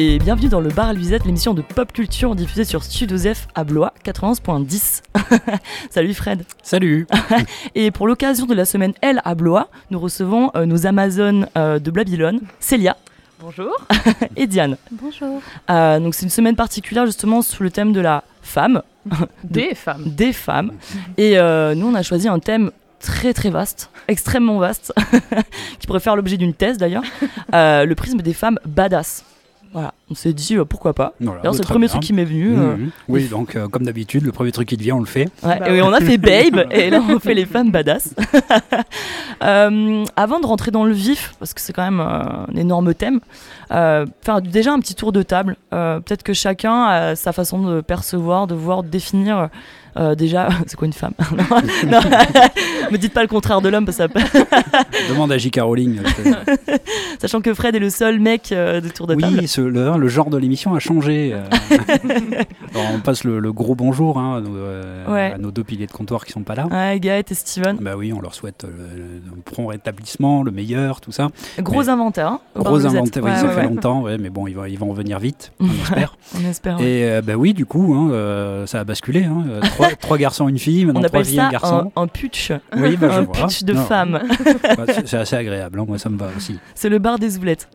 et bienvenue dans le Bar à Luisette, l'émission de pop culture diffusée sur Studio F à Blois 91.10. Salut Fred. Salut. et pour l'occasion de la semaine L à Blois, nous recevons euh, nos Amazones euh, de Babylone, Célia. Bonjour. et Diane. Bonjour. Euh, donc c'est une semaine particulière justement sous le thème de la femme. Des femmes. Des femmes. Et nous on a choisi un thème très très vaste, extrêmement vaste, qui pourrait faire l'objet d'une thèse d'ailleurs, le prisme des femmes badass. Voilà, on s'est dit euh, pourquoi pas. Voilà, c'est le premier truc qui m'est venu. Euh, oui, donc euh, comme d'habitude, le premier truc qui te vient, on le fait. Ouais, bah et on a fait Babe, et là on fait les femmes badass. avant de rentrer dans le vif, parce que c'est quand même un énorme thème, faire déjà un petit tour de table. Peut-être que chacun a sa façon de percevoir, de voir, de définir euh, déjà, c'est quoi une femme? Non, me dites pas le contraire de l'homme parce que ça... Demande à J.K. Rowling. Euh, Sachant que Fred est le seul mec euh, de tour de table. Oui, le, le, genre de l'émission a changé. on passe le, gros bonjour hein, à, nos, deux piliers de comptoir qui sont pas là. Ouais, Gaët et Steven. Bah oui, on leur souhaite un prompt rétablissement, le meilleur, tout ça. Gros inventaire. Hein, gros inventaire, oui, ça fait longtemps, mais bon, ils vont, ils vont revenir vite, on espère. on espère. Et bah oui, du coup, hein, ça a basculé. Trois, trois, garçons, une fille, maintenant on trois filles, un garçon. Un, un putsch. Oui, bah, un putsch de femmes. Bah, c'est assez agréable, hein, moi ça me va aussi. C'est le bar des oulettes.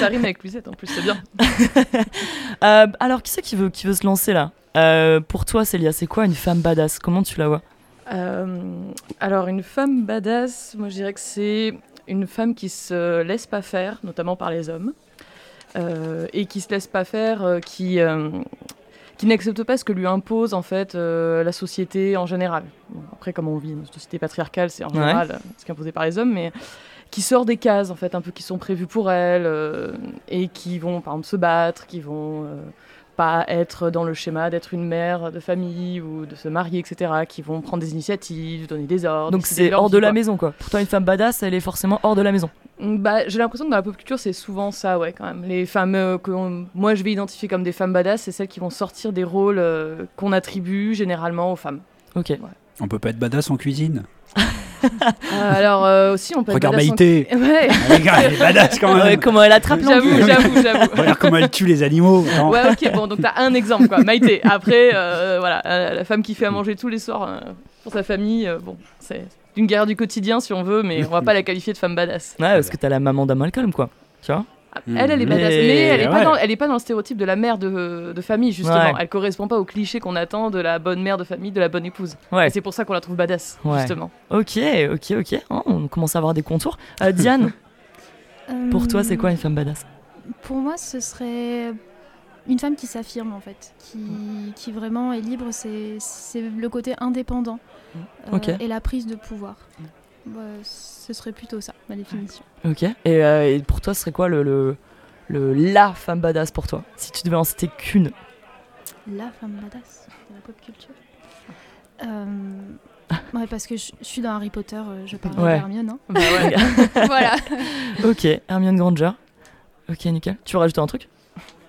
ça rime avec Luisette en plus, c'est bien. euh, alors, qui c'est qui veut, qui veut se lancer là? Euh, Pour toi, Célia, c'est quoi une femme badass? Comment tu la vois? Euh, Alors, une femme badass, moi je dirais que c'est une femme qui se laisse pas faire, notamment par les hommes. Euh, et qui se laisse pas faire, qui, qui n'accepte pas ce que lui impose en fait euh, la société en général. après, comme on vit dans une société patriarcale, c'est en général ce qui est imposé par les hommes, mais qui sort des cases en fait, un peu qui sont prévues pour elle euh, et qui vont par exemple se battre, qui vont pas être dans le schéma d'être une mère de famille ou de se marier, etc., qui vont prendre des initiatives, donner des ordres. Donc c'est hors de la maison, quoi. Pourtant, une femme badass, elle est forcément hors de la maison. Bah, j'ai l'impression que dans la pop culture, c'est souvent ça, ouais, quand même. Les femmes euh, que moi je vais identifier comme des femmes badass, c'est celles qui vont sortir des rôles euh, qu'on attribue généralement aux femmes. Ok. Ouais. On peut pas être badass en cuisine? euh, alors euh, aussi, on peut Regarde Maïté. Ouais. Regarde, elle est badass quand même. comment elle attrape J'avoue, j'avoue, j'avoue. Regarde comment elle tue les animaux. Ouais, ok, bon, donc t'as un exemple, quoi. Maïté. Après, euh, voilà, la femme qui fait à manger tous les soirs pour sa famille, bon, c'est une guerre du quotidien si on veut, mais on va pas la qualifier de femme badass. Ouais, parce que t'as la maman d'Amalcolm, quoi. Tu vois? Elle, elle est badass. Mais, elle, est pas dans, elle est pas dans le stéréotype de la mère de, de famille, justement. Elle correspond pas au cliché qu'on attend de la bonne mère de famille, de la bonne épouse. Ouais. C'est pour ça qu'on la trouve badass, justement. Ok, ok, ok. Oh, on commence à avoir des contours. Euh, Diane, pour toi, c'est quoi une femme badass? Pour moi, ce serait une femme qui s'affirme, en fait. Qui, qui vraiment est libre. C'est le côté indépendant. Euh, et la prise de pouvoir. Bah, ce serait plutôt ça, ma définition. Ok. Euh, et, pour toi, ce serait quoi le, le, le, la femme badass pour toi? Si tu devais en citer qu'une La femme badass de la pop culture? Euh, Ouais, parce que je, suis dans Harry Potter, euh, je parle ouais. d'Hermione. Hein. Bah ouais. voilà. ok, Hermione Granger. Ok, nickel. Tu veux rajouter un truc?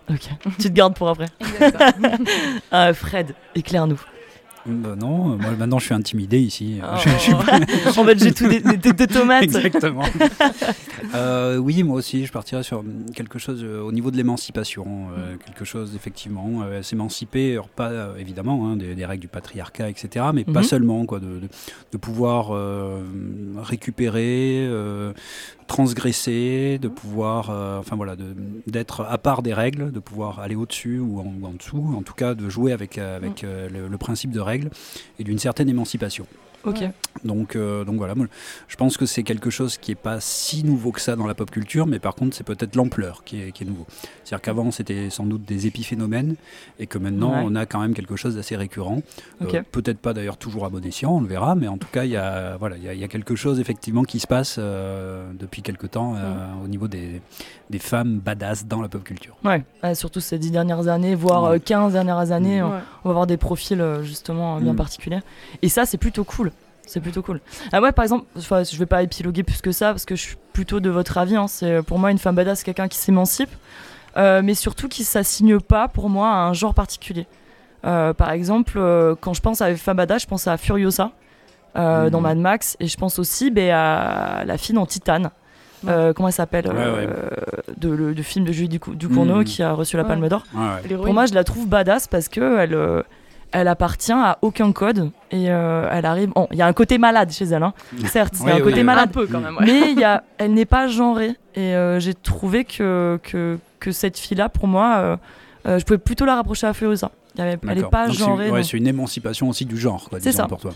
Ok. tu te gardes pour après. Fred, éclaire-nous. Bah non, moi maintenant je suis intimidé ici. Oh. en fait, j'ai tout des, des, tomates. Exactement. euh, oui, moi aussi, je partirais sur quelque chose euh, au niveau de l'émancipation, euh, quelque chose effectivement euh, s'émanciper, pas évidemment hein, des, des, règles du patriarcat, etc., mais pas mhm. seulement quoi, de, de, de pouvoir récupérer, transgresser, de pouvoir, enfin voilà, d'être à part des règles, de pouvoir aller au-dessus ou en, en, dessous, en tout cas de jouer avec avec mm. le, le principe de règles et d'une certaine émancipation. Ok. Donc, euh, donc voilà, je pense que c'est quelque chose qui n'est pas si nouveau que ça dans la pop culture, mais par contre, c'est peut-être l'ampleur qui est, qui est nouveau. C'est-à-dire qu'avant, c'était sans doute des épiphénomènes, et que maintenant, on a quand même quelque chose d'assez récurrent. Euh, peut-être pas d'ailleurs toujours à bon escient, on le verra, mais en tout cas, il y a, voilà, il y, a, quelque chose effectivement qui se passe euh, depuis quelque temps au niveau des, des, femmes badass dans la pop culture. Ouais, surtout ces dix dernières années, voire 15 dernières années, on, va avoir des profils justement bien mm. particuliers. Et ça, c'est plutôt cool. C'est plutôt cool. Ah ouais, par exemple, je vais pas épiloguer plus que ça parce que je suis plutôt de votre avis. Hein. C'est pour moi une femme badass, quelqu'un qui s'émancipe, euh, mais surtout qui s'assigne pas pour moi à un genre particulier. Euh, par exemple, euh, quand je pense à une femme badass, je pense à Furiosa dans mhm. Mad Max et je pense aussi ben, à la fille dans Titan. comment elle s'appelle de, le, film de Julie Ducournau mm. qui a reçu la Palme d'Or. Pour moi, je la trouve badass parce que elle elle appartient à aucun code et elle arrive. il y a un côté malade chez elle, hein. certes, il y a un côté malade, peu quand même, mais y a, elle n'est pas genrée et j'ai trouvé que, que, que cette fille-là, pour moi, je pouvais plutôt la rapprocher à Furiosa. Elle n'est pas genrée. C'est une émancipation aussi du genre, C'est ça. pour toi.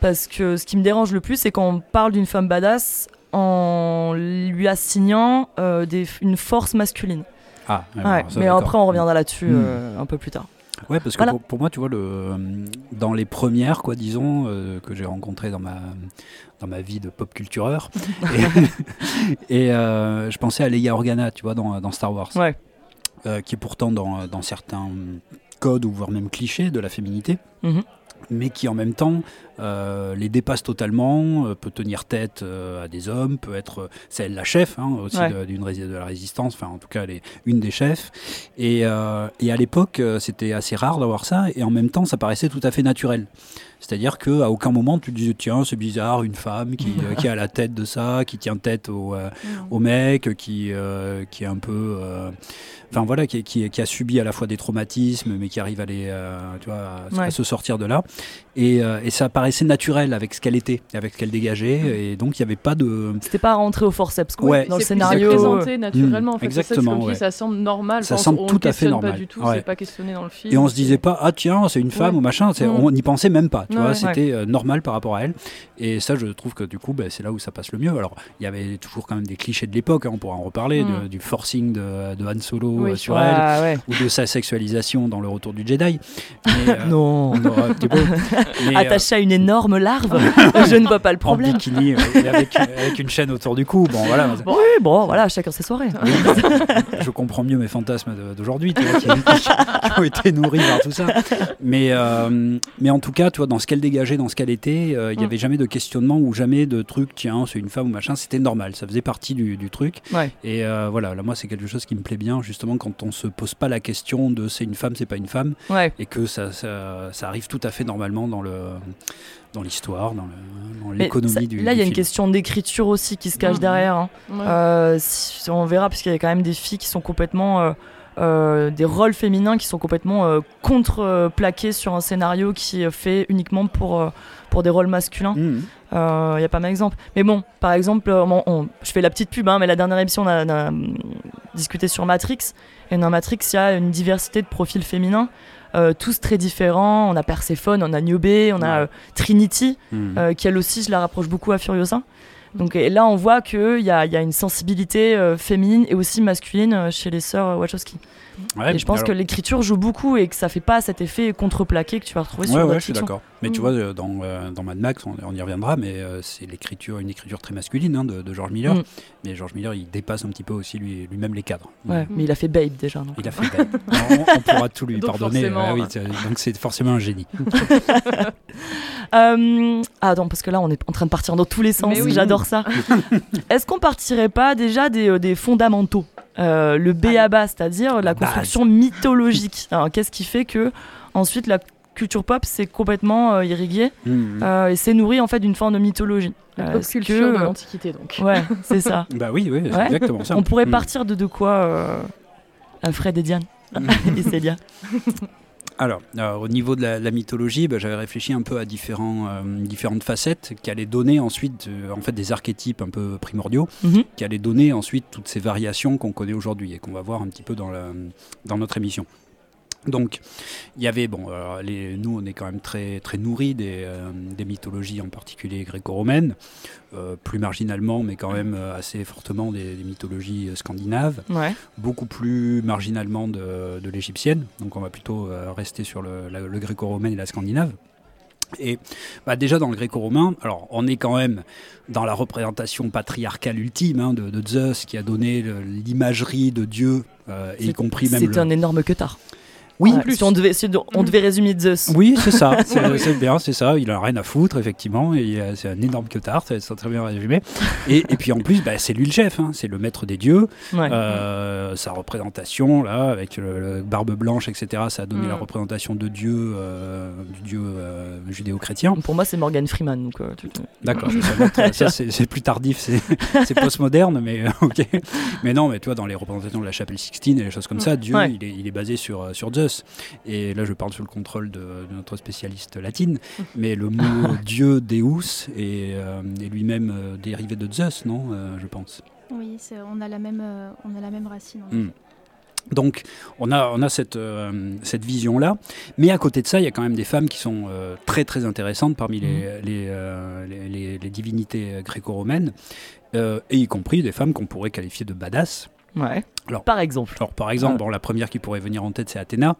Parce que ce qui me dérange le plus, c'est quand on parle d'une femme badass en lui assignant euh, des, une force masculine. Ah, mais après, on reviendra là-dessus hmm. euh, un peu plus tard. Ouais, parce que pour, moi, tu vois, le, dans les premières, quoi, disons, euh, que j'ai rencontrées dans ma, dans ma vie de pop cultureur, et, et je pensais à Leia Organa, tu vois, dans, dans Star Wars. Ouais. qui est pourtant dans, dans certains code ou voire même cliché de la féminité. Mhm. mais qui en même temps euh, les dépasse totalement, euh, peut tenir tête euh, à des hommes, peut être, c'est elle la chef hein, aussi d'une de, la résistance, enfin en tout cas elle est une des chefs. Et, et à l'époque c'était assez rare d'avoir ça, et en même temps ça paraissait tout à fait naturel. C'est-à-dire qu'à aucun moment tu te disais tiens c'est bizarre une femme qui, qui, a la tête de ça, qui tient tête au, au mec, qui, qui est un peu enfin voilà, qui, qui, a subi à la fois des traumatismes, mais qui arrive à, les, euh, tu vois, à, se sortir de là. Et, euh, et, ça paraissait naturel avec ce qu'elle était, avec ce qu'elle dégageait, mm. et donc il n'y avait pas de. C'était pas rentré au forceps quoi, ouais. dans le scénario. C'est présenté naturellement. En fait. Exactement. Ça, ça semble normal. Ça semble tout à fait normal. Pas du tout. C'est pas questionné dans le film. Et on se disait pas ah tiens c'est une femme ou machin. Mm. On n'y pensait même pas. Tu vois, c'était euh, normal par rapport à elle. Et ça, je trouve que du coup, bah, c'est là où ça passe le mieux. Alors, il y avait toujours quand même des clichés de l'époque. Hein, on pourra en reparler mm. du forcing de, de Han Solo euh, sur elle, ou de sa sexualisation dans le Retour du Jedi. Euh, non. Attaché à une énorme larve, je ne vois pas le problème. En bikini, avec, avec, une chaîne autour du cou. Bon, voilà. oui, bon, voilà, chacun ses soirées. je comprends mieux mes fantasmes d'aujourd'hui, qui, qui, ont été nourris par tout ça. Mais, euh, mais en tout cas, tu vois, dans ce qu'elle dégageait, dans ce qu'elle était, il n'y mm. avait jamais de questionnement ou jamais de truc, tiens, c'est une femme ou machin. C'était normal, ça faisait partie du, du truc. Et voilà, là, moi, c'est quelque chose qui me plaît bien, justement, quand on se pose pas la question de c'est une femme, c'est pas une femme, et que ça, ça, arrive tout à fait normalement dans le dans l'histoire, dans l'économie du Là, il y a une question d'écriture aussi qui se cache mhm. derrière. Hein. Euh, on verra, puisqu'il y a quand même des filles qui sont complètement. Euh, euh, des rôles féminins qui sont complètement contre-plaqués sur un scénario qui est fait uniquement pour, pour des rôles masculins. Mhm. Il y a pas mal d'exemples. Mais bon, par exemple, je fais la petite pub, hein, mais la dernière émission, on a, on a discuté sur Matrix. Et dans Matrix, il y a une diversité de profils féminins. Euh, tous très différents. On a Persephone, on a Niobe, on a euh, Trinity, hmm. euh, qui elle aussi, je la rapproche beaucoup à Furiosa. Donc et là, on voit qu'il y a, y a, une sensibilité féminine et aussi masculine chez les sœurs Wachowski et je pense que l'écriture joue beaucoup et que ça fait pas cet effet contreplaqué que tu vas retrouver sur ouais, je suis d'accord. Mais tu mm. vois, euh, dans, euh, dans Mad Max, on, y reviendra, mais euh, c'est l'écriture, une écriture très masculine hein, de, George Miller. Mm. Mais George Miller, il dépasse un petit peu aussi lui, lui-même les cadres. Ouais, mais il a fait Babe déjà. Il a fait Babe. on, pourra tout lui pardonner. Ah donc c'est forcément un génie. ah non, parce que là, on est en train de partir dans tous les sens. J'adore ça. Est-ce qu'on partirait pas déjà des, des fondamentaux euh, le B.A.B.A., c'est-à-dire la construction mythologique? Qu'est-ce qui fait que ensuite la culture pop s'est complètement euh, irriguée mmh. euh, et s'est nourrie en fait d'une forme de mythologie? Culture de l'Antiquité, donc. Ouais, c'est ça. bah oui, oui, c'est exactement ça. On pourrait mmh. partir de de quoi Fred et Diane mmh. et Célia? Alors, euh, au niveau de la, mythologie, bah, j'avais réfléchi un peu à différents, euh, différentes facettes qui allaient donner ensuite euh, en fait, des archétypes un peu primordiaux, mhm. qui allaient donner ensuite toutes ces variations qu'on connaît aujourd'hui et qu'on va voir un petit peu dans, la, dans notre émission. Donc, il y avait, bon, les, nous, on est quand même très, très nourris des, des mythologies, en particulier gréco-romaines. Euh, plus marginalement, mais quand même euh, assez fortement des, mythologies euh, scandinaves, beaucoup plus marginalement de, l'égyptienne. Donc on va plutôt rester sur le, gréco-romain et la scandinave. Et bah déjà dans le gréco-romain, alors on est quand même dans la représentation patriarcale ultime hein, de, Zeus qui a donné l'imagerie de Dieu, y compris même. C'est un énorme queutard. Oui, plus. Si on devait, on devait résumer Zeus. Oui, c'est ça. C'est bien, c'est ça. Il a rien à foutre, effectivement. C'est un énorme queutard, c'est très bien résumé. Et, et, puis en plus, bah, c'est lui le chef. Hein. C'est le maître des dieux. Euh, sa représentation, là, avec le, barbe blanche, etc., ça a donné la mm. représentation de Dieu, euh, du Dieu euh, judéo-chrétien. Pour moi, c'est Morgan Freeman. D'accord, ça, c'est plus tardif, c'est postmoderne, mais ok. Mais non, mais tu vois, dans les représentations de la chapelle Sixtine et les choses comme ça, Dieu, il, est, il, est, basé sur, sur Zeus. Et là, je parle sous le contrôle de, notre spécialiste latine, mais le mot Dieu, Deus, est, est lui-même dérivé de Zeus, non Je pense. Oui, on a, la même, on a la même racine. Donc on a, on a cette, euh, cette vision-là, mais à côté de ça, il y a quand même des femmes qui sont euh, très très intéressantes parmi les, euh, les, les, divinités gréco-romaines, et y compris des femmes qu'on pourrait qualifier de badass. Ouais. Alors, par exemple. Alors, par exemple, bon, la première qui pourrait venir en tête, c'est Athéna,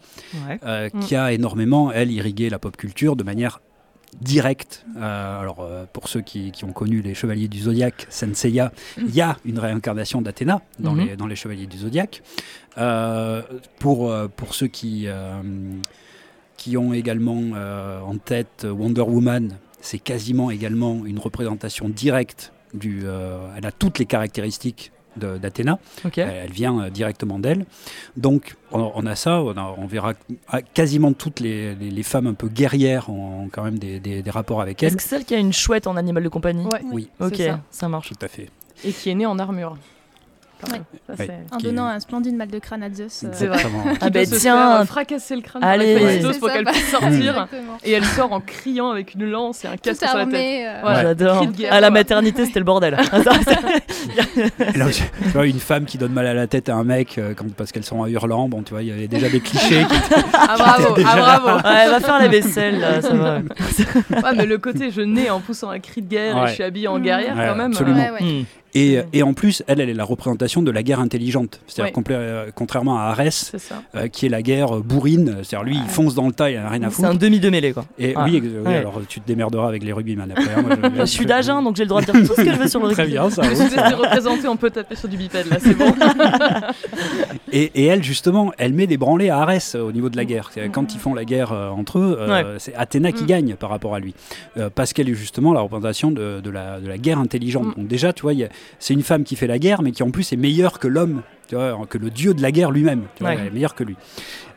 qui a énormément, elle, irrigué la pop culture de manière direct. Euh, alors, euh, pour ceux qui, ont connu les Chevaliers du Zodiaque, Senseiya, il y a une réincarnation d'Athéna dans, mhm. les, dans les Chevaliers du Zodiaque. Euh, pour, pour ceux qui, qui ont également en tête Wonder Woman, c'est quasiment également une représentation directe du. elle a toutes les caractéristiques d'Athéna. Elle, vient euh, directement d'elle. Donc on, a ça, on, verra quasiment toutes les, femmes un peu guerrières ont quand même des, rapports avec elle. Est-ce que celle qui a une chouette en animal de compagnie Oui. Ok, ça. marche. Tout à fait. Et qui est née en armure. En donnant un splendide mal de crâne à Zeus. Euh, c'est vrai. ah ben tiens, fracasser le crâne Allez. Zeus pour qu'elle puisse sortir. et elle sort en criant avec une lance et un casque sur la tête. Euh, J'adore. À la maternité, c'était le bordel. une femme qui donne mal à la tête à un mec euh, parce qu'elles sont en hurlant. Bon, tu vois, il y avait déjà des clichés. ah bravo, ah bravo. elle va faire la vaisselle, là, ça va. ouais, mais le côté je nais en poussant un cri de guerre et je suis habillée en guerrière quand même. Absolument. Hmm. Et, et, en plus, elle, elle est la représentation de la guerre intelligente. C'est-à-dire, euh, contrairement à Arès, euh, qui est la guerre euh, bourrine, c'est-à-dire lui, il fonce dans le tas, il n'a rien à foutre. C'est un demi de mêlée, quoi. Et oui, alors tu te démerderas avec les rugbyman après. Hein, je, suis d'Agen, donc j'ai le droit de dire tout ce que je veux sur le rugby. Très bien, ça. Vous êtes représenté, on peut taper sur du bipède, là, c'est bon. et, et, elle, justement, elle met des branlées à Arès au niveau de la guerre. Quand ils font la guerre entre eux, c'est Athéna qui mm. gagne par rapport à lui. parce qu'elle est justement la représentation de, de, la, de la guerre intelligente. Mm. Donc déjà, tu vois, c'est une femme qui fait la guerre, mais qui en plus est meilleure que l'homme, que le dieu de la guerre lui-même. Elle est meilleure que lui.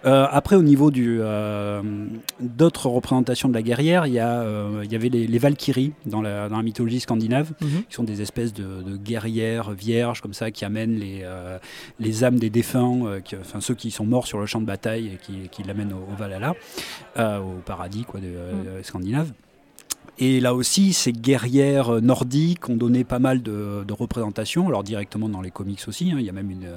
Euh, après, au niveau du, euh, d'autres représentations de la guerrière, il y, euh, il y avait les, les Valkyries dans la, dans la, mythologie scandinave, mhm. qui sont des espèces de, guerrières vierges comme ça, qui amènent les, les âmes des défunts, enfin ceux qui sont morts sur le champ de bataille et qui, qui l'amènent au, Valhalla, au paradis quoi, de, mhm. scandinave. Et là aussi, ces guerrières nordiques ont donné pas mal de, représentations, alors directement dans les comics aussi. Hein. il y a même une,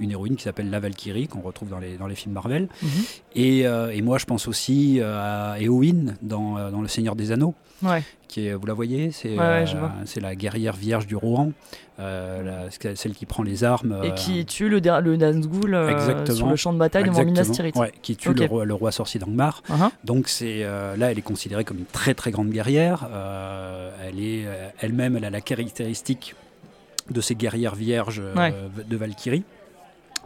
une héroïne qui s'appelle la Valkyrie, qu'on retrouve dans les, dans les films Marvel. Mhm. et, euh, et, moi, je pense aussi euh, à Eowyn dans, euh, dans Le Seigneur des Anneaux. Ouais. Qui est, vous la voyez C'est c'est la guerrière vierge du Rohan, celle qui prend les armes. Et qui tue le, le Nazgûl sur le champ de bataille devant Minas Tirith. Ouais, qui tue le, roi, le, roi, sorcier d'Angmar. Uh-huh. Donc c'est là, elle est considérée comme une très très grande guerrière. elle est elle-même, elle a la caractéristique de ces guerrières vierges de Valkyrie.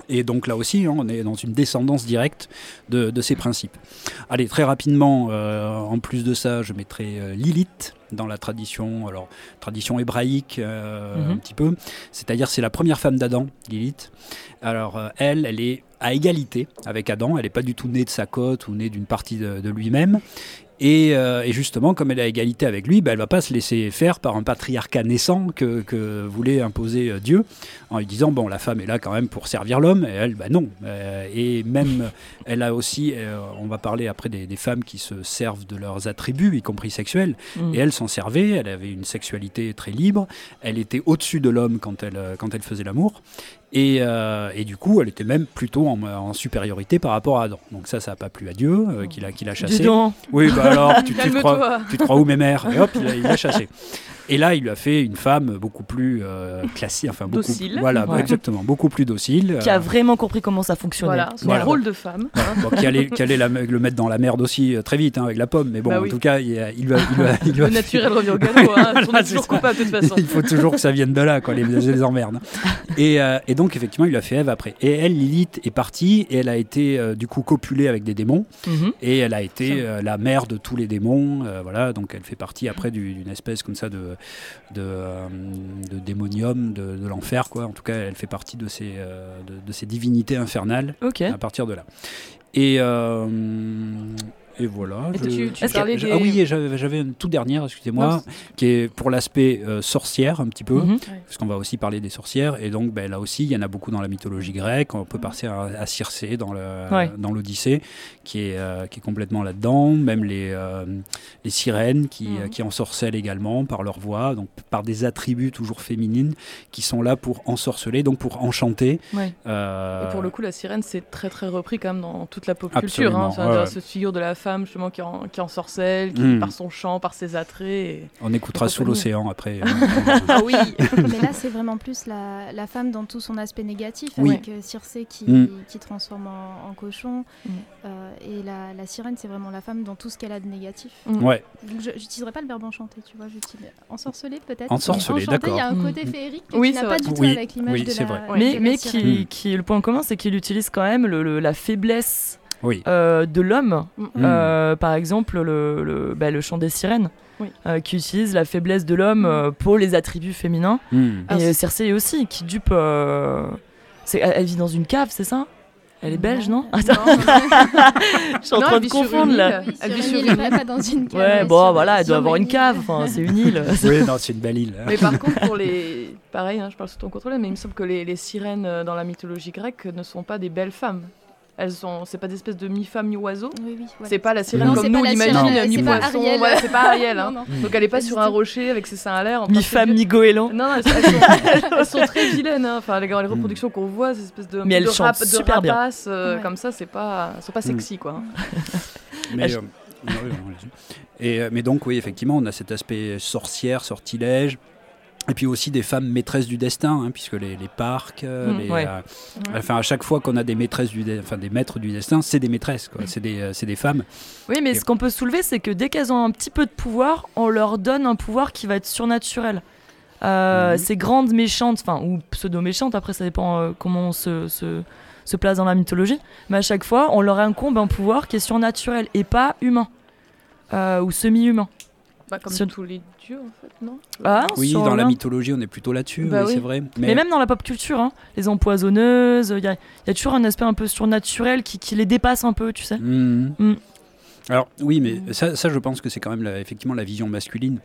Et donc là aussi, hein, on est dans une descendance directe de, ces principes. Allez, très rapidement, euh, en plus de ça, je mettrai euh, Lilith dans la tradition, alors tradition hébraïque euh, mhm. un petit peu. C'est-à-dire, c'est la première femme d'Adam, Lilith. Alors elle, elle est à égalité avec Adam. Elle n'est pas du tout née de sa côte ou née d'une partie de, de lui-même. Euh, et, justement, comme elle a égalité avec lui, bah, elle ne va pas se laisser faire par un patriarcat naissant que, voulait imposer euh, Dieu, en lui disant, bon, la femme est là quand même pour servir l'homme, et elle, bah non. Euh, et même, elle a aussi, on va parler après des, femmes qui se servent de leurs attributs, y compris sexuels, mm. et elle s'en servait, elle avait une sexualité très libre, elle était au-dessus de l'homme quand elle, quand elle faisait l'amour, euh, et, du coup, elle était même plutôt en, supériorité par rapport à Adam. Donc ça, ça n'a pas plu à Dieu, euh, qu'il a, qu'il a chassé. Oui, bah alors, tu, te crois, tu te crois où mes mères? Et hop, il l'a chassé. Et là, il lui a fait une femme beaucoup plus euh, classique, enfin beaucoup, docile. Voilà, exactement, beaucoup plus docile. Qui a vraiment compris comment ça fonctionnait. Voilà, son rôle de femme. Bon, qui allait, qui allait le mettre dans la merde aussi très vite avec la pomme, mais bon, bah en tout cas, il, il, lui a, il, lui a, Le naturel revient au galop. Hein. On est toujours coupable de toute façon. Il faut toujours que ça vienne de là, quoi, les, les emmerdes. Et, et donc, effectivement il a fait Eve après. Et elle, Lilith, est partie et elle a été euh, du coup copulée avec des démons. Mhm. Et elle a été euh, la mère de tous les démons. Euh, voilà, donc elle fait partie après d'une espèce comme ça de, de, démonium, de, l'enfer, quoi. En tout cas, elle fait partie de ces, de, ces divinités infernales à partir de là. Et Et voilà. tu, parlais Ah oui, j'avais une toute dernière, excusez-moi, qui est pour l'aspect euh, sorcière un petit peu, mhm. parce qu'on va aussi parler des sorcières. Et donc ben, là aussi, il y en a beaucoup dans la mythologie grecque. On peut passer à, Circé dans l'Odyssée, qui, est, euh, qui est complètement là-dedans. Même les, euh, les sirènes qui, mhm. qui ensorcellent également par leur voix, donc par des attributs toujours féminines qui sont là pour ensorceler, donc pour enchanter. Et pour le coup, la sirène, c'est très très repris quand même dans toute la pop culture. Hein, ce figure de la femme justement qui, en, qui qui, hmm. par son chant, par ses attraits. On écoutera sous l'océan après. ah oui Mais là, c'est vraiment plus la, la, femme dans tout son aspect négatif, avec euh, Circé qui, hmm. qui transforme en, cochon. Hmm. Euh, et la, la sirène, c'est vraiment la femme dans tout ce qu'elle a de négatif. Ouais. je n'utiliserai pas le verbe enchanter, tu vois, j'utilise ensorceler peut-être. Ensorceler, d'accord. Il y a un côté féerique oui, qui n'a pas du tout avec l'image de la. Vrai. Mais, mais qui, qui, le point commun, c'est qu'il utilise quand même le, la faiblesse euh, de l'homme. Mm. Euh, par exemple, le, le, bah, le, chant des sirènes. Euh, qui utilise la faiblesse de l'homme mm. pour les attributs féminins. Mm. Et Cersei aussi, qui dupe. Elle, elle, vit dans une cave, c'est ça? Elle est belge, non, Je suis en train de confondre là. Elle vit sur une pas dans une cave. Ouais, bon, voilà, elle doit avoir une cave. Enfin, c'est une île. oui, non, c'est une belle île. Mais par contre, pour les, pareil, hein, je parle sous ton contrôle, mais il me semble que les, les sirènes dans la mythologie grecque ne sont pas des belles femmes. Elles sont, c'est pas des espèces de mi-femme mi-oiseau. Oui, oui, C'est pas la sirène comme nous l'imagine, mi-poisson. Voilà, c'est pas Ariel. Hein. Donc elle est pas sur un rocher avec ses seins à l'air. Mi-femme mi-goéland. Non, non, elles, sont, très vilaines. Hein. Enfin, les, les reproductions qu'on voit, ces espèces de, Mais elles de, rap, de super rapaces euh, comme ça, c'est pas, sont pas mm. sexy quoi. Mais, euh, et, euh, mais donc oui, effectivement, on a cet aspect sorcière, sortilège. Et puis aussi des femmes maîtresses du destin, hein, puisque les, parcs, euh, mm. euh, enfin à chaque fois qu'on a des maîtresses du, enfin des maîtres du destin, c'est des maîtresses, quoi. C'est des, euh, des, femmes. Oui, mais ce qu'on peut soulever, c'est que dès qu'elles ont un petit peu de pouvoir, on leur donne un pouvoir qui va être surnaturel. Mhm. Ces grandes méchantes, enfin ou pseudo méchantes, après ça dépend comment on se, se, se, place dans la mythologie, mais à chaque fois, on leur incombe un pouvoir qui est surnaturel et pas humain ou semi-humain. Bah, comme tous les dieux, en fait, non ah, Oui, dans la mythologie, on est plutôt là-dessus, bah c'est vrai. Mais... même dans la pop culture, hein, les empoisonneuses, il y, a toujours un aspect un peu surnaturel qui, qui les dépasse un peu, tu sais. Mmh. Mmh. Alors, oui, mais ça, ça, je pense que c'est quand même effectivement la vision masculine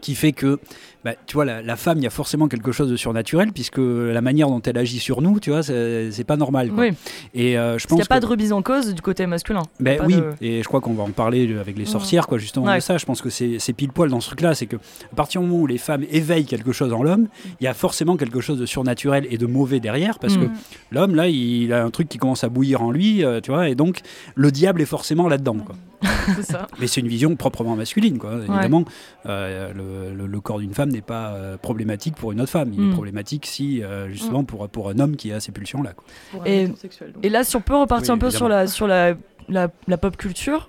qui fait que, bah, tu vois, la, femme, il y a forcément quelque chose de surnaturel, puisque la manière dont elle agit sur nous, tu vois, c'est pas normal. Quoi. Oui. Et euh, je pense. Il n'y a pas de remise en cause du côté masculin. Ben oui, et je crois qu'on va en parler avec les sorcières, quoi, justement, de ça. Je pense que c'est pile poil dans ce truc-là, c'est que à partir du moment où les femmes éveillent quelque chose en l'homme, il y a forcément quelque chose de surnaturel et de mauvais derrière, parce que mm. l'homme, là, il a un truc qui commence à bouillir en lui, euh, tu vois, et donc le diable est forcément là-dedans, quoi. Mais c'est une vision proprement masculine, quoi. Évidemment, euh, le, corps d'une femme n'est pas euh, problématique pour une autre femme. Il est mm. problématique si, euh, justement, pour, pour un homme qui a ces pulsions-là. Et, et, là, si on peut repartir un peu sur la, sur la, la, pop culture,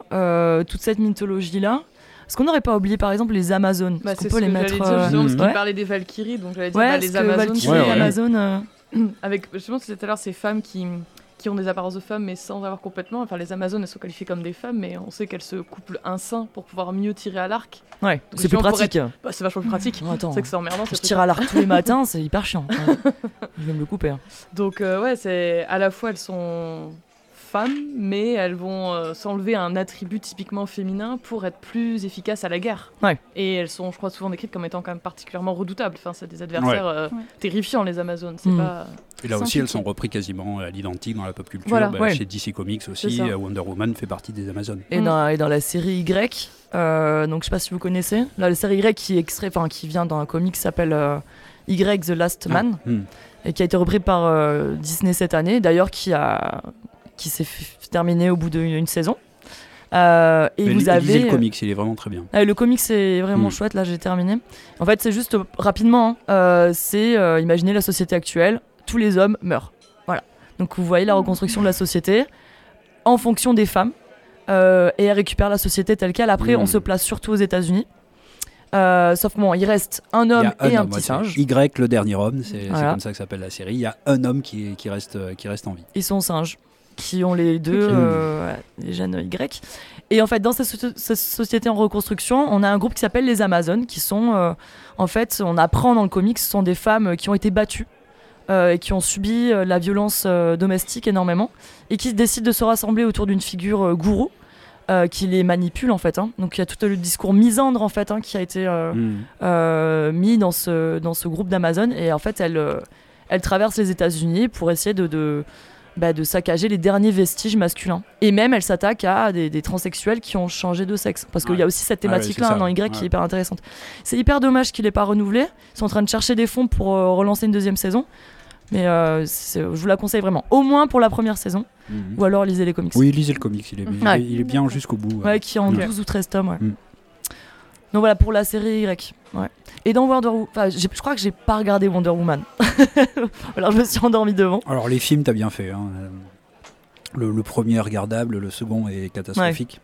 toute cette mythologie-là, est-ce qu'on n'aurait pas oublié par exemple les Amazones? Bah, C'est peut les mettre. Dire, justement, parce qu'il parlait des Valkyries, donc j'allais dire bah, les Amazones. Valkyries. Avec justement, c'était tout à l'heure ces femmes qui qui ont des apparences de femmes mais sans avoir complètement. Enfin, les Amazones, elles sont qualifiées comme des femmes, mais on sait qu'elles se couplent un sein pour pouvoir mieux tirer à l'arc. Ouais, c'est plus pratique. Bah, c'est vachement plus pratique. c'est que c'est emmerdant. Je tire à l'arc tous les matins, c'est hyper chiant. Je vais me le couper. Hein. Donc, euh, ouais, c'est à la fois elles sont femmes, mais elles vont euh, s'enlever un attribut typiquement féminin pour être plus efficaces à la guerre. Ouais. Et elles sont, je crois, souvent décrites comme étant quand même particulièrement redoutables. Enfin, c'est des adversaires euh, terrifiants, les Amazones. C'est mm. pas... Et là aussi, elles sont reprises quasiment à l'identique dans la pop culture. Bah, chez DC Comics aussi, euh, Wonder Woman fait partie des Amazones. Et, dans, et dans la série Y, donc je sais pas si vous connaissez, là, la série Y qui, extrait, qui vient dans un comic qui s'appelle Y The Last ah, Man. Hmm. Et qui a été repris par Disney cette année, d'ailleurs qui a qui s'est terminé au bout d'une saison. Euh, et vous avez le comics, il est vraiment très bien. le comics c'est vraiment hmm. chouette. Là, j'ai terminé. En fait, c'est juste rapidement. Hein, euh, c'est euh, imaginez la société actuelle. Tous les hommes meurent. Voilà. Donc vous voyez la reconstruction de la société en fonction des femmes. et elle récupère la société telle qu'elle. Après, on hmm. se place surtout aux États-Unis. sauf que bon, il reste un homme et un, petit singe. Y, le dernier homme, c'est comme ça que s'appelle la série. Il y a un homme qui, qui, reste, qui reste en vie. Ils sont singes qui ont les deux, euh, les jeunes Y. Et en fait, dans cette, société en reconstruction, on a un groupe qui s'appelle les Amazones, qui sont, euh, en fait, on apprend dans le comics, ce sont des femmes qui ont été battues euh, et qui ont subi la violence domestique énormément, et qui décident de se rassembler autour d'une figure gourou, euh, qui les manipule en fait. Hein. Donc il y a tout le discours misandre en fait hein, qui a été euh, mm. euh, mis dans ce, dans ce groupe d'Amazon et en fait elle, elle traverse les États-Unis pour essayer de, de, bah, de, saccager les derniers vestiges masculins. Et même elle s'attaque à des, transsexuels qui ont changé de sexe parce qu'il y a aussi cette thématique-là ah dans Y qui est hyper intéressante. C'est hyper dommage qu'il n'ait pas renouvelé. Ils sont en train de chercher des fonds pour relancer une deuxième saison. Mais je vous la conseille vraiment, au moins pour la première saison. Mhm. Ou alors lisez les comics. Oui, lisez le comics, il est, bien, il est bien jusqu'au bout. Ouais, qui est en 12 ou 13 tomes. Ouais. Mm. Donc voilà pour la série Y. Ouais. Et dans Wonder Woman, enfin, je crois que j'ai pas regardé Wonder Woman. alors je me suis endormi devant. Alors les films, t'as bien fait. Hein. Le, premier est regardable, le second est catastrophique.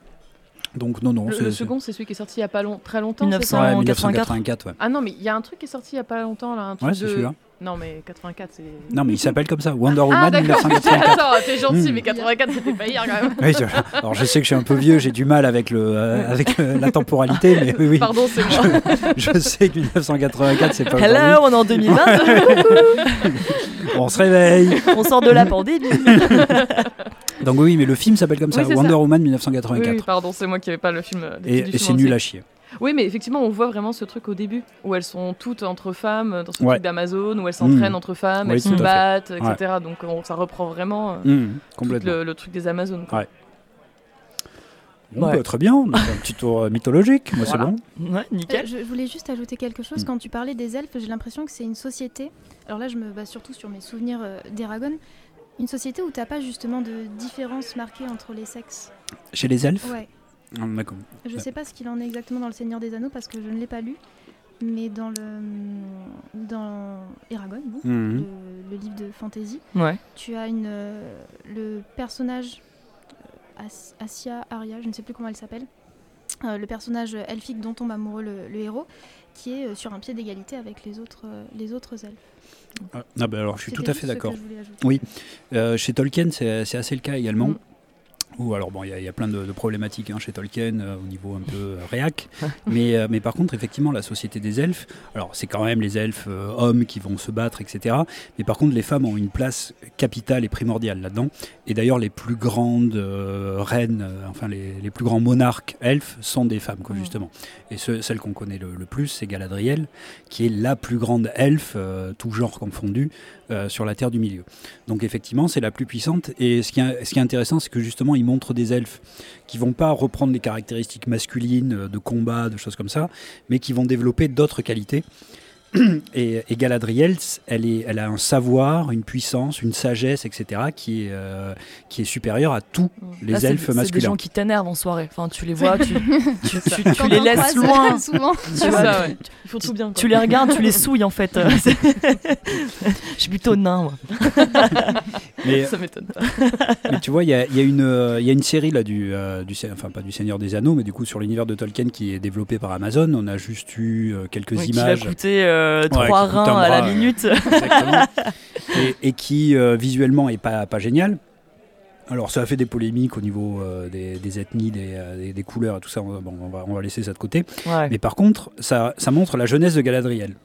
Donc non, non. Le, second, c'est celui qui est sorti il y a pas long, très longtemps. 1984. Ouais, Ah non, mais il y a un truc qui est sorti il y a pas longtemps là. Un truc ouais, c'est celui-là. Non, mais 84, c'est. Non, mais il s'appelle comme ça, Wonder Woman ah, 1984. Attends, t'es gentil, hmm. mais 84, c'était pas hier quand même. Oui, alors je sais que je suis un peu vieux, j'ai du mal avec, le, euh, avec la temporalité, mais oui, oui. Pardon, c'est moi. Je, sais que 1984, c'est pas. Hello, on est en 2020. on se réveille. On sort de la pandémie. Donc oui, mais le film s'appelle comme ça, Wonder Woman 1984. Oui, pardon, c'est moi qui n'avais pas le film. Et, et c'est nul à chier. Oui, mais effectivement, on voit vraiment ce truc au début, où elles sont toutes entre femmes, dans ce truc d'Amazon, où elles s'entraînent mmh. entre femmes, elles se battent, etc. Donc ça reprend vraiment euh, mmh, le, truc des Amazones. Ouais. Bon, bah, très bien, on a un petit tour euh, mythologique, moi c'est bon. Ouais, nickel. Euh, je voulais juste ajouter quelque chose. Mmh. Quand tu parlais des elfes, j'ai l'impression que c'est une société. Alors là, je me base surtout sur mes souvenirs d'Eragon. Une société où tu n'as pas justement de différence marquée entre les sexes? Chez les elfes? Ouais. Ah, je ne sais pas ce qu'il en est exactement dans Le Seigneur des Anneaux parce que je ne l'ai pas lu, mais dans le dans Eragon, mhm. le, livre de fantasy, tu as une euh, le personnage euh, Asia Arya, je ne sais plus comment elle s'appelle, euh, le personnage elfique dont tombe amoureux le, héros, qui est sur un pied d'égalité avec les autres les autres elfes. Ah, ah ben alors je suis tout à fait d'accord. Oui, chez Tolkien c'est assez le cas également. Mm alors bon, il y, a plein de, problématiques hein, chez Tolkien euh, au niveau un peu euh, réac, mais, euh, mais par contre, effectivement, la société des elfes, alors c'est quand même les elfes hommes qui vont se battre, etc. Mais par contre, les femmes ont une place capitale et primordiale là-dedans. Et d'ailleurs, les plus grandes reines, enfin les, les, plus grands monarques elfes sont des femmes, quoi, justement. Et celle qu'on connaît le, plus, c'est Galadriel, qui est la plus grande elfe, tout genre confondu, sur la Terre du Milieu. Donc effectivement, c'est la plus puissante. Et ce qui est, ce qui est intéressant, c'est que justement, il montre des elfes qui vont pas reprendre les caractéristiques masculines euh, de combat, de choses comme ça, mais qui vont développer d'autres qualités. Et, Galadriel, elle, est, elle a un savoir, une puissance, une sagesse, etc., qui est, euh, qui est supérieure à tous les elfes masculins. C'est des gens qui t'énervent en soirée. Enfin, tu les vois, tu, tu, les laisses loin. Souvent. ça, Il faut tout bien. Tu les regardes, tu les souilles en fait. Je suis plutôt nain, moi. Mais, ça m'étonne pas. Mais tu vois, il y a, y, a une, y a une série là du, euh, du, enfin pas du Seigneur des Anneaux, mais du coup sur l'univers de Tolkien qui est développé par Amazon. On a juste eu euh, quelques images. Qui euh, trois reins à la minute. et, qui euh, visuellement est pas, pas génial. Alors ça a fait des polémiques au niveau euh, des, ethnies, des, des, couleurs et tout ça. Bon, on, va, on va laisser ça de côté. Mais par contre, ça, ça montre la jeunesse de Galadriel.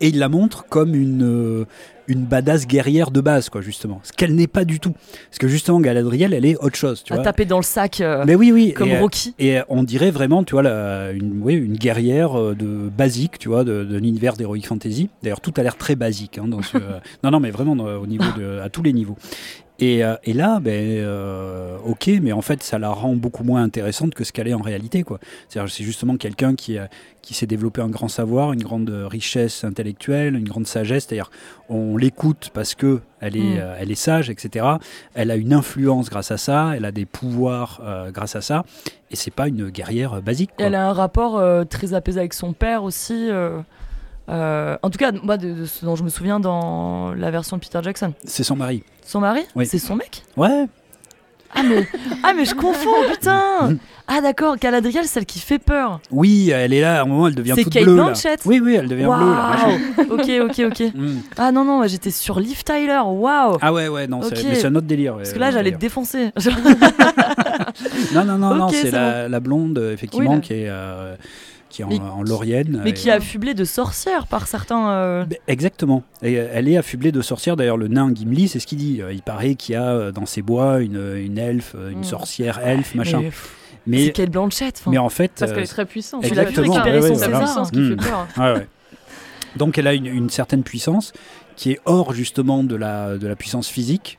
Et il la montre comme une, une badass guerrière de base, quoi, justement. Ce qu'elle n'est pas du tout. Parce que justement, Galadriel, elle est autre chose. Tu à taper dans le sac euh, Mais oui, oui. comme et, Rocky. Et on dirait vraiment, tu vois, une, oui, une guerrière euh, de basique, tu vois, de, l'univers d'Heroic Fantasy. D'ailleurs, tout a l'air très basique. Hein, dans ce, non, non, mais vraiment au niveau de, à tous les niveaux. Et, euh, et, là, ben, euh, ok, mais en fait, ça la rend beaucoup moins intéressante que ce qu'elle est en réalité. C'est justement quelqu'un qui, qui s'est développé un grand savoir, une grande richesse intellectuelle, une grande sagesse. C'est-à-dire, on l'écoute parce que elle est, mm. euh, elle est sage, etc. Elle a une influence grâce à ça, elle a des pouvoirs grâce à ça, et c'est pas une guerrière basique. Elle a un rapport très apaisé avec son père aussi. Euh, en tout cas, moi, de, ce dont je me souviens dans la version de Peter Jackson. C'est son mari. Son mari C'est son mec Ouais. Ah mais, ah mais je confonds, putain Ah d'accord, Galadriel, celle qui fait peur. Oui, elle est là, à un moment, elle devient toute Kate bleue. C'est Blanchett Oui, oui, elle devient bleue. Là, ok, ok, ok. Mm. Ah non, non, j'étais sur Liv Tyler, waouh Ah ouais, ouais, non, c'est un autre délire. Parce que là, j'allais te défoncer. non, non, non, non, c'est la, blonde, effectivement, qui est... Euh, qui est en, Laurienne. Mais qui est affublée de sorcières par certains. Euh, exactement. Et euh, elle est affublée de sorcières. D'ailleurs, le nain Gimli, c'est ce qu'il dit. Euh, il paraît qu'il y a dans ces bois une, une elfe, une mm. sorcière elfe, machin. Mais c'est quelle Blanchette. Mais en fait, parce qu'elle est très puissante. Exactement. Elle a pu récupérer son César. qui fait peur. Ouais, ouais. Donc elle a une, une, certaine puissance qui est hors justement de la, de la puissance physique.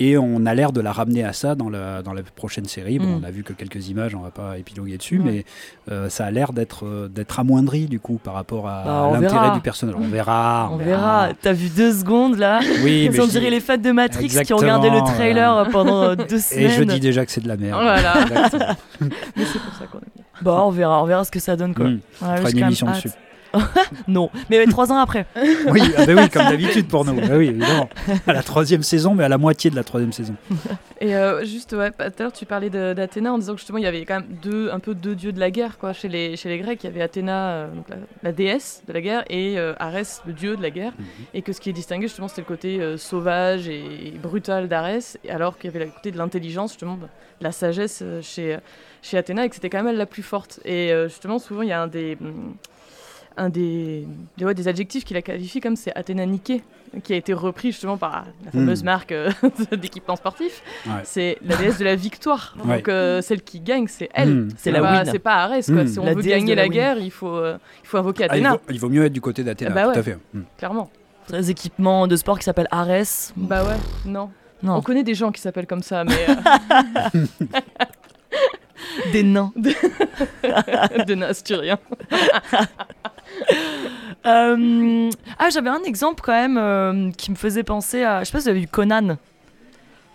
Et on a l'air de la ramener à ça dans la, dans la prochaine série. Bon, mm. On a vu que quelques images, on va pas épiloguer dessus, mais euh, ça a l'air d'être euh, d'être amoindri du coup par rapport à, bah, l'intérêt du personnage. On verra. On, verra. T'as vu deux secondes là Oui, mais on dirait les fans de Matrix qui ont regardé le trailer pendant deux semaines. Et je dis déjà que c'est de la merde. Voilà. mais c'est pour ça qu'on est. Bon, on verra, on verra ce que ça donne quoi. Mm. Ouais, une émission dessus. non, mais trois ans après. oui, ah bah oui, comme d'habitude pour nous. Bah oui, évidemment. À la troisième saison, mais à la moitié de la troisième saison. Et euh, juste, ouais, tout à l'heure, tu parlais d'Athéna en disant que justement, il y avait quand même deux, un peu deux dieux de la guerre quoi, chez, les, chez les Grecs. Il y avait Athéna, euh, donc la, déesse de la guerre, et euh, Arès, le dieu de la guerre. Mhm. Et que ce qui est distingué, justement, c'était le côté sauvage et brutal d'Arès, alors qu'il y avait le côté de l'intelligence, justement, de la sagesse chez, chez Athéna, et que c'était quand même elle la plus forte. Et justement, souvent, il y a un des. Hum, un des, des, des adjectifs qui la qualifie comme c'est Athéna Nike, qui a été repris justement par la fameuse hmm. marque euh, d'équipement sportif. C'est la déesse de la victoire. Donc euh, celle qui gagne, c'est elle. Hmm. C'est la C'est pas Arès. Quoi. Hmm. Si on veut gagner la, guerre, il faut, euh, il faut invoquer ah, Athéna. il, vaut, mieux être du côté d'Athéna, bah tout à fait. Clairement. Des équipements de sport qui s'appellent Arès. Bah ouais, non. non. On connaît des gens qui s'appellent comme ça, mais. des nains. des nains asturiens. Euh, ah, j'avais un exemple quand même euh, qui me faisait penser à. Je sais pas si vous avez vu Conan.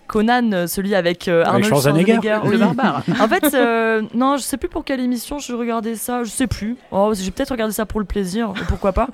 Conan, euh, celui avec Arnold Schwarzenegger, le barbare. en fait, non, je sais plus pour quelle émission je regardais ça, je sais plus. Oh, j'ai peut-être regardé ça pour le plaisir, pourquoi pas.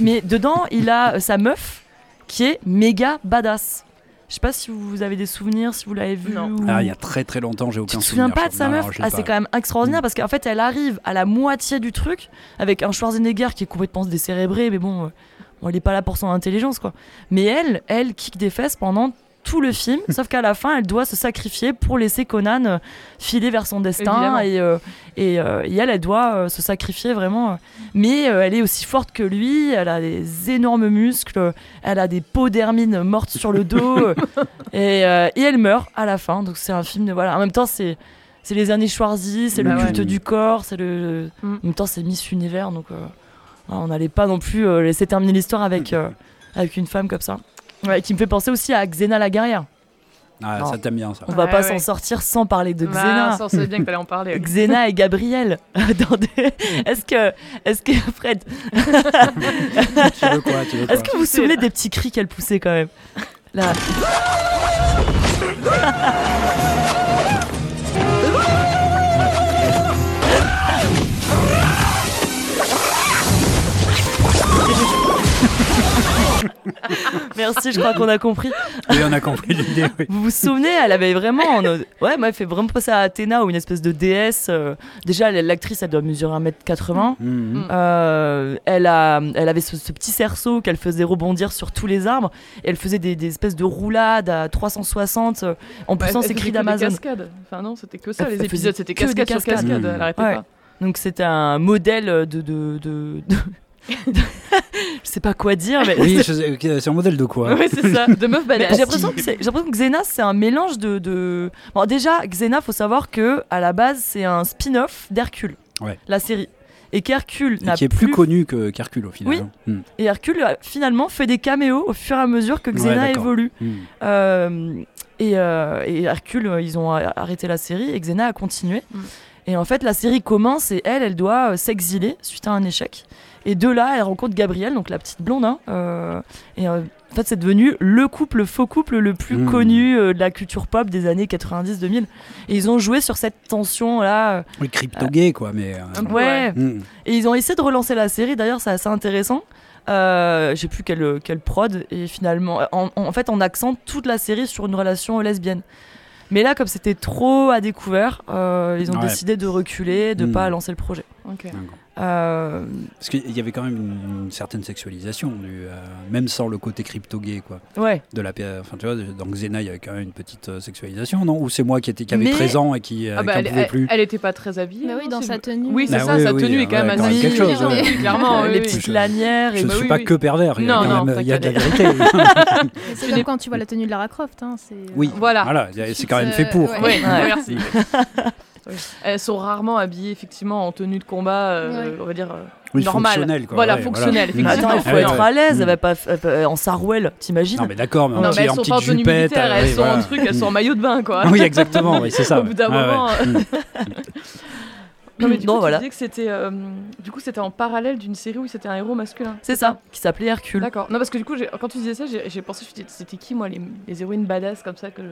mais dedans, il a sa meuf qui est méga badass. Je sais pas si vous avez des souvenirs, si vous l'avez vu. Non. Ah, il y a très très longtemps, j'ai aucun souvenir. Tu te souviens pas de sa meuf Ah, c'est quand même extraordinaire mm. parce qu'en fait, elle arrive à la moitié du truc avec un Schwarzenegger qui est complètement décérébré, mais bon, euh, elle est pas là pour son intelligence, quoi. Mais elle, elle kick des fesses pendant tout le film, sauf qu'à la fin, elle doit se sacrifier pour laisser Conan euh, filer vers son destin. Et, euh, euh, et, elle, elle doit se sacrifier vraiment. Mais elle est aussi forte que lui, elle a des énormes muscles, elle a des peaux d'hermine mortes sur le dos, et, et, elle meurt à la fin. Donc c'est un film de. Voilà. En même temps, c'est. C'est les années Schwarzy, c'est le bah culte du corps, c'est le. Mm. En même temps, c'est Miss Univers, donc on n'allait pas non plus laisser terminer l'histoire avec, avec une femme comme ça. Ouais, qui me fait penser aussi à Xena la guerrière. Ah, ça t'aime bien ça. On va pas s'en sortir sans parler de Xena. Bah, ça bien que en parler. Xena et Gabriel. Est-ce que, est-ce que Fred, tu veux quoi, tu veux est-ce que vous vous souvenez des petits cris qu'elle poussait quand même? Là. Merci, je crois qu'on a compris. Oui, on a compris l'idée. Vous vous souvenez, elle avait vraiment. Ouais, moi, elle fait vraiment penser à Athéna ou une espèce de déesse. Euh, déjà, l'actrice, elle doit mesurer 1m80. Mm. Euh, elle, a, elle avait ce, petit cerceau qu'elle faisait rebondir sur tous les arbres. Et elle faisait des, espèces de roulades à 360 euh, en poussant ses cris d'Amazon. Enfin, non, c'était que ça, les épisodes. C'était cascade sur cascade. Elle arrêtait pas. Donc c'était un modèle de, de, de, je sais pas quoi dire, mais. Oui, c'est un modèle de quoi Oui, c'est ça, de meuf badass. J'ai l'impression que, que, Xena, c'est un mélange de, de, Bon, déjà, Xena, faut savoir que à la base, c'est un spin-off d'Hercule, ouais. la série. Et qu'Hercule n'a qui est plus, connu que qu'Hercule au final. Oui. Hein. Hmm. Et Hercule finalement fait des caméos au fur et à mesure que Xena évolue. Hmm. Euh, et, euh, et, Hercule, ils ont arrêté la série et Xena a continué. Hmm. Et en fait, la série commence et elle, elle doit euh, s'exiler suite à un échec. Et de là, elle rencontre Gabrielle, donc la petite blonde. Hein, euh, et euh, en fait, c'est devenu le couple, faux couple le plus hmm. connu euh, de la culture pop des années 90-2000. Et ils ont joué sur cette tension-là. oui, crypto-gay, quoi. Mais, ouais. Hmm. Et ils ont essayé de relancer la série. D'ailleurs, c'est assez intéressant. Euh, j'ai plus quelle, quelle prod. Et finalement, en, fait, on accente toute la série sur une relation lesbienne. Mais là, comme c'était trop à découvert, ils ont décidé de reculer, de ne hmm. pas lancer le projet. Euh, Parce qu'il y avait quand même une, certaine sexualisation, du, euh, même sans le côté crypto-gay, quoi. Ouais. De la, enfin, tu vois, dans Xena, il y avait quand même une petite euh, sexualisation, non? Ou c'est moi qui, était, qui avait 13 ans et qui, ah bah, elle, pouvait plus? Elle était pas très habillée. Bah oui, dans sa tenue. Oui, c'est bah ça, sa tenue est quand même assez. quelque chose, clairement. les petites lanières. Je ne suis pas que pervers, il y a, de la vérité. c'est comme quand tu vois la tenue de Lara Croft. Hein, oui, voilà. c'est quand même fait pour. Merci. Elles sont rarement habillées effectivement en tenue de combat, on va dire. normal. Voilà, fonctionnel. Attends, il faut être à l'aise. Elle va pas en sarouel, t'imagines Non, mais d'accord, mais, non, mais elles sont pas en tenue militaire, elles sont en truc, elles sont en maillot de bain, quoi. Oui, exactement, c'est ça. Au bout d'un moment. Non, mais du coup, voilà. tu disais que c'était, euh, du coup, c'était en parallèle d'une série où c'était un héros masculin. C'est ça, qui s'appelait Hercule. D'accord. Non, parce que du coup, quand tu disais ça, j'ai, pensé, c'était qui, moi, les, les, héroïnes badass comme ça que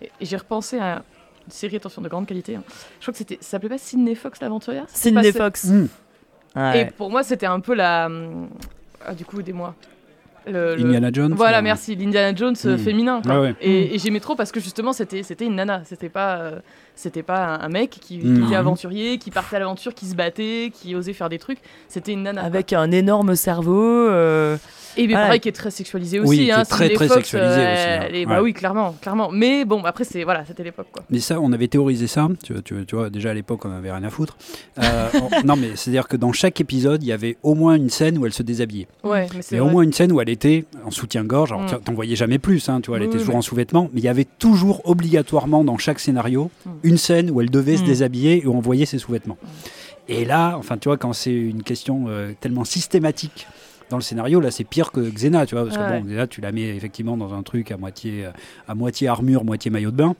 Et, j'ai repensé à série, attention, de grande qualité. Hein. Je crois que c'était, ça s'appelait pas Sidney Fox l'aventurière? Sidney Fox. Hmm. Et pour moi, c'était un peu la. Ah, du coup, aidez-moi. Indiana Jones. Voilà, merci. L'Indiana Jones euh, hmm. féminin. Et, et j'aimais trop parce que justement, c'était, c'était une nana. C'était pas. Euh, c'était pas un, mec qui, qui était aventurier, qui partait à l'aventure, qui se battait, qui osait faire des trucs. C'était une nana. Avec un énorme cerveau. Euh, et pareil, qui est très sexualisé aussi. Oui, hein, très, très sexualisé aussi. Hein. Bah oui, clairement, clairement. Mais bon, après, c'est voilà, c'était l'époque. Quoi. Mais ça, on avait théorisé ça. Tu, tu, tu vois, déjà à l'époque, on avait rien à foutre. Euh, non, mais c'est-à-dire que dans chaque épisode, il y avait au moins une scène où elle se déshabillait. Ouais, mais c'est. au moins une scène où elle était en soutien-gorge. Alors, mm. t'en voyais jamais plus, hein, tu vois, elle était toujours en sous-vêtements. Mais il y avait toujours obligatoirement dans chaque scénario mm. Une scène où elle devait se mm. déshabiller et où on voyait ses sous-vêtements. Et là, enfin, tu vois, quand c'est une question euh, tellement systématique dans le scénario, là, c'est pire que Xena, tu vois, parce que bon, Xena, tu la mets effectivement dans un truc à moitié, à moitié armure, moitié maillot de bain.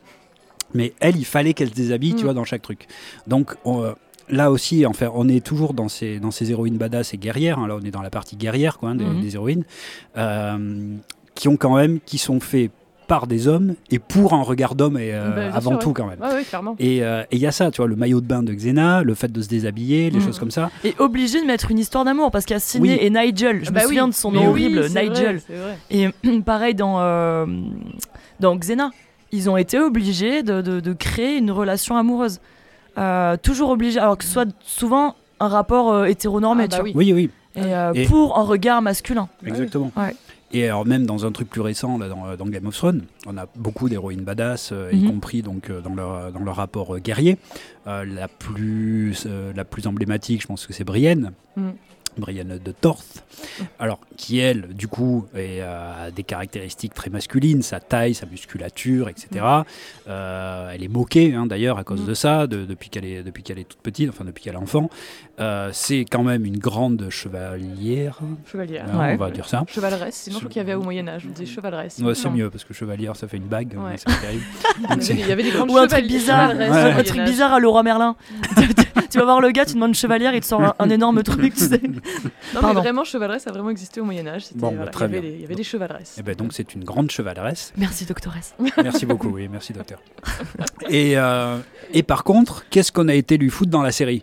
Mais elle, il fallait qu'elle se déshabille, tu mm. vois, dans chaque truc. Donc, euh, là aussi, enfin, on est toujours dans ces, dans ces héroïnes badass et guerrières. Hein. là, on est dans la partie guerrière, quoi, hein, des, mm-hmm. des, héroïnes, euh, qui ont quand même, qui sont faits par des hommes et pour un regard d'homme et euh, bah, avant tout quand même. Euh, et il y a ça, tu vois, le maillot de bain de Xena, le fait de se déshabiller, les mm. choses comme ça. Et obligé de mettre une histoire d'amour parce qu'il y a Sidney et Nigel. Je me bah souviens de son nom horrible, Nigel. et pareil dans euh, dans Xena, ils ont été obligés de, de, créer une relation amoureuse. toujours obligés, alors que ce soit souvent un rapport hétéronormé. Ah, bah oui. oui, oui. Et, pour un regard masculin. Exactement. Ouais. Et alors même dans un truc plus récent, là, dans, dans Game of Thrones, on a beaucoup d'héroïnes badass, euh, y mhm. compris donc euh, dans leur dans leur rapport euh, guerrier. la plus la plus emblématique, je pense que c'est Brienne. Mhm. Brienne de Torth, alors qui elle, du coup, est, a des caractéristiques très masculines, sa taille, sa musculature, etc. Mm. Euh, elle est moquée, hein, d'ailleurs, à cause mm. de ça, depuis qu'elle est, depuis qu'elle est toute petite, enfin depuis qu'elle est enfant. Euh, c'est quand même une grande chevalière. Chevalière, on va dire ça. Chevaleresse, sinon je crois qu'il y avait au Moyen-Âge, on disait chevaleresse. Ouais, c'est mieux, parce que chevalière, ça fait une bague, c'est terrible. il y avait des grandes Ou un truc bizarre, un truc bizarre à Leroy Merlin. tu vas voir le gars, tu demandes chevalière, il te sort un, énorme truc, tu sais. Non, mais vraiment, chevaleresse a vraiment existé au Moyen-Âge. Bon, bah, il, y il, y avait des chevaleresses. Et eh ben, donc, c'est une grande chevaleresse. Merci, doctoresse. Merci beaucoup, oui, merci, docteur. et, euh, et par contre, qu'est-ce qu'on a été lui foutre dans la série?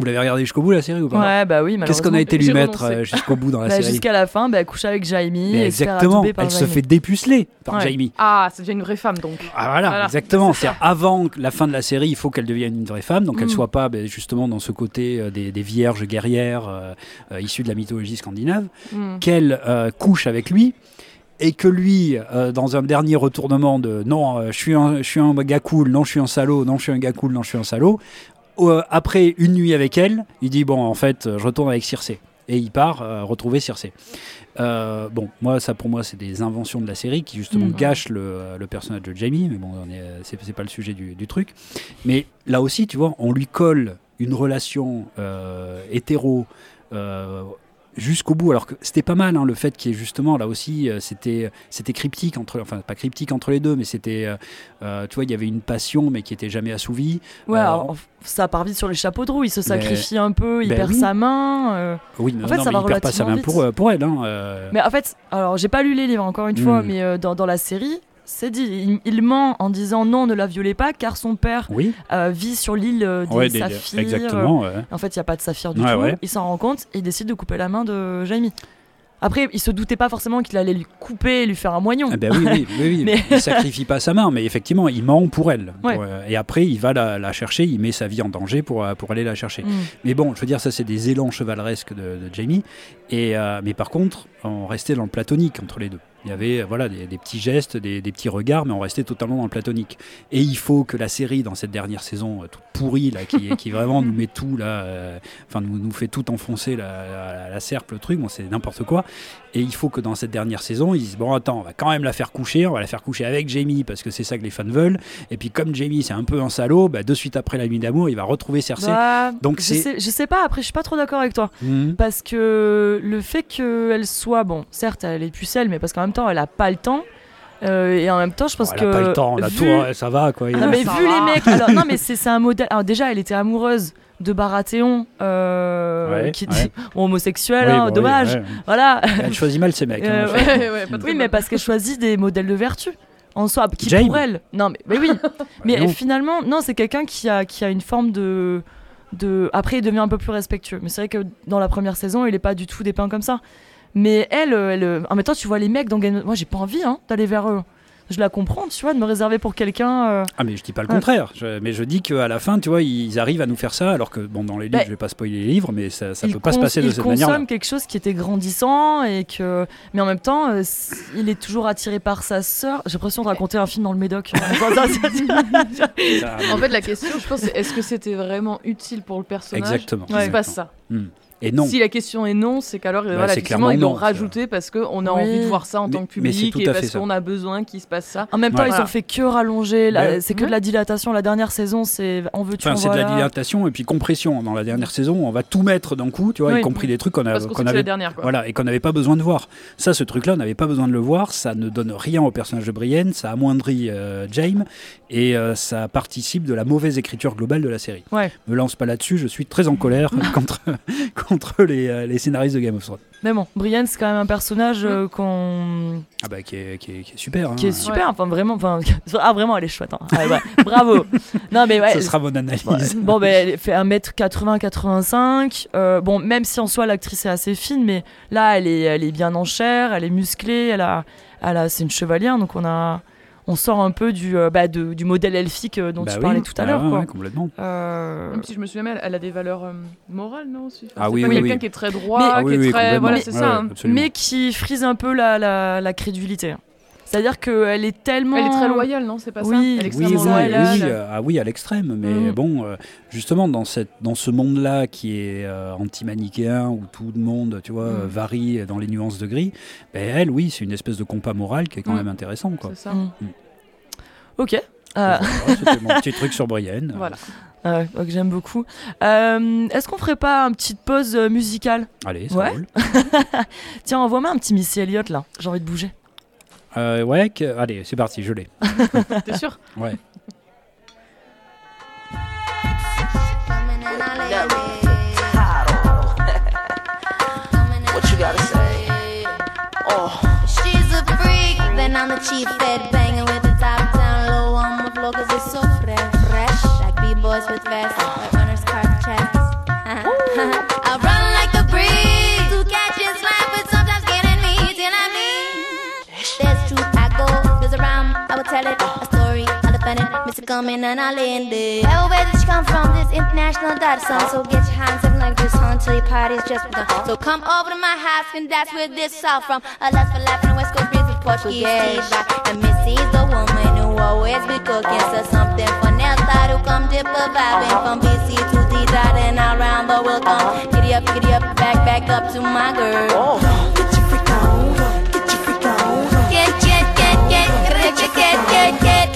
Vous l'avez regardé jusqu'au bout la série ou pas Ouais, bah oui, Qu'est-ce qu'on a été lui mettre euh, jusqu'au bout dans la bah, série Jusqu'à la fin, bah, coucher avec Jaime. exactement, elle se fait dépuceler par Jaime. Ah, ça devient une vraie femme donc. Ah voilà, exactement. C'est avant la fin de la série, il faut qu'elle devienne une vraie femme, donc qu'elle mm. soit pas bah, justement dans ce côté euh, des, vierges guerrières euh, issues de la mythologie scandinave, mm. qu'elle couche avec lui et que lui, dans un dernier retournement de non, je suis un, je suis un gars cool, non, je suis un salaud, non, je suis un gars cool, non, je suis un salaud, euh, après une nuit avec elle, il dit bon, en fait, je retourne avec Circe. Et il part euh, retrouver Circe. Euh, bon, moi, ça pour moi, c'est des inventions de la série qui justement mm. gâchent le, personnage de Jamie, mais bon, c'est pas le sujet du, du, truc. Mais là aussi, tu vois, on lui colle une relation hétéro jusqu'au bout. Alors que c'était pas mal, hein, le fait qu'il y ait justement là aussi, euh, c'était c'était cryptique entre, enfin pas cryptique entre les deux, mais c'était, euh, euh, tu vois, il y avait une passion mais qui était jamais assouvie. Ouais, ça part vite sur les chapeaux de roue. Il se sacrifie un peu, il ben perd sa main. Oui, mais en fait, ça va il perd pas sa main pour pour elle. Hein, mais en fait, alors j'ai pas lu les livres encore une fois, hmm. mais dans, dans la série, c'est dit. Il, ment en disant non, ne la violez pas, car son père euh, vit sur l'île euh, des saphirs. Exactement. En fait, il n'y a pas de saphir du tout. Il s'en rend compte et il décide de couper la main de Jamie. Après, il se doutait pas forcément qu'il allait lui couper et lui faire un moignon. Ah ben oui, oui, oui, il sacrifie pas sa main, mais effectivement, il ment pour elle. Euh, et après, il va la, chercher, il met sa vie en danger pour, pour aller la chercher. Mm. Mais bon, je veux dire, ça, c'est des élans chevaleresques de, Jamie. Et, mais par contre, on restait dans le platonique entre les deux. Il y avait voilà, des, petits gestes, des, petits regards, mais on restait totalement dans le platonique. Et il faut que la série, dans cette dernière saison toute pourrie, là, qui, vraiment nous met tout, là, enfin, nous, nous fait tout enfoncer la, la, serpe, le truc, bon, c'est n'importe quoi. Et il faut que dans cette dernière saison, ils disent Bon, attends, on va quand même la faire coucher, on va la faire coucher avec Jamie, parce que c'est ça que les fans veulent. Et puis, comme Jamie, c'est un peu un salaud, bah, de suite après la nuit d'amour, il va retrouver Cersei. Bah, Donc, je sais, je sais pas, après, je suis pas trop d'accord avec toi. Mhm. Parce que le fait qu'elle soit, bon, certes, elle est pucelle, mais parce qu'en même temps, elle a pas le temps. Euh, et en même temps, je pense que. Elle a pas le temps, la tour, ça va quoi. Non, mais vu les mecs. Alors, non, mais c'est un modèle. Alors, déjà, elle était amoureuse de Baratheon euh, qui dit homosexuel, hein, dommage. voilà. Elle choisit mal ses mecs. Hein, euh, oui, mais parce qu'elle choisit des modèles de vertu en soi, qui pour elle. Non, mais, oui. mais finalement, non, c'est quelqu'un qui a, qui a une forme de, de. Après, il devient un peu plus respectueux. Mais c'est vrai que dans la première saison, il est pas du tout dépeint comme ça. Mais elle, elle, en même temps, tu vois les mecs dans Game Moi, j'ai pas envie hein, d'aller vers eux je la comprends, tu vois, de me réserver pour quelqu'un. Euh. Ah, mais je dis pas le contraire. mais je dis qu'à la fin, tu vois, ils arrivent à nous faire ça, alors que, bon, dans les livres, je je vais pas spoiler les livres, mais ça, ça peut pas se passer de cette manière. Il consomme quelque chose qui était grandissant, et que. Mais en même temps, euh, il est toujours attiré par sa sœur. J'ai l'impression de raconter un film dans le Médoc. en fait, la question, je pense, c'est est-ce que c'était vraiment utile pour le personnage Exactement. C'est pas ça. Hmm. Et non. Si la question est non, c'est qu'alors bah, voilà, effectivement, ils l'ont rajouté parce qu'on a envie de voir ça en tant que public et parce qu'on a besoin qu'il se passe ça. En même temps, ils ont fait que rallonger. C'est que de la dilatation. La dernière saison, c'est on veut enfin, c'est de la dilatation et puis compression. Dans la dernière saison, on va tout mettre d'un coup, tu vois, y compris des trucs qu'on avait, voilà, et qu'on n'avait pas besoin de voir. Ça, ce truc-là, on n'avait pas besoin de le voir. Ça ne donne rien au personnage de Brienne. Ça amoindrit euh, Jaime et euh, ça participe de la mauvaise écriture globale de la série. Ouais. Me lance pas là-dessus. Je suis très en colère contre contre les, euh, les, scénaristes de Game of Thrones. Mais bon, Brienne, c'est quand même un personnage euh, qu'on. Ah bah, qui est, qui est, qui est super. Hein. Qui est super, enfin vraiment. Enfin, ah, vraiment, elle est chouette. Hein. Ah, ouais, bravo. non, mais ouais. Ça sera mon analyse. bon, ben, elle fait 1m80-85. Euh, bon, même si en soi, l'actrice est assez fine, mais là, elle est, elle est bien en chair, elle est musclée, elle a, elle a, c'est une chevalière, donc on a on sort un peu du, euh, bah, du modèle elfique euh, dont bah tu parlais tout à l'heure. Ouais, complètement. Euh, Même si je me souviens, elle, elle a des valeurs morales, non aussi Ah oui, oui, quelqu'un qui est très droit, qui est très. Voilà, c'est ça. Hein. Mais qui frise un peu la, la, la crédulité. C'est-à-dire qu'elle est tellement. Elle est très loyale, non C'est pas ça Elle est extrêmement oui, loyale. Oui, ah oui, à l'extrême. Mais mm. bon, euh, justement, dans, cette, dans ce monde-là qui est euh, anti-manichéen, où tout le monde, tu vois, mm. varie dans les nuances de gris, ben, elle, oui, c'est une espèce de compas moral qui est quand mm. même intéressant. C'est ça. Ok. Euh... C'était mon petit truc sur Brienne. Voilà. Ah j'aime beaucoup. Euh, est-ce qu'on ferait pas une petite pause musicale? Allez, ça ouais. roule. Tiens, envoie-moi un petit Missy Elliott là. J'ai envie de bouger. Euh, ouais, allez, c'est parti, je l'ai. T'es sûr? Ouais. What you gotta say? Oh. She's a freak, then I'm the chief fed banging with the top down low on the floor cause it's so fresh. Fresh, like B-boys with vests, defend it. Mr. Coming and I'll end it. Well, where did you come from? This international dot song. So get your hands up like this until your party's just begun. So come over to my house and that's where this all from. A lust for laughing, West Coast breeze with Portuguese rock. And Missy's the woman who always be cooking. So something for Nelsa to come dip a vibing from BC to D dot and around the world. Come giddy up, giddy up, back, back up to my girl. Oh. Get your freak on, get your freak on. Get, get, get, get, get, get, get get,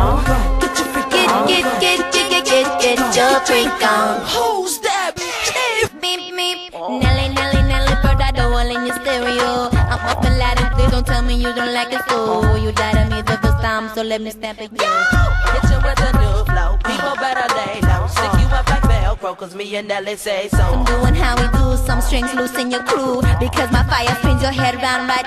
get, get your freak on. Get on. Get, get, get, get, get, get, get your freak on. Who's that? Beep, beep. Nelly, Nelly, Nelly, bird, I don't in your stereo. I'm up and loud and clear, don't tell me you don't like it, so you died on me the first time, so let me stamp it, yeah. Hit you with a new flow, people better lay low. Stick you up like Velcro, cause me and Nelly say so. I'm doing how we do, some strings loose in your crew, because my fire spins your head round right,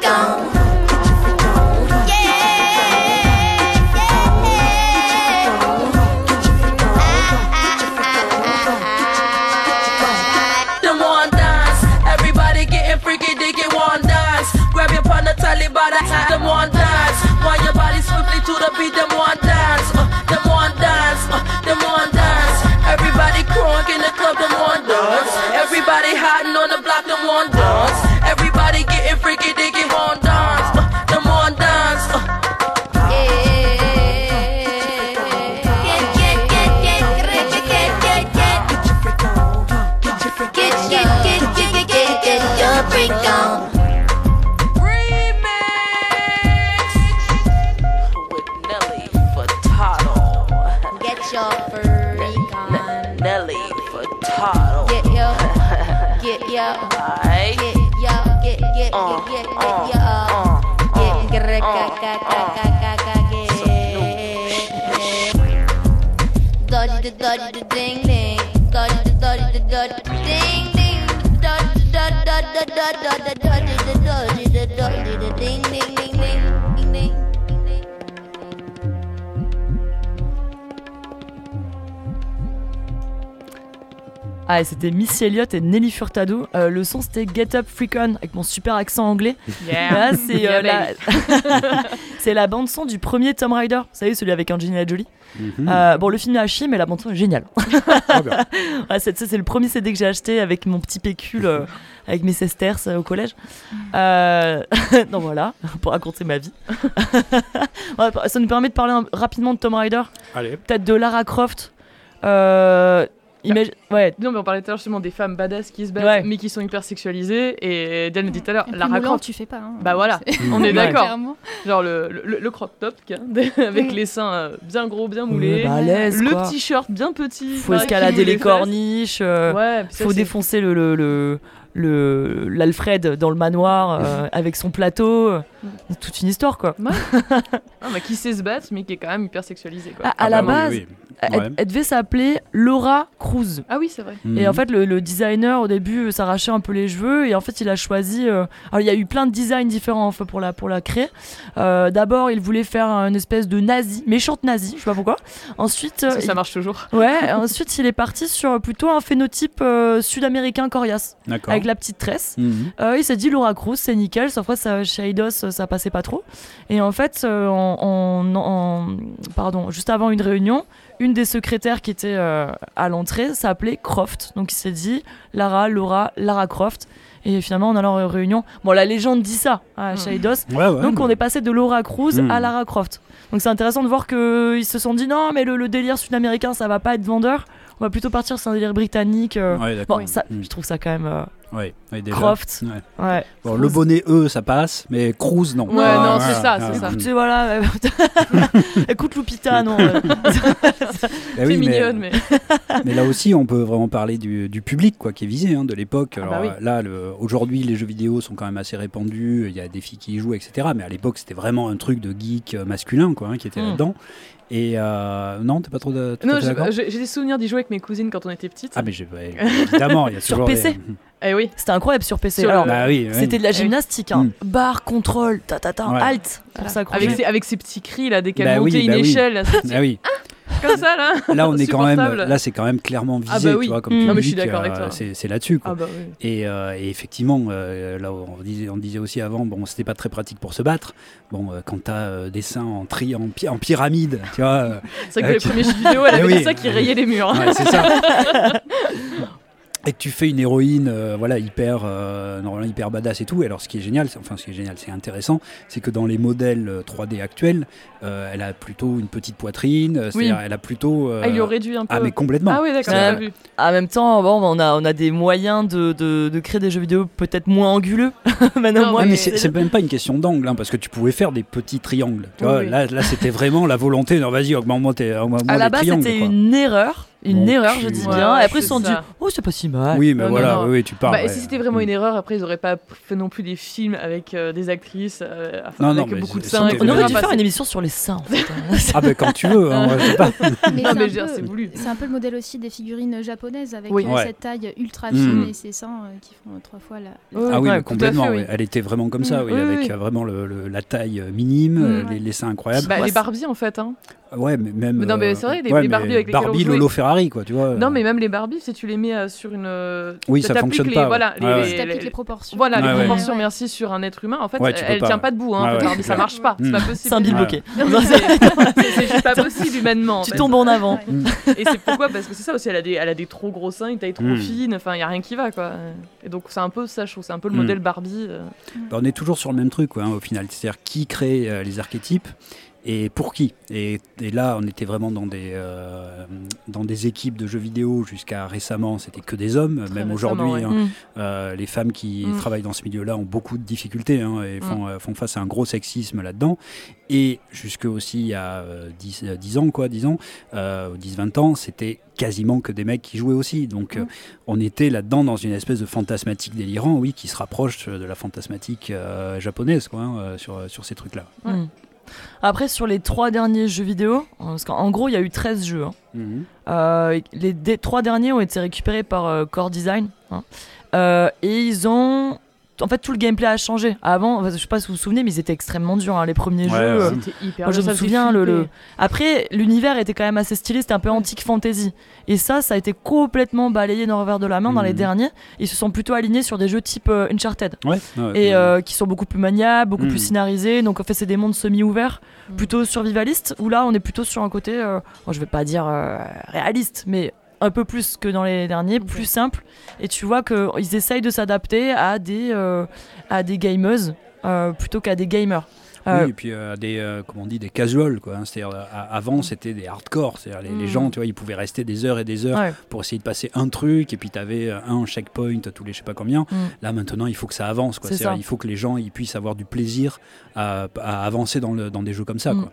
da da da Ah, c'était Missy Elliott et Nelly Furtado. Euh, le son, c'était Get Up Freak On avec mon super accent anglais. Yeah. c'est euh, la... la bande son du premier Tomb Raider. Vous savez, celui avec Angelina Jolie. Mhm. Euh, bon, le film est à chier, mais la bande son est géniale. Ah, c'est, c'est le premier CD que j'ai acheté avec mon petit pécule, avec mes sesters au collège. donc voilà, pour raconter ma vie. ça nous permet de parler rapidement de Tomb Raider. Peut-être de Lara Croft. Euh, Ouais. Non, mais on parlait tout à l'heure justement des femmes badass qui se battent, mais qui sont hyper sexualisées. Et Dan dit tout à l'heure, la raconte. tu fais pas. Hein. Bah voilà, on est d'accord. Genre le, le, crop top avec les seins euh, bien gros, bien moulés. le t-shirt bien petit. Faut escalader les corniches. Euh, ouais, faut défoncer le, le le l'Alfred dans le manoir euh, avec son plateau toute une histoire quoi ah, bah, qui sait se battre mais qui est quand même hyper sexualisé quoi. à, ah, la bah base elle, devait s'appeler Laura Cruz. Ah oui, c'est vrai. Et en fait, le, designer, au début, s'arrachait un peu les cheveux. Et en fait, il a choisi. Euh, alors, il y a eu plein de designs différents pour, la, pour la créer. Euh, d'abord, il voulait faire une espèce de nazi, méchante nazi, je sais pas pourquoi. Ensuite. Ça, ça marche toujours. Ouais, ensuite, il est parti sur plutôt un phénotype euh, sud-américain coriace. Avec la petite tresse. Mhm. il s'est dit Laura Cruz, c'est nickel. Sauf que ça, chez Eidos, ça passait pas trop. Et en fait, en, pardon, juste avant une réunion, une des secrétaires qui était euh, à l'entrée s'appelait Croft. Donc il s'est dit Lara, Laura, Lara Croft. Et finalement, on a leur réunion. Bon, la légende dit ça à Shaidos. Hmm. donc on est passé de Laura Cruz à hmm. Lara Croft. Donc c'est intéressant de voir qu'ils se sont dit non, mais le, délire sud-américain, ça va pas être vendeur. On va plutôt partir sur un délire britannique. Euh. bon, ça, hmm. je trouve ça quand même. Euh, Ouais, Croft. Ouais. Bon, le bonnet E, ça passe, mais Cruz, non. Ouais, non, c'est ça, c'est ça. Écoutez, voilà. Écoute Lupita, non. c'est mignonne, mais. mais... là aussi, on peut vraiment parler du, du public, quoi, qui est visé, hein, de l'époque. Ah bah Alors là, le... aujourd'hui, les jeux vidéo sont quand même assez répandus. Il y a des filles qui y jouent, etc. Mais à l'époque, c'était vraiment un truc de geek masculin, quoi, hein, qui était hmm. là-dedans. Et euh, non, t'es pas trop de. Non, j'ai des souvenirs d'y jouer avec mes cousines quand on était petites. Ah, mais évidemment, il y a toujours. Sur PC Eh oui. C'était incroyable sur PC. Alors, bah c'était de la gymnastique. Hein. Mm. Barre, contrôle, ta ta ta, halt. avec, ses, avec ses petits cris là, dès qu'elle bah montait une bah échelle. ah oui. Comme ça là. Là on est quand même, là c'est quand même clairement visé, ah bah oui. tu vois, comme mm. je suis d'accord avec toi. C'est là-dessus. Ah bah oui. et, euh, et, effectivement, euh, là on disait, on disait aussi avant, bon c'était pas très pratique pour se battre. Bon, euh, quand t'as euh, des seins en, tri, en, en, pyramide, tu vois. c'est vrai que les premiers jeux vidéo, elle avait ça qui rayait les murs. Ouais, c'est ça. Et que tu fais une héroïne euh, voilà hyper euh, normalement hyper badass et tout. Et alors ce qui est génial enfin ce qui est génial c'est intéressant c'est que dans les modèles 3D euh, actuels elle a plutôt une petite poitrine oui. elle a plutôt ah, il réduit un peu. ah mais complètement. Ah oui d'accord vu. en même temps bon on a on a des moyens de, de, de créer des jeux vidéo peut-être moins anguleux. Maintenant mais c'est même pas une question d'angle hein, parce que tu pouvais faire des petits triangles. Tu vois, là, là c'était vraiment la volonté non vas-y augmente-moi tes, augmente à la base c'était une erreur une erreur, je dis bien. et après, ils se sont dit, oh, c'est pas si mal. Oui, mais voilà, Oui, tu parles. Bah, Si c'était vraiment une erreur, après, ils auraient pas fait non plus des films avec euh, des actrices, euh, non, avec beaucoup de seins. On aurait dû faire une émission sur les seins, en fait. ah, ben quand tu veux, hein, je sais pas. Mais c'est voulu. C'est un peu le modèle aussi des figurines japonaises, avec euh, cette taille ultra fine mm. et ces seins qui font trois fois la. Ah oui, complètement. Elle était vraiment comme ça, oui, avec vraiment la taille minime, mm. les seins incroyables. Bah, les Barbie, en fait. Hein. Ouais, mais même. Non, mais c'est vrai, les Barbie avec lesquelles Barbie, Lolo Ferrari, quoi, tu vois. Non, mais même les Barbie, si tu les mets euh, sur une. Euh, oui, ça fonctionne pas. Voilà, les, les, proportions. Voilà, les proportions, merci, sur un être humain. En fait, elle tient pas debout, hein, Barbie, ça marche pas. C'est pas possible. C'est un. C'est juste pas possible humainement. Tu tombes en avant. Et c'est pourquoi Parce que c'est ça aussi, elle a des, elle a des trop gros seins, une taille trop mm. fine, enfin, il y a rien qui va, quoi. Et donc, c'est un peu ça, je trouve, c'est un peu le mm. modèle Barbie. Euh. Bah, on est toujours sur le même truc, quoi, au final. C'est-à-dire qui crée les archétypes et pour qui et, là, on était vraiment dans des, euh, dans des équipes de jeux vidéo jusqu'à récemment, c'était que des hommes. Même aujourd'hui, hein, mm. euh, les femmes qui mm. travaillent dans ce milieu-là ont beaucoup de difficultés hein, et font, mm. euh, font, face à un gros sexisme là-dedans. Et jusque aussi il y a 10, 10 ans, quoi, 10 ans, 10-20 ans, c'était quasiment que des mecs qui jouaient aussi. Donc on était là-dedans dans une espèce de fantasmatique délirant, oui, qui se rapproche de la fantasmatique japonaise, quoi, hein, sur, sur ces trucs-là. Après, sur les trois derniers jeux vidéo, parce qu'en gros, il y a eu 13 jeux. Hein. Mhm. Euh, les trois derniers ont été récupérés par euh, Core Design. Hein. Euh, et ils ont en fait, tout le gameplay a changé. Avant, je sais pas si vous vous souvenez, mais ils étaient extrêmement durs, hein, les premiers jeux. Euh, hyper je me souviens, le, après, l'univers était quand même assez stylé, c'était un peu antique fantasy. Et ça, ça a été complètement balayé dans le revers de la main dans les mhm. derniers. Ils se sont plutôt alignés sur des jeux type euh, Uncharted. et euh, qui sont beaucoup plus maniables, beaucoup plus mhm. scénarisés. Donc, en fait, c'est des mondes semi-ouverts, mhm. plutôt survivalistes, où là, on est plutôt sur un côté, je vais pas dire réaliste, mais un peu plus que dans les derniers, plus simple. Et tu vois qu'ils essayent de s'adapter à des, euh, à des gameuses euh, plutôt qu'à des gamers. oui, euh, et puis à des, comment on dit, des casuals, quoi. Hein. C'est-à-dire, avant, c'était des hardcore. C'est-à-dire, les, les, mm. gens, tu vois, ils pouvaient rester des heures et des heures pour essayer de passer un truc, et puis tu avais un checkpoint tous les je sais pas combien. Mm. Là, maintenant, il faut que ça avance, quoi. Il faut que les gens ils puissent avoir du plaisir à, avancer dans, le, dans des jeux comme ça, mm. quoi.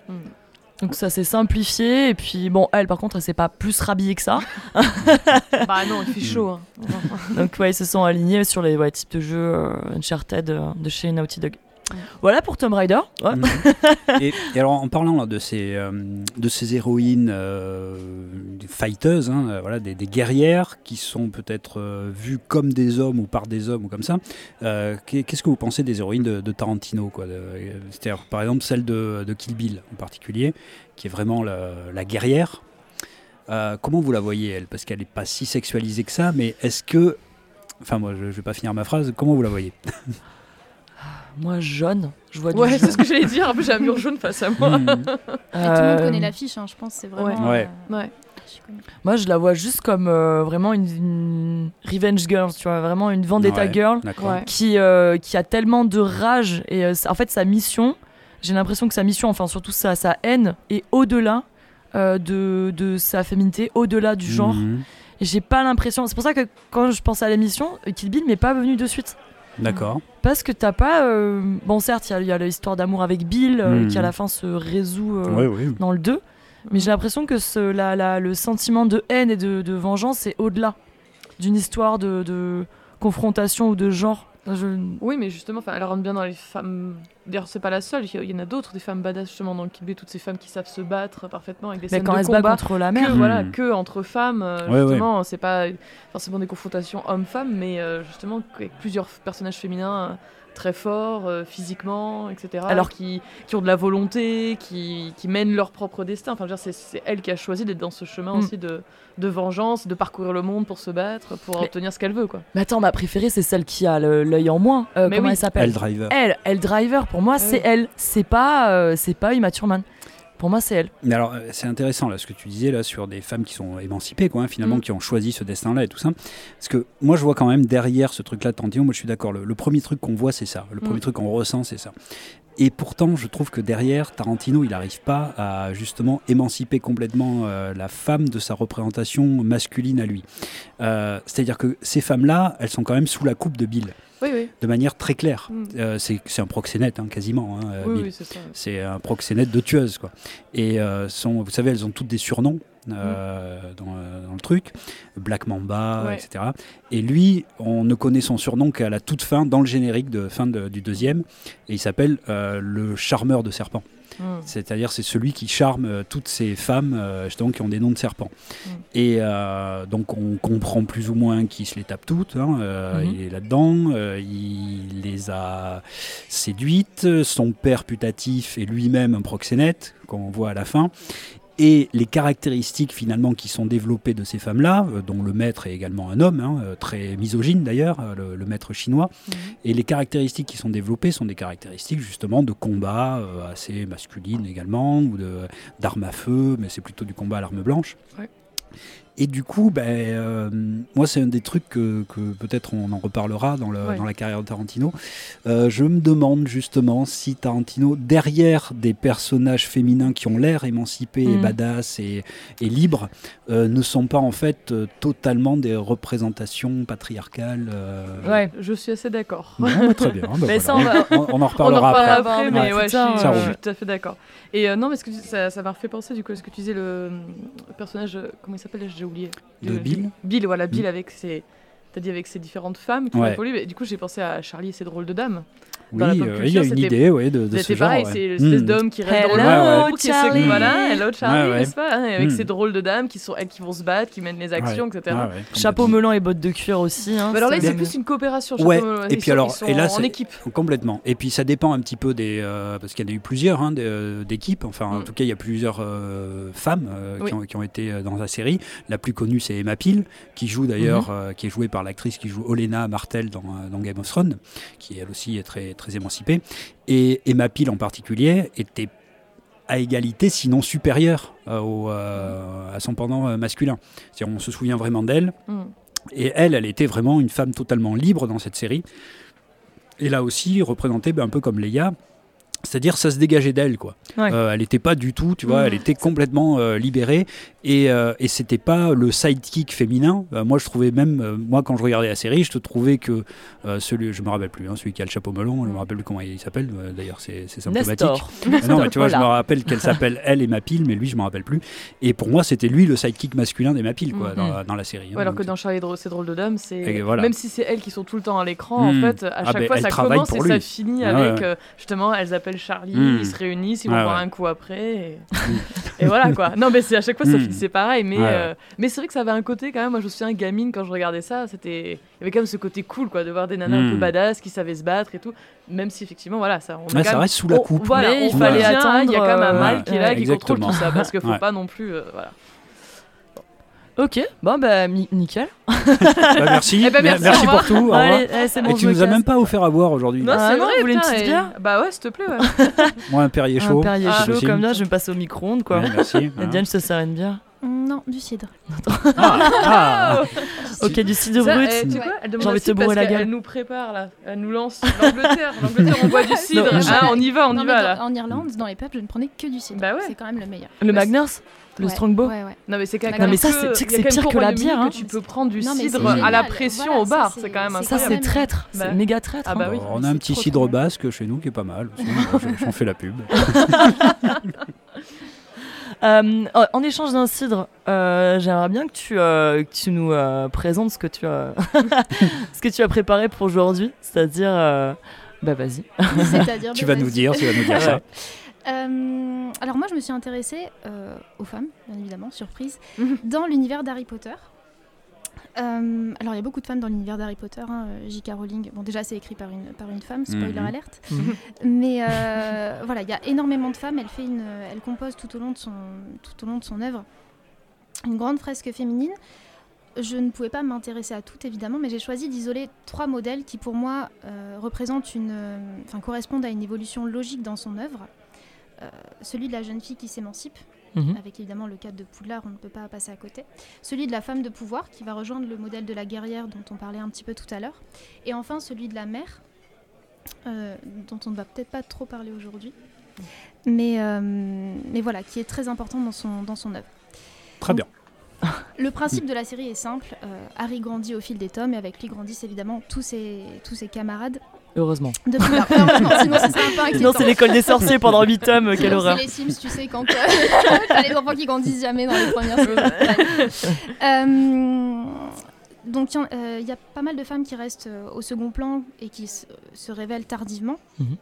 Donc ça s'est simplifié et puis bon elle par contre elle s'est pas plus rhabillée que ça. bah non il fait chaud. Hein. Donc ouais ils se sont alignés sur les ouais, types de jeux euh, Uncharted euh, de chez Naughty Dog. Voilà pour Tomb Raider. Mhm. et, alors en parlant de ces, euh, de ces héroïnes euh, fighteuses, hein, euh, voilà, des, guerrières qui sont peut-être vues comme des hommes ou par des hommes ou comme ça, qu'est-ce que vous pensez des héroïnes de, Tarantino quoi, C'est-à-dire par exemple celle de, Kill Bill en particulier, qui est vraiment la, guerrière. comment vous la voyez elle? Parce qu'elle n'est pas si sexualisée que ça, mais est-ce que... Enfin moi je ne vais pas finir ma phrase, comment vous la voyez? moi, jaune. Je vois ouais, c'est ce que j'allais dire. J'ai un mur jaune face à moi. Hmm. tout le monde connaît l'affiche, hein, je pense. C'est vraiment. Ouais. Euh, moi, je la vois juste comme euh, vraiment une, revenge girl, tu vois, vraiment une vendetta girl qui, euh, qui a tellement de rage. Et en fait, sa mission, j'ai l'impression que sa mission, enfin surtout sa, sa haine, est au-delà de, de, sa féminité, au-delà du genre. Mhm. Et j'ai pas l'impression. C'est pour ça que quand je pense à l'émission, Kill Bill m'est pas venu de suite. D'accord. Parce que t'as pas. Euh, bon, certes, il y a, l'histoire d'amour avec Bill euh, hmm. qui à la fin se résout euh, dans le 2. Mais j'ai l'impression que ce, la, le sentiment de haine et de, de vengeance est au-delà d'une histoire de, de, confrontation ou de genre. Oui, mais justement, elle rentre bien dans les femmes. D'ailleurs, c'est pas la seule. Il y en a d'autres, des femmes badass justement dans le Kill toutes ces femmes qui savent se battre parfaitement avec des scènes quand de elles combat. contre la mer. Que, voilà, hmm. que entre femmes, euh, justement, c'est pas forcément des confrontations hommes-femmes, mais euh, justement avec plusieurs personnages féminins très forts euh, physiquement, etc. Alors qui, qui, ont de la volonté, qui, qui mènent leur propre destin. Enfin, c'est elle qui a choisi d'être dans ce chemin mm. aussi de, de, vengeance, de parcourir le monde pour se battre, pour obtenir ce qu'elle veut. Quoi. Mais attends, ma préférée, c'est celle qui a l'œil en moins. Euh, comment elle s'appelle? Elle Driver. Elle, elle Driver, pour moi, c'est elle. C'est pas, euh, c'est pas Uma Thurman. Pour moi, c'est elle. Mais alors, euh, c'est intéressant là ce que tu disais là sur des femmes qui sont émancipées, quoi, hein, finalement, mm. qui ont choisi ce destin-là et tout ça. Parce que moi, je vois quand même derrière ce truc-là de Tantillon, moi, je suis d'accord. Le, premier truc qu'on voit, c'est ça. Le premier mm. truc qu'on ressent, c'est ça. Et pourtant, je trouve que derrière, Tarantino, il n'arrive pas à justement émanciper complètement euh, la femme de sa représentation masculine à lui. Euh, c'est-à-dire que ces femmes-là, elles sont quand même sous la coupe de Bill de manière très claire. Mm. Euh, c'est un proxénète, hein, quasiment. Hein, euh, c'est un proxénète de tueuse. Quoi. Et sont, vous savez, elles ont toutes des surnoms. Mm. dans, le truc, Black Mamba, etc. Et lui, on ne connaît son surnom qu'à la toute fin, dans le générique de fin du deuxième, et il s'appelle le charmeur de serpent. Mm. C'est-à-dire c'est celui qui charme euh, toutes ces femmes euh, qui ont des noms de serpents. Mm. Et euh, donc on comprend plus ou moins qu'il se les tape toutes. Hein, mm-hmm. Il est là-dedans. il les a séduites. Son père putatif est lui-même un proxénète, qu'on voit à la fin et les caractéristiques finalement qui sont développées de ces femmes-là, euh, dont le maître est également un homme, hein, euh, très misogyne d'ailleurs, euh, le, maître chinois, mhm. et les caractéristiques qui sont développées sont des caractéristiques justement de combat assez masculines également, ou d'armes à feu, mais c'est plutôt du combat à l'arme blanche. Et du coup, ben, euh, moi, c'est un des trucs que, peut-être on en reparlera dans, le, dans la carrière de Tarantino. Euh, je me demande justement si Tarantino, derrière des personnages féminins qui ont l'air émancipés, et mm. badass et, et libres, euh, ne sont pas en fait totalement des représentations patriarcales. Ouais, je suis assez d'accord. très bien. Mais ça, on, en reparlera après. mais ouais, je, suis, tout à fait d'accord. Et non, mais ce que ça, ça m'a fait penser du coup à ce que tu disais, le, personnage, comment il s'appelle oublié. De, Bill Bill, voilà, Bill avec ses. T'as dit avec ses différentes femmes qui ouais. évolué. Du coup, j'ai pensé à Charlie et ses drôles de dames. Oui, euh, il y a une idée ouais, de, de ce genre. pareil, c'est l'espèce mm. d'homme qui reste drôle. Hello, Charlie. voilà, hello Charlie, n'est-ce pas hein, Avec mm. ces drôles de dames qui, sont, elles, qui vont se battre, qui mènent les actions, etc. Chapeau melon et bottes de cuir aussi. Hein, alors là, c'est plus une coopération. Ouais, et puis alors, et là, en équipe. Complètement. Et puis ça dépend un petit peu des. Euh, parce qu'il y en a eu plusieurs hein, euh, d'équipes. Enfin, en tout cas, il y a plusieurs femmes qui ont été dans la série. La plus connue, c'est Emma Peel, qui joue d'ailleurs, mhm. qui est jouée par l'actrice qui joue Olena Martel dans Game of Thrones, qui elle aussi est très émancipée. Et Emma Peel en particulier était à égalité, sinon supérieure euh, au, euh, à son pendant euh, masculin. On se souvient vraiment d'elle. Mm. Et elle, elle était vraiment une femme totalement libre dans cette série. Et là aussi, représentée ben, un peu comme Leia, c'est-à-dire, ça se dégageait d'elle, quoi. Euh, elle n'était pas du tout, tu vois, elle était complètement euh, libérée et, euh, et c'était pas le sidekick féminin. moi, je trouvais même, moi, quand je regardais la série, je te trouvais que celui, je me rappelle plus, hein, celui qui a le chapeau melon, je me rappelle plus comment il s'appelle. D'ailleurs, c'est symptomatique. non, mais tu vois, je me rappelle qu'elle s'appelle elle et ma pile, mais lui, je me rappelle plus. Et pour moi, c'était lui le sidekick masculin des pile, quoi, mm-hmm. dans, la série. Hein, alors que dans Charlie c'est drôle de dames, c'est même si c'est elles qui sont tout le temps à l'écran, en mm. fait, à ah, chaque ben, fois, ça commence et ça finit ah, avec justement, elles appellent Charlie, hmm. ils se réunissent, ils vont boire un coup après. Et, voilà quoi. Non, mais c'est à chaque fois, hmm. C'est pareil. Mais, euh, mais c'est vrai que ça avait un côté quand même. Moi, je me souviens, gamine, quand je regardais ça, c'était. Il y avait quand même ce côté cool quoi, de voir des nanas un peu hmm. badass qui savaient se battre et tout. Même si effectivement, voilà, ça. On ça reste sous la coupe. voilà, il fallait attendre. Il y a quand même un mal qui est là, qui contrôle tout ça. Parce qu'il faut pas non plus. Euh, voilà. Ok, bon bah nickel. bah, merci, eh ben, merci, merci pour tout. Allez, bon, Et tu nous as même pas offert à boire aujourd'hui. Non, c'est ah, vrai, vous voulez une petite bière Bah ouais, s'il te plaît. Ouais. Moi un Perrier chaud. Un Perrier ah, chaud comme ça, je vais me passer au micro-ondes quoi. Ouais, merci. Et Diane, je te sers une bière non, du cidre. ah, ah. ok, du cidre brut. Eh, J'ai envie de te bourrer la gueule. Elle nous prépare là, elle nous lance l'Angleterre. L'Angleterre, on boit du cidre. ah, on y va, on y va là. En Irlande, dans les peuples, je ne prenais que du cidre. Bah ouais. C'est quand même le meilleur. Le Magners le Strongbow ouais, ouais. Non mais c'est quand même ça c'est pire que la bière hein. tu peux prendre du cidre à la pression au bar, c'est quand même incroyable. Ça c'est traître, c'est bah. méga traître. Ah bah oui. On a un petit cidre basque chez nous qui est pas mal. J'en fais la pub. Euh, en échange d'un cidre, euh, j'aimerais bien que tu, euh, que tu nous présentes ce que tu as, ce que tu as préparé pour aujourd'hui, c'est-à-dire, bah vas-y. tu vas nous dire, tu vas nous dire ça. alors moi, je me suis intéressée aux femmes, bien évidemment, surprise, dans l'univers d'Harry Potter. Euh, alors, il y a beaucoup de femmes dans l'univers d'Harry Potter. Hein. J.K. Rowling, bon, déjà, c'est écrit par une, par une femme, spoiler mhm. alerte. Mhm. Mais euh, voilà, il y a énormément de femmes. Elle, fait une, elle compose tout au, long de son, tout au long de son œuvre une grande fresque féminine. Je ne pouvais pas m'intéresser à toutes, évidemment, mais j'ai choisi d'isoler trois modèles qui, pour moi, euh, représentent une, enfin, correspondent à une évolution logique dans son œuvre. celui de la jeune fille qui s'émancipe, Mhm. avec évidemment le cadre de Poudlard, on ne peut pas passer à côté. Celui de la femme de pouvoir, qui va rejoindre le modèle de la guerrière dont on parlait un petit peu tout à l'heure. Et enfin celui de la mère, euh, dont on ne va peut-être pas trop parler aujourd'hui, mais, euh, mais voilà, qui est très important dans son, dans son œuvre. Très bien. Le principe de la série est simple. Euh, Harry grandit au fil des tomes et avec lui grandissent évidemment tous ses, tous ses camarades. Heureusement. De Heureusement, sinon ce serait un peu Sinon c'est l'école des sorciers pendant 8 tomes, quelle horreur. C'est les Sims, tu sais, quand euh, les enfants qui grandissent jamais dans les premières choses. euh, donc il euh, y a pas mal de femmes qui restent euh, au second plan et qui se, révèlent tardivement. Mhm.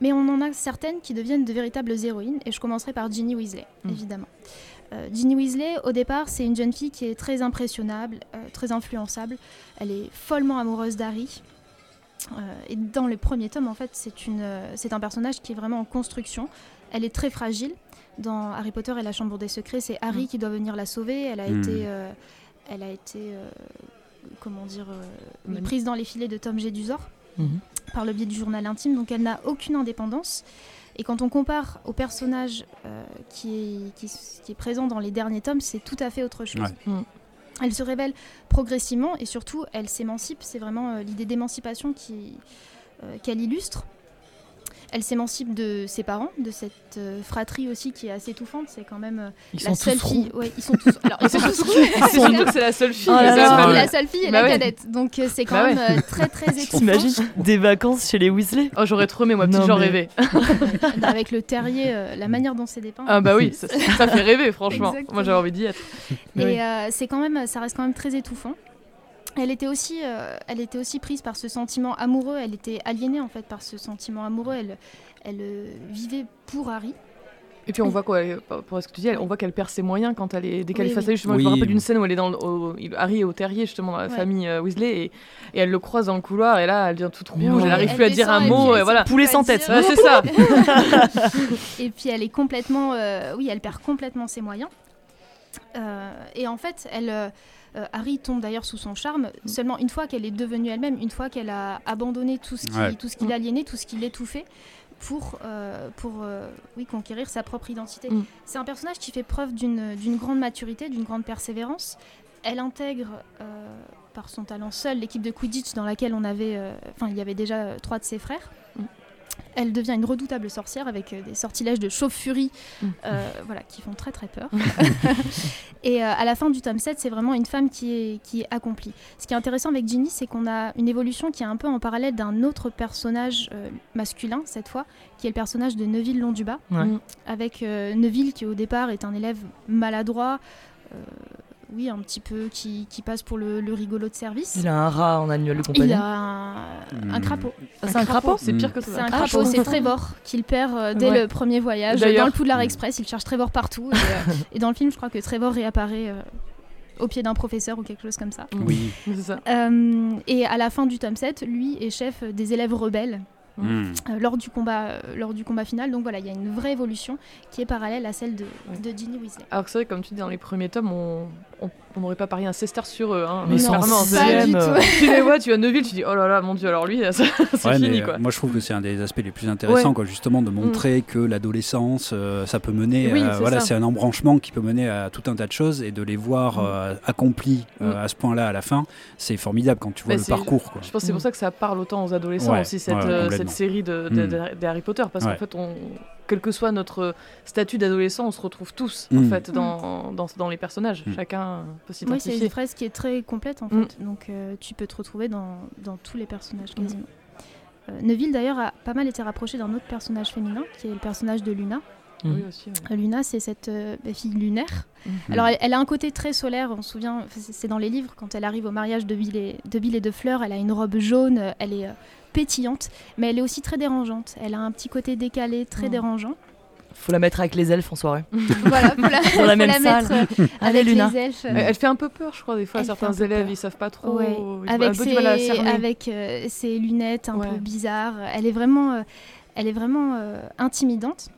Mais on en a certaines qui deviennent de véritables héroïnes et je commencerai par Ginny Weasley, mhm. évidemment. Euh, Ginny Weasley, au départ, c'est une jeune fille qui est très impressionnable, très influençable. Elle est follement amoureuse d'Harry. Euh, et dans les premiers tomes, en fait, c'est un personnage qui est vraiment en construction. Elle est très fragile. Dans Harry Potter et la Chambre des Secrets, c'est Harry mm. qui doit venir la sauver. Elle a mm. été, elle a été, comment dire, prise dans les filets de Tom Jedusor mm-hmm. par le biais du journal intime. Donc, elle n'a aucune indépendance. Et quand on compare au personnage euh, qui, est, qui, est présent dans les derniers tomes, c'est tout à fait autre chose. Mm. Elle se révèle progressivement et surtout, elle s'émancipe. C'est vraiment l'idée d'émancipation qu'elle illustre elle s'émancipe de ses parents, de cette euh, fratrie aussi qui est assez étouffante. C'est quand même euh, la seule fille. Ouais, ils sont tous. Alors, ils sont tous c'est la seule fille. Oh la seule fille et bah la cadette. Donc euh, c'est quand bah même très très étouffant. T'imagines des vacances chez les Weasley Oh, j'aurais trop aimé, moi, petit, j'en rêvais. Avec le terrier, la manière dont c'est dépeint. Ah bah oui, ça, fait rêver, franchement. Moi, j'avais envie d'y être. Et c'est quand même, ça reste quand même très étouffant. Elle était, aussi, euh, elle était aussi prise par ce sentiment amoureux, elle était aliénée en fait par ce sentiment amoureux, elle, elle euh, vivait pour Harry. Et puis on voit quoi, pour ce que tu dis, on voit qu'elle perd ses moyens quand elle est dès qu'elle est face à lui. Justement, je me rappelle d'une scène où elle est dans Harry est au terrier justement dans la famille euh, Weasley et, et, elle le croise dans le couloir et là elle devient toute rouge, elle n'arrive plus à dire un mot et voilà. Poulet sans tête, c'est ça. et puis elle est complètement, oui, elle perd complètement ses moyens. et en fait, elle euh, Harry tombe d'ailleurs sous son charme mm. seulement une fois qu'elle est devenue elle-même, une fois qu'elle a abandonné tout ce qui, tout ce qui mm. l'aliénait, tout ce qui l'étouffait pour, euh, pour euh, oui, conquérir sa propre identité. Mm. C'est un personnage qui fait preuve d'une grande maturité, d'une grande persévérance. Elle intègre, par son talent seul, l'équipe de Quidditch dans laquelle on avait, enfin, il y avait déjà trois de ses frères. Elle devient une redoutable sorcière avec euh, des sortilèges de chauve-furie mm. euh, voilà, qui font très très peur. et euh, à la fin du tome 7, c'est vraiment une femme qui est, qui est accomplie. Ce qui est intéressant avec Ginny, c'est qu'on a une évolution qui est un peu en parallèle d'un autre personnage masculin, cette fois, qui est le personnage de Neville Londubat, avec Neville qui au départ est un élève maladroit oui, un petit peu, qui, qui passe pour le, le, rigolo de service. Il a un rat en annuel de compagnie. Il a un, un crapaud. c'est un crapaud C'est pire que ça. C'est un crapaud, c'est Trevor qu'il perd euh, dès le premier voyage. Dans le Poudlard Express, il cherche Trevor partout. Et, euh, et, dans le film, je crois que Trevor réapparaît euh, au pied d'un professeur ou quelque chose comme ça. Oui. c'est ça. et à la fin du tome 7, lui est chef des élèves rebelles Euh, lors, du combat, euh, lors du combat final. Donc voilà, il y a une vraie évolution qui est parallèle à celle de, de Ginny Weasley. Alors que c'est vrai, comme tu dis, dans les premiers tomes, on n'aurait pas parié un Cester sur eux. Hein. Mais non, vraiment tu les vois, tu as Neville, tu dis oh là là, mon dieu, alors lui, c'est fini. Quoi. Moi, je trouve que c'est un des aspects les plus intéressants, quoi, justement, de montrer mm. que l'adolescence, euh, ça peut mener. voilà, c'est un embranchement qui peut mener à tout un tas de choses et de les voir mm. accomplis mm. à ce point-là à la fin, c'est formidable quand tu vois le parcours. Quoi. Je pense que c'est pour ça que ça parle autant aux adolescents aussi, cette, cette série de, de, Harry Potter, parce qu'en fait, on, quel que soit notre statut d'adolescent, on se retrouve tous en fait dans, dans, dans, les personnages. Chacun peut s'identifier. Oui, c'est une phrase qui est très complète en fait, donc euh, tu peux te retrouver dans, dans tous les personnages quasiment. Euh, Neville d'ailleurs a pas mal été rapproché d'un autre personnage féminin, qui est le personnage de Luna. Oui, aussi, Luna, c'est cette euh, bah, fille lunaire. Alors, elle, a un côté très solaire. On se souvient, c'est dans les livres, quand elle arrive au mariage de Bill et de, Bill et de Fleur, elle a une robe jaune. Elle est pétillante, mais elle est aussi très dérangeante. Elle a un petit côté décalé, très oh. dérangeant. Faut la mettre avec les elfes en soirée. voilà, faut la, Dans la même salle. Mettre, euh, avec les elfes. Elle fait un peu peur, je crois, des fois. certains élèves, ils savent pas trop. Avec, ses, avec euh, ses, lunettes un peu bizarres. Elle est vraiment, euh, elle est vraiment intimidante.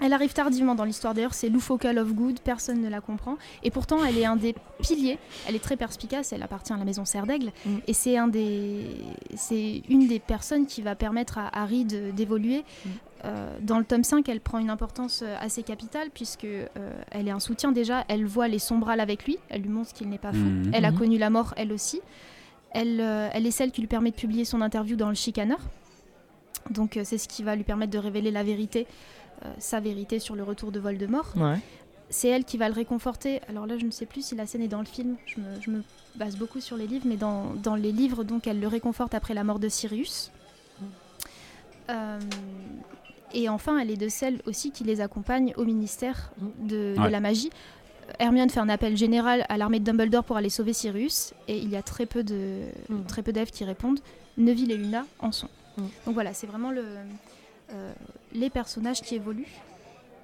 Elle arrive tardivement dans l'histoire d'ailleurs, c'est Focal of Good, personne ne la comprend. Et pourtant, elle est un des piliers, elle est très perspicace, elle appartient à la maison Serre d'Aigle. Mm. Et c'est un des, c'est une des personnes qui va permettre à Harry d'évoluer. Mm. Euh, dans le tome 5, elle prend une importance euh, assez capitale puisque euh, elle est un soutien déjà, elle voit les sombrales avec lui, elle lui montre qu'il n'est pas fou. Mm. Elle a connu la mort elle aussi. Elle, elle est celle qui lui permet de publier son interview dans le Chicaneur. Donc c'est ce qui va lui permettre de révéler la vérité euh, sa vérité sur le retour de Voldemort. C'est elle qui va le réconforter. Alors là, je ne sais plus si la scène est dans le film. Je me, base beaucoup sur les livres, mais dans, dans, les livres, donc, elle le réconforte après la mort de Sirius. Mm. Euh, et enfin, elle est de celles aussi qui les accompagne au ministère mm. de, la magie. Hermione fait un appel général à l'armée de Dumbledore pour aller sauver Sirius, et il y a très peu de mm. très peu d'elfes qui répondent. Neville et Luna en sont. Donc voilà, c'est vraiment le, euh, les personnages qui évoluent.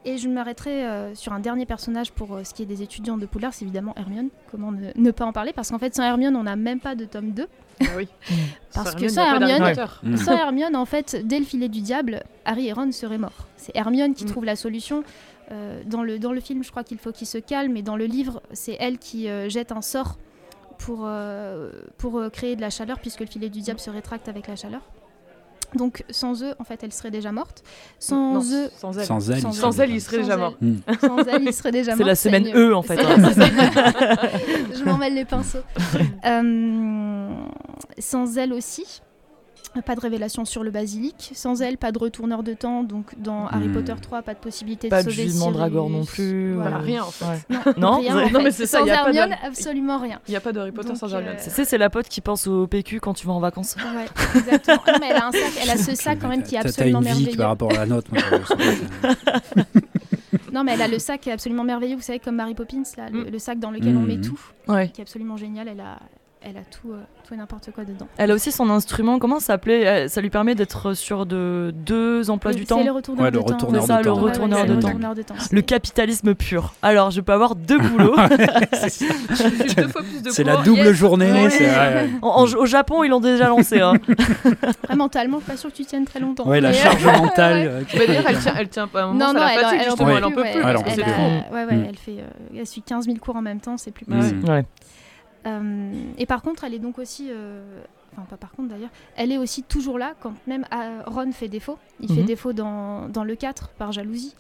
Et je m'arrêterai euh, sur un dernier personnage pour euh, ce qui est des étudiants de Poudlard, c'est évidemment Hermione. Comment ne, pas en parler? Parce qu'en fait, sans Hermione, on n'a même pas de tome 2. Ah oui. Parce que sans Hermione, sans Hermione, en fait, dès le filet du diable, Harry et Ron seraient morts. C'est Hermione qui mm. trouve la solution. dans, le, dans le film, je crois qu'il faut qu'il se calme, mais dans le livre, c'est elle qui jette un sort pour, pour créer de la chaleur, puisque le filet du diable se rétracte avec la chaleur. Donc sans eux, en fait, elle serait déjà morte. Sans eux, sans elle, sans elle, sans elle, il serait déjà mort. Sans elle, il serait déjà mort. C'est la semaine E en fait. Je m'en mêle les pinceaux. euh, sans elle aussi, pas de révélation sur le basilic. Sans elle, pas de retourneur de temps. Donc dans Harry hmm. Potter 3, pas de possibilité de sauver Sirius. Pas de Mandragore non plus. Voilà, rien en fait. Non, rien, non mais c'est ça. Sans Hermione, absolument rien. Il n'y a pas de Harry Potter sans Hermione. Euh... C'est la pote qui pense au PQ quand tu vas en vacances. Ouais, exactement. non, mais elle a un sac, elle a ce sac quand même qui est absolument une merveilleux. par rapport à la note. non, mais elle a le sac absolument merveilleux, vous savez, comme Mary Poppins, là, le, mm. sac dans lequel on met mm. tout, qui est absolument génial. Elle a, elle a tout, euh, tout et n'importe quoi dedans. Elle a aussi son instrument, comment ça s'appelait Ça lui permet d'être sur de deux emplois du temps. C'est le retourneur, de, temps. C'est ça, le retourneur, de, temps. Le capitalisme pur. Alors, je peux avoir deux boulots. c'est la double journée. au Japon, ils l'ont déjà lancé. Hein. mentalement, pas sûr que tu tiennes très longtemps. Ouais, la charge mentale. D'ailleurs, elle tient, pas. Un non, non, elle, en peut plus. Elle fait, elle suit 15 000 cours en même temps, c'est plus possible. Euh, et par contre, elle est donc aussi euh, enfin pas par contre d'ailleurs, elle est aussi toujours là quand même euh, Ron fait défaut. Il fait mhm. défaut dans, dans, le 4 par jalousie.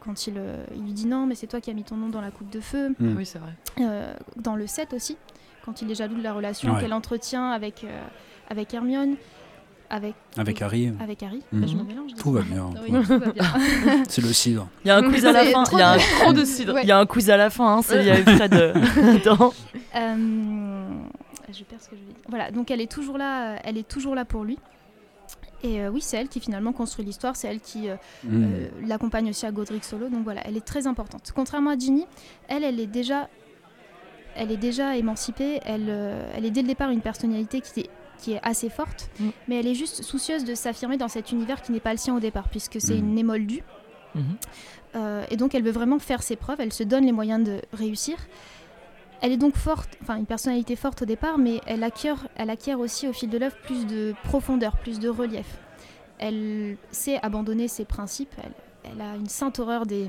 quand il, il, lui dit non, mais c'est toi qui as mis ton nom dans la coupe de feu. Mhm. Oui, c'est vrai. dans le 7 aussi, quand il est jaloux de la relation qu'elle entretient avec, avec Hermione. Avec, avec Harry. Avec Harry. Bah, je me mélange. Tout va bien. c'est le cidre. Il y a un quiz à la fin. Il y a un trop de cidre. Il y a un quiz à la fin. Hein, il y avait Fred dedans. Euh, je perds ce que je vais dire. Voilà, donc elle est toujours là, elle est toujours là pour lui. Et euh, oui, c'est elle qui finalement construit l'histoire, c'est elle qui euh, mm. l'accompagne aussi à Godric Solo. Donc voilà, elle est très importante. Contrairement à Ginny, elle, elle est déjà, elle est déjà émancipée. Elle, elle est dès le départ une personnalité qui est qui est assez forte, mm. mais elle est juste soucieuse de s'affirmer dans cet univers qui n'est pas le sien au départ, puisque c'est mm. une émoldue. Mm-hmm. et donc elle veut vraiment faire ses preuves, elle se donne les moyens de réussir. Elle est donc forte, enfin une personnalité forte au départ, mais elle acquiert, elle acquiert aussi au fil de l'œuvre plus de profondeur, plus de relief. Elle sait abandonner ses principes, elle a une sainte horreur des,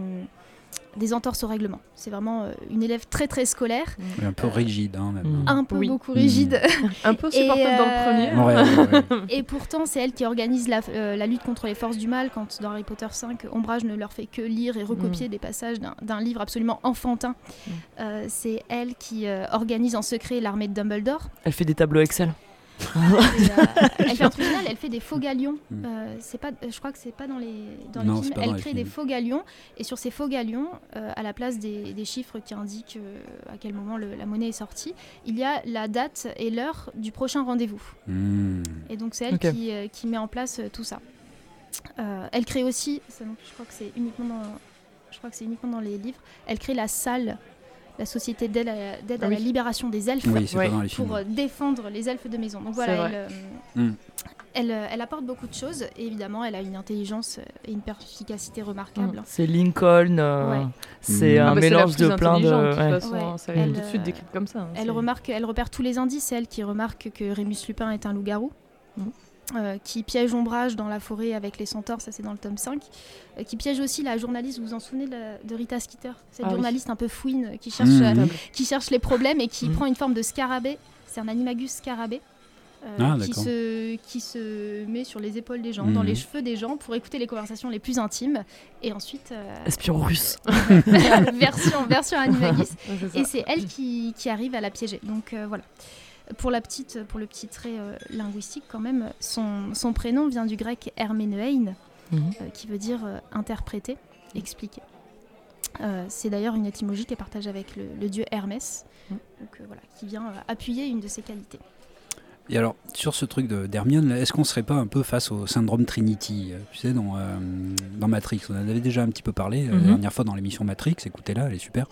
des entorses au règlement. C'est vraiment euh, une élève très très scolaire. un peu rigide, hein, même. Mm. Un peu beaucoup rigide. Mm. un peu supportable dans le premier. et pourtant, c'est elle qui organise euh, la, lutte contre les forces du mal quand dans Harry Potter 5, Ombrage ne leur fait que lire et recopier mm. des passages d'un livre absolument enfantin. Euh, c'est elle qui organise en secret l'armée de Dumbledore. Elle fait des tableaux Excel. Euh, elle fait un truc génial, elle fait des faux galions. Hmm. Euh, c'est pas, je crois que c'est pas dans les, dans les films. Elle crée des faux galions et sur ces faux galions, euh, à la place des, des chiffres qui indiquent à quel moment la monnaie est sortie, il y a la date et l'heure du prochain rendez-vous. Hmm. Et donc c'est elle qui, qui, met en place tout ça. elle crée aussi, ça, je crois que c'est uniquement dans, je crois que c'est uniquement dans les livres. Elle crée la salle la société d'aide à, ah la libération des elfes pour euh, défendre les elfes de maison. Donc voilà, elle, euh, hmm. euh, elle, apporte beaucoup de choses et évidemment elle a une intelligence et une perspicacité remarquable. Hmm. C'est Lincoln, c'est hmm. un mélange de plein de. Façon, ça elle, tout de suite comme ça. Hein, elle remarque, elle repère tous les indices. C'est elle qui remarque que Rémus Lupin est un loup-garou. Euh, qui piège Ombrage dans la forêt avec les centaures, ça c'est dans le tome 5, euh, qui piège aussi la journaliste, vous vous en souvenez de, Rita Skeeter Cette ah journaliste un peu fouine qui cherche, mmh. euh, qui cherche les problèmes et qui mmh. prend une forme de scarabée, c'est un animagus scarabée. Ah, qui, se, qui se met sur les épaules des gens, dans les mmh. cheveux des gens, pour écouter les conversations les plus intimes. Et ensuite. Espion russe version, version Animagus. et c'est elle qui, qui, arrive à la piéger. Donc voilà. Pour, la petite, pour le petit trait euh, linguistique, quand même, son, son, prénom vient du grec herménein, mhm. euh, qui veut dire euh, interpréter, expliquer. c'est d'ailleurs une étymologie qui est partagée avec le, dieu Hermès, mhm. donc, voilà, qui vient appuyer une de ses qualités. Et alors, sur ce truc d'Hermione, est-ce qu'on serait pas un peu face au syndrome Trinity Tu sais, dans, dans Matrix, on en avait déjà un petit peu parlé la mhm. dernière fois dans l'émission Matrix, écoutez-la, elle est super.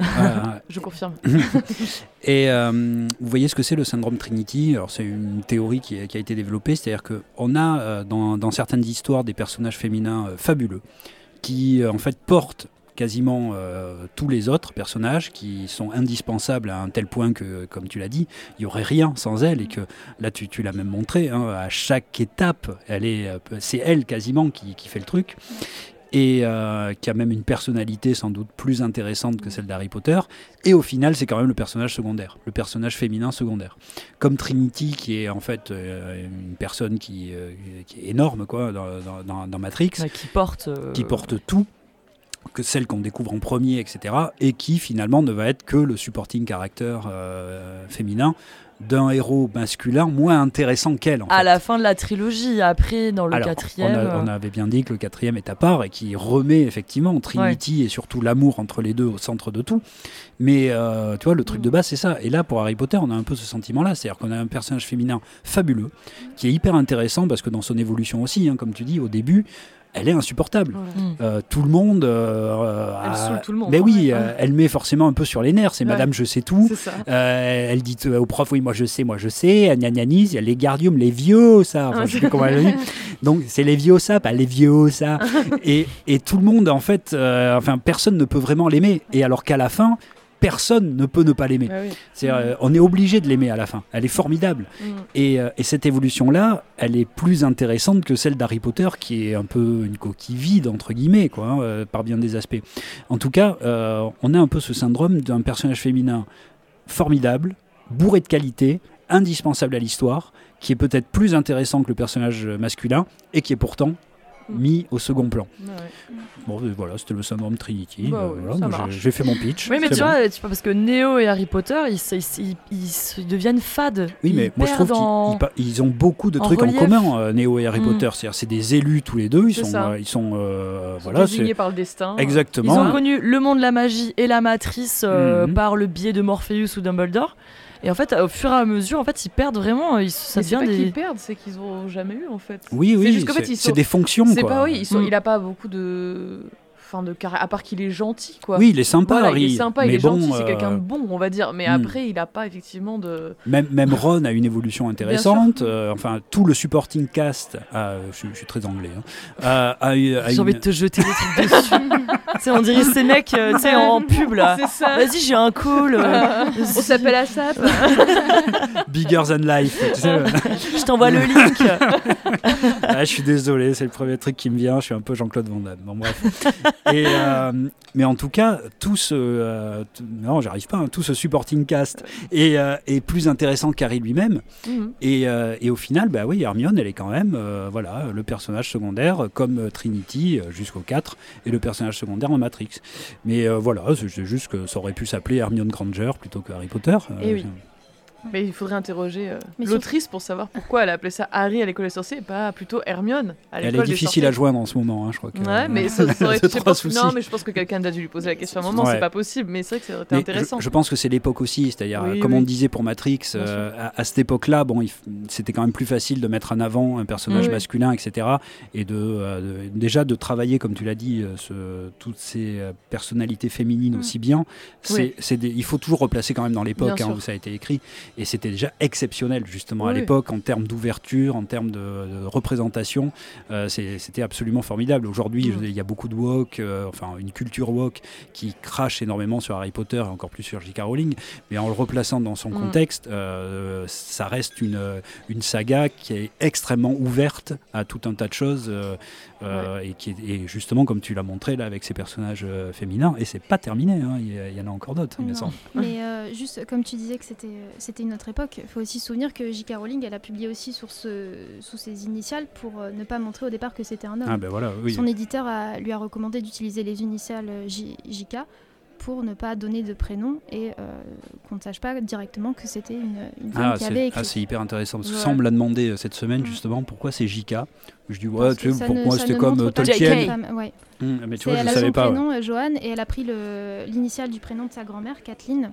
Je confirme. Et euh, vous voyez ce que c'est le syndrome Trinity? Alors c'est une théorie qui a, été développée, c'est-à-dire qu'on a euh, dans, certaines histoires des personnages féminins euh, fabuleux qui en fait portent quasiment tous les autres personnages qui sont indispensables à un tel point que, comme tu l'as dit, il n'y aurait rien sans elle et que là tu, tu l'as même montré, hein, à chaque étape, elle est, c'est elle quasiment qui, qui, fait le truc. et euh, qui a même une personnalité sans doute plus intéressante que celle d'Harry Potter. Et au final, c'est quand même le personnage secondaire, le personnage féminin secondaire. Comme Trinity, qui est en fait euh, une personne qui, euh, qui, est énorme quoi, dans, dans, dans Matrix, qui porte, qui porte tout que celle qu'on découvre en premier, etc., et qui finalement ne va être que le supporting caractère féminin d'un héros masculin moins intéressant qu'elle. À la fin de la trilogie, après dans le quatrième. On, avait bien dit que le quatrième est à part et qui remet effectivement Trinity et surtout l'amour entre les deux au centre de tout. Mais euh, tu vois, le truc de base, c'est ça. Et là, pour Harry Potter, on a un peu ce sentiment-là. C'est-à-dire qu'on a un personnage féminin fabuleux, qui est hyper intéressant parce que dans son évolution aussi, hein, comme tu dis, au début, elle est insupportable. Euh, tout le monde. Euh, elle tout le monde. Mais oui, euh, elle met forcément un peu sur les nerfs. C'est Madame, je sais tout. elle dit au prof, oui, moi je sais, moi je sais. Gnagnanis, les gardiums, les vieux, ça. Enfin, je sais comment elle dit. Donc c'est les vieux, ça, pas les vieux, ça. et, et, tout le monde, en fait, enfin, personne ne peut vraiment l'aimer. Et alors qu'à la fin, personne ne peut ne pas l'aimer. Ah euh, on est obligé de l'aimer à la fin. Elle est formidable. Mm. Euh, et, cette évolution-là, elle est plus intéressante que celle d'Harry Potter, qui est un peu une coquille vide, entre guillemets, quoi, hein, euh, par bien des aspects. En tout cas, on a un peu ce syndrome d'un personnage féminin formidable, bourré de qualité, indispensable à l'histoire, qui est peut-être plus intéressant que le personnage masculin, et qui est pourtant mis au second plan. Bon, euh, voilà, c'était le syndrome Trinity. Bah euh, j'ai fait mon pitch. Oui, mais tu vois, parce que Neo et Harry Potter, ils, ils, deviennent fades. Oui, mais moi je trouve qu'ils ont beaucoup de trucs en, commun, euh, Neo et Harry mm. Potter. C'est-à-dire, c'est des élus tous les deux. Ils sont, ils sont, voilà, désignés par le destin. Exactement. Ils ont connu le monde de la magie et la matrice mm-hmm. par le biais de Morpheus ou Dumbledore. Et en fait, au fur et à mesure, en fait, ils perdent vraiment. Ils, ça mais devient pas qu'ils perdent, c'est qu'ils n'ont jamais eu en fait. Oui, oui. C'est des fonctions. C'est pas oui. Ils sont, mm. Il a pas beaucoup de de à part qu'il est gentil quoi. Oui, il est sympa. il est sympa, il est gentil, c'est quelqu'un de euh, bon, on va dire. Mais hmm. après, il a pas effectivement de. Même, même Ron a une évolution intéressante. Euh, enfin, tout le supporting cast, je, suis très anglais. Hein, j'ai envie de te jeter des trucs dessus. on dirait ces mecs, euh, tu sais, en pub là. Vas-y, j'ai un call. on s'appelle ASAP. Bigger than life. je t'envoie le link. ah, je suis désolé, c'est le premier truc qui me vient. Je suis un peu Jean-Claude Van Damme. Bon bref. Et, euh, mais en tout cas, tout ce, euh, non, j'arrive pas, hein, tout ce supporting cast est, euh, est plus intéressant qu'Harry lui-même. Mhm. Et, et, au final, bah oui, Hermione, elle est quand même, voilà, le personnage secondaire comme Trinity jusqu'au 4 et le personnage secondaire en Matrix. Mais voilà, c'est juste que ça aurait pu s'appeler Hermione Granger plutôt que Harry Potter. Et oui. Mais il faudrait interroger euh, l'autrice pour savoir pourquoi elle a appelé ça Harry à l'école des sorciers et pas plutôt Hermione à l'école Elle est difficile à joindre en ce moment, hein, je crois. Que, ouais, mais ça, aurait été Non, mais je pense que quelqu'un a dû lui poser la question à un moment, c'est pas possible, mais c'est vrai que c'était intéressant. Je, pense que c'est l'époque aussi, c'est-à-dire, comme on disait pour Matrix, euh, à, cette époque-là, bon, c'était quand même plus facile de mettre en avant un personnage masculin, etc. Et euh, de, déjà de travailler, comme tu l'as dit, ce, toutes ces personnalités féminines mm. aussi bien. C'est, il faut toujours replacer quand même dans l'époque hein, où ça a été écrit. Et c'était déjà exceptionnel, justement, à l'époque, en termes d'ouverture, en termes de, représentation. Euh, c'était absolument formidable. Aujourd'hui, il y a beaucoup de woke, euh, enfin, une culture woke qui crache énormément sur Harry Potter et encore plus sur J.K. Rowling. Mais en le replaçant dans son mm. contexte, euh, ça reste une, une saga qui est extrêmement ouverte à tout un tas de choses. Et qui est justement comme tu l'as montré là avec ces personnages féminins et c'est pas terminé hein. il, y en a encore d'autres hein, mais juste comme tu disais que c'était c'était une autre époque. Il faut aussi se souvenir que J.K. Rowling, elle a publié aussi sur ce, sous ses initiales pour euh, ne pas montrer au départ que c'était un homme. Ah ben voilà, oui. Son éditeur lui a recommandé d'utiliser les initiales euh, JK pour ne pas donner de prénom et euh, qu'on ne sache pas directement que c'était une, femme ah, qui avait écrit. Ah, c'est hyper intéressant. Parce que ça, on me l'a demandé cette semaine, justement, pourquoi c'est JK. Je dis, ouais, tu sais, pour moi, c'était comme Tolkien. Ouais. Hum, mais tu vois, elle je savais pas. son prénom, Joanne, et elle a pris l'initiale du prénom de sa grand-mère, Kathleen.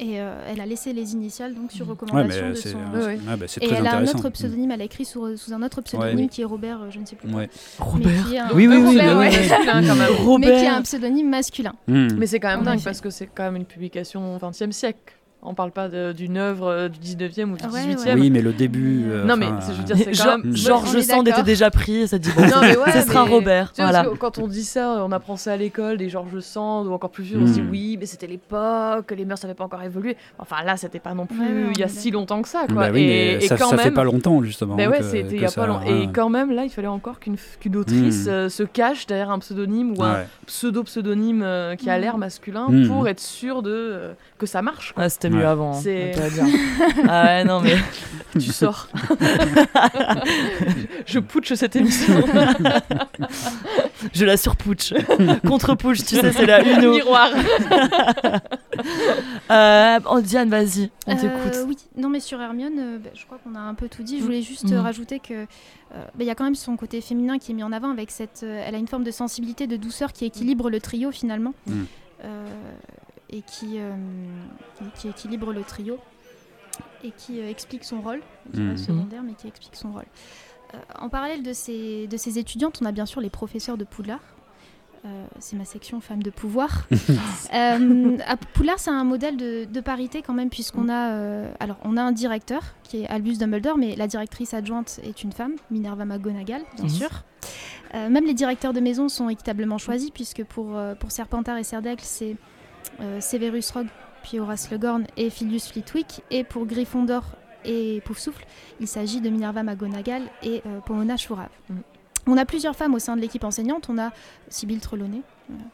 Et euh, elle a laissé les initiales donc sur recommandation de son. Ah, bah, et elle a un autre pseudonyme, elle a écrit sous, un autre pseudonyme qui est Robert, euh, je ne sais plus. Robert. Oui, oui, oui. Mais qui est un pseudonyme masculin. Hmm. Mais c'est quand même dingue parce que c'est quand même une publication au XXe siècle On parle pas d'une œuvre euh, du 19e ou du 18e. Oui, mais le début. Euh, non, mais je veux dire, c'est quand même. Georges Sand était déjà pris, et ça dit bon, non, mais ouais, ce sera Robert. Voilà. quand on dit ça, on apprend ça à l'école, des Georges Sand ou encore plus vieux, on se dit hmm. oui, mais c'était l'époque, les mœurs n'avaient pas encore évolué. Enfin là, c'était pas non plus il y a si longtemps que ça. Quoi. Bah et, ça, quand ça fait pas longtemps, justement. Mais ouais, c'était il y a pas longtemps. Et quand même, là, il fallait encore qu'une autrice hmm. euh, se cache derrière un pseudonyme ou un pseudo-pseudonyme qui a l'air masculin pour être sûr de que ça marche. C'était avant. Hein. C'est ah ouais, non, mais. tu sors. je putsch cette émission. je la surputsch. Contre-putsch, tu sais, c'est la une. Miroir. euh, oh, Diane, vas-y, on euh, t'écoute. oui, non, mais sur Hermione, euh, bah, je crois qu'on a un peu tout dit. Je voulais juste mm. rajouter que. Bah, il y a quand même son côté féminin qui est mis en avant avec cette. elle a une forme de sensibilité, de douceur qui équilibre le trio finalement. Mm. Et qui, qui équilibre le trio et qui euh, explique son rôle, mmh. secondaire, mais qui explique son rôle. Euh, en parallèle de ces, de ces étudiantes, on a bien sûr les professeurs de Poudlard. Euh, c'est ma section femmes de pouvoir. à Poudlard, c'est un modèle de, parité quand même, puisqu'on a, alors, on a un directeur qui est Albus Dumbledore, mais la directrice adjointe est une femme, Minerva McGonagall, bien mmh. sûr. même les directeurs de maison sont équitablement choisis, puisque pour, pour Serpentard et Cerdacle, c'est Severus Rogue puis Horace Le Gorn et Filius Flitwick. Et pour Gryffondor et Poufsouffle, il s'agit de Minerva McGonagall et euh, Pomona Chourave. Mm. On a plusieurs femmes au sein de l'équipe enseignante. On a Sybille Trelawney.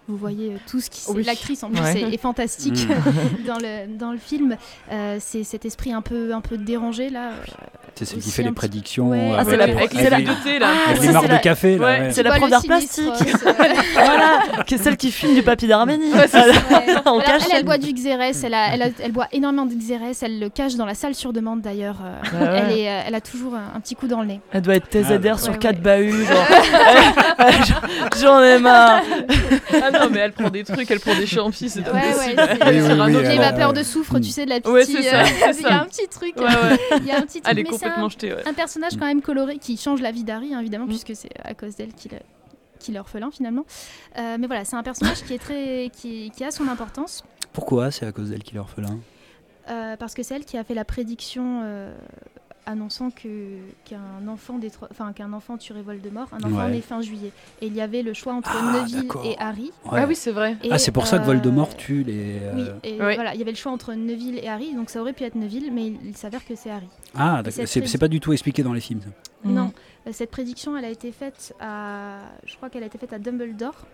Vous voyez euh, tout ce qui. Oh l'actrice en plus est, fantastique mm. dans, le, dans le film. Euh, c'est cet esprit un peu, un peu dérangé là. C'est celle qui fait les prédictions. Ah, c'est la avec, les, là. avec les marques de café. là, C'est la d'art plastique. voilà, qui est celle qui fume du papier d'Arménie. elle, elle, boit du Xérès, elle, elle, elle, boit énormément de Xérès, elle le cache dans la salle sur demande d'ailleurs. Euh, elle, est, elle a toujours un, petit coup dans le nez. Elle doit être TZR ah, sur 4 bahuts. J'en ai marre. Ah non, mais elle prend des trucs, elle prend des champis, c'est ouais, ouais, Les vapeurs de soufre, tu sais, de la petite. Ouais, c'est ça. Il y a un petit truc. Il y a un petit Elle est complètement jetée, Un personnage quand même coloré qui change la vie d'Harry, hein, évidemment, mm. puisque c'est à cause d'elle qu'il qu'il est orphelin finalement. Euh, mais voilà, c'est un personnage qui, est très, qui, qui, a son importance. Pourquoi c'est à cause d'elle qu'il est orphelin? Euh, Parce que c'est elle qui a fait la prédiction euh, annonçant que qu'un enfant enfin qu'un enfant tuerait Voldemort, un enfant né fin juillet. Et il y avait le choix entre ah, Neville et Harry. Ah oui, c'est vrai. ah, c'est pour ça que Voldemort tue les. Oui, et voilà, il y avait le choix entre Neville et Harry, donc ça aurait pu être Neville, mais il, s'avère que c'est Harry. Ah, d'accord. C'est pas du tout expliqué dans les films. Non, mm. euh, cette prédiction, elle a été faite à, je crois qu'elle a été faite à Dumbledore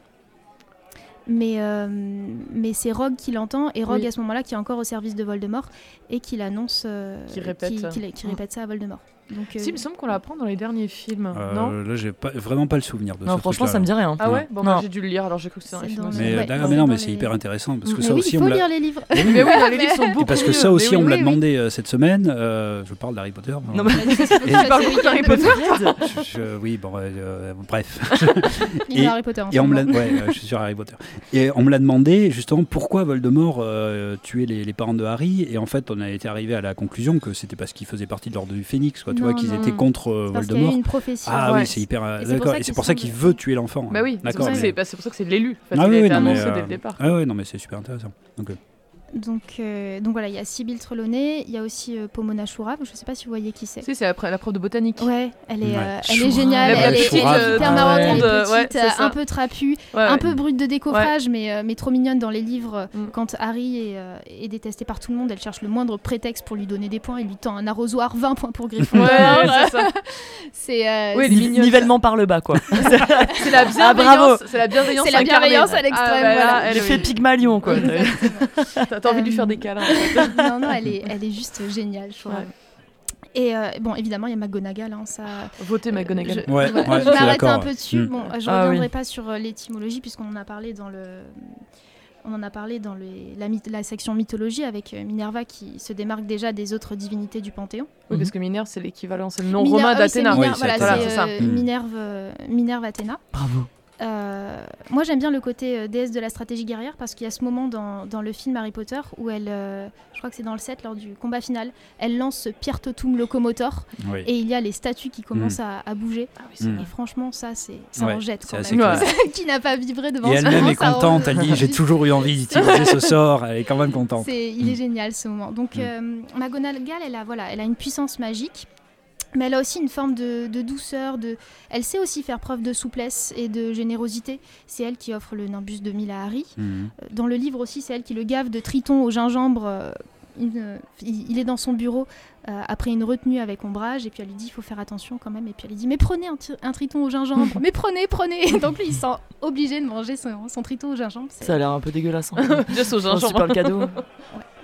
mais, euh, mais c'est Rogue qui l'entend et Rogue à ce moment-là qui est encore au service de Voldemort et qui l'annonce, euh, qui répète, qui, répète ça à Voldemort. Donc, si, il me semble qu'on l'apprend dans les derniers films. Euh, non là, j'ai pas, vraiment pas le souvenir de non, franchement, ça me dit rien. Ah ouais? Bon, bah, j'ai dû le lire, alors j'ai cru que c'était dans les films. Mais, mais non, mais c'est hyper intéressant parce que ça aussi, il faut lire les livres. Mais oui, les livres sont beaucoup. Parce que ça aussi, on me l'a demandé cette semaine. Je parle d'Harry Potter. Non, mais tu parles beaucoup d'Harry Potter Oui, bon, bref. Il a Harry Potter. Et on me l'a, ouais, je suis sur Harry Potter. Et on me l'a demandé justement pourquoi Voldemort tuait les parents de Harry? Et en fait, on a été arrivé à la conclusion que c'était parce qu'ils faisaient partie de l'ordre du Phénix, quoi. Tu vois, qu'ils étaient contre Parce Voldemort. Y a une prophétie. Ah oui, c'est hyper. Euh, d'accord. Et c'est pour ça qu'il veut tuer l'enfant. Bah oui, c'est pour, ça que c'est l'élu. Ah oui, annoncé dès le euh, départ. Ah oui, non, mais c'est super intéressant. Donc, euh, donc, euh, donc voilà, il y a Sybille Trelawney, il y a aussi euh, Pomona Chourave, je ne sais pas si vous voyez qui c'est. Si, c'est la, la, prof de botanique. Ouais, elle est, euh, elle est géniale, elle, est hyper marrante, elle est petite, un peu trapue, un peu brute de décoffrage, mais, mais trop mignonne dans les livres. Mm. Quand Harry est, est, détesté par tout le monde, elle cherche le moindre prétexte pour lui donner des points, elle lui tend un arrosoir, 20 points pour Gryffondor. c'est oui, nivellement par le bas, quoi. c'est la ah, bienveillance, c'est la bienveillance, la bienveillance à l'extrême. Ah, voilà. Elle fait Pygmalion, quoi. T'as envie de lui faire des câlins. non, non, elle est, elle est juste géniale, je trouve. Et euh, bon, évidemment, il y a McGonagall. Hein, ça... Votez McGonagall. Je, ouais, ouais, je m'arrête un peu dessus. Mm. Bon, je ne ah reviendrai pas sur euh, l'étymologie, puisqu'on en a parlé dans le. On en a parlé dans les, la, la, section mythologie avec euh, Minerva qui se démarque déjà des autres divinités du Panthéon. Oui, parce que Minerve, c'est l'équivalent, c'est le nom romain d'Athéna. Oui, voilà, c'est ça. Minerve, Minerve Athéna. Bravo. Euh, moi, j'aime bien le côté euh, déesse de la stratégie guerrière parce qu'il y a ce moment dans, dans, le film Harry Potter où elle, euh, je crois que c'est dans le 7, lors du combat final, elle lance ce Pierre Totum locomotor et il y a les statues qui commencent mm. à, bouger. Ah et franchement, ça, c'est ça en jette quand même. qui n'a pas vibré devant Et elle-même est contente, elle dit J'ai toujours eu envie d'utiliser ce sort, elle est quand même contente. il est mm. génial ce moment. Donc, mm. McGonagall, elle a, voilà, elle a une puissance magique mais elle a aussi une forme de, douceur. De... Elle sait aussi faire preuve de souplesse et de générosité. C'est elle qui offre le Nimbus 2000 à Harry. Mhm. Euh, dans le livre aussi, c'est elle qui le gave de triton au gingembre. Euh, il, est dans son bureau euh, après une retenue avec ombrage et puis elle lui dit il faut faire attention quand même et puis elle lui dit mais prenez un, triton au gingembre. Mais prenez prenez. Donc lui il sent obligé de manger son, triton au gingembre ça a l'air un peu dégueulasse hein. juste au gingembre. C'est pas le cadeau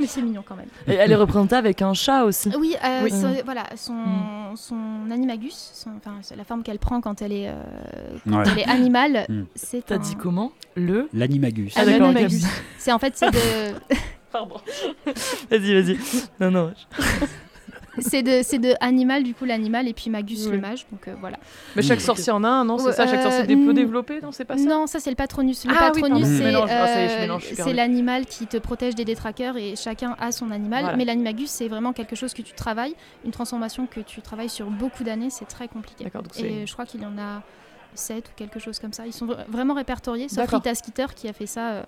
mais c'est mignon quand même. Et elle est représentée avec un chat aussi. Oui, euh, voilà son, mm. son animagus enfin la forme qu'elle prend quand elle est, euh, elle est animale mm. c'est t'as dit comment? Le l'animagus. Ah, c'est en fait c'est de Pardon. vas-y, vas-y. Non, non. C'est de, c'est de animal, du coup, l'animal, et puis Magus, le mage. Donc euh, voilà. Mais chaque sorcier en a un, non C'est ça Chaque sorcier est peu développé Non, c'est pas ça? Non, ça, c'est le patronus. Le ah, patronus, c'est, euh, c'est l'animal qui te protège des détraqueurs, et chacun a son animal. Mais l'animagus, c'est vraiment quelque chose que tu travailles, une transformation que tu travailles sur beaucoup d'années. C'est très compliqué. Et je crois qu'il y en a 7 ou quelque chose comme ça. Ils sont vraiment répertoriés, sauf Rita Skeeter qui a fait ça euh,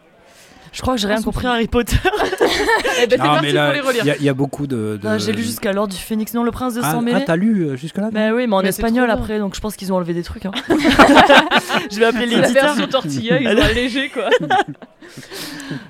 je crois que j'ai rien compris à Harry Potter. eh ben, non, mais là, il y, a beaucoup de. j'ai lu jusqu'à l'ordre du Phénix, non, le prince de ah, sang mêlé. Ah, t'as lu euh, jusque-là Bah oui, mais en espagnol après, donc je pense qu'ils ont enlevé des trucs. Hein. je vais appeler l'éditeur. La version tortilla, ils ont allégé quoi.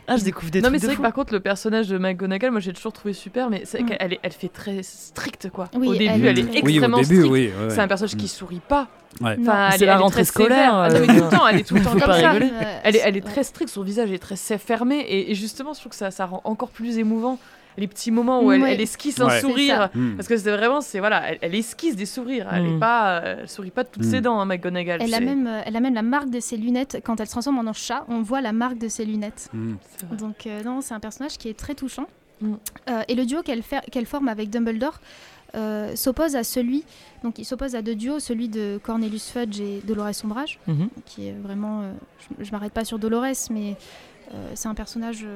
ah, je découvre des non, trucs. Non, mais c'est vrai que par contre, le personnage de McGonagall, moi j'ai toujours trouvé super, mais c'est mm. qu'elle elle fait très stricte quoi. au début, elle, est extrêmement oui, au début, stricte. c'est un personnage qui sourit pas. Enfin, c'est la rentrée scolaire. Ah, tout le temps, elle est tout le temps comme ça. Elle est, elle est très stricte, son visage est très fermé, et, justement, je trouve que ça, ça rend encore plus émouvant les petits moments où elle, esquisse un sourire. Hmm. parce que c'est vraiment c'est voilà elle, esquisse des sourires elle est hmm. pas elle sourit pas de toutes ses hmm. dents hein, McGonagall elle a même euh, elle a même la marque de ses lunettes quand elle se transforme en un chat on voit la marque de ses lunettes. Donc euh, non c'est un personnage qui est très touchant. Euh, et le duo qu'elle qu'elle forme avec Dumbledore s'oppose à celui, donc il s'oppose à deux duos, celui de Cornelius Fudge et Dolores Sombrage, mhm. qui est vraiment, je, je m'arrête pas sur Dolores, mais c'est un personnage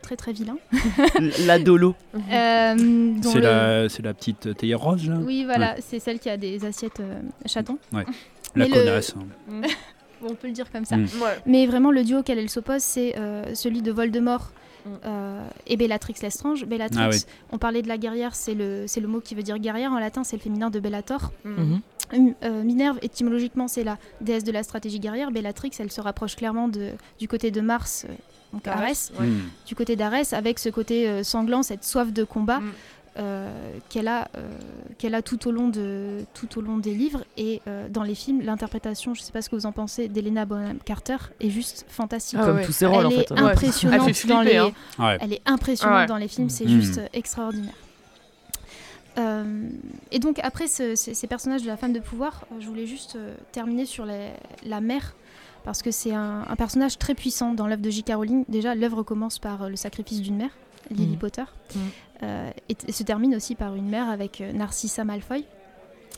très très vilain. la Dolo. Euh, c'est la, la, petite théière rose là Oui, voilà, c'est celle qui a des assiettes euh, chatons. Ouais. La connasse. Hein. on peut le dire comme ça. Mm. Mais vraiment, le duo auquel elle s'oppose, c'est euh, celui de Voldemort. Mm. et Bellatrix Lestrange. Bellatrix, ah on parlait de la guerrière, c'est le, le mot qui veut dire guerrière en latin, c'est le féminin de Bellator. Mm. Mm-hmm. Minerve, étymologiquement, c'est la déesse de la stratégie guerrière. Bellatrix, elle se rapproche clairement de, du côté de Mars, donc Arès, hmm. du côté d'Arès, avec ce côté euh, sanglant, cette soif de combat. Hmm. Euh, qu'elle a, euh, qu'elle a tout au, long de, tout au long des livres et dans les films. L'interprétation, je ne sais pas ce que vous en pensez, d'Elena Bonham Carter est juste fantastique. Ah Comme tous ses rôles, elle en fait. Est impressionnante elle, dans les, hein. elle est impressionnante dans les films, c'est hmm. juste extraordinaire. et donc après ces, personnages de la femme de pouvoir, je voulais juste terminer sur la mère parce que c'est un, personnage très puissant dans l'œuvre de J.K. Rowling. Déjà, l'œuvre commence par euh, le sacrifice d'une mère, Lily mm. Potter, mm. Euh, et, se termine aussi par une mère avec euh, Narcissa Malfoy.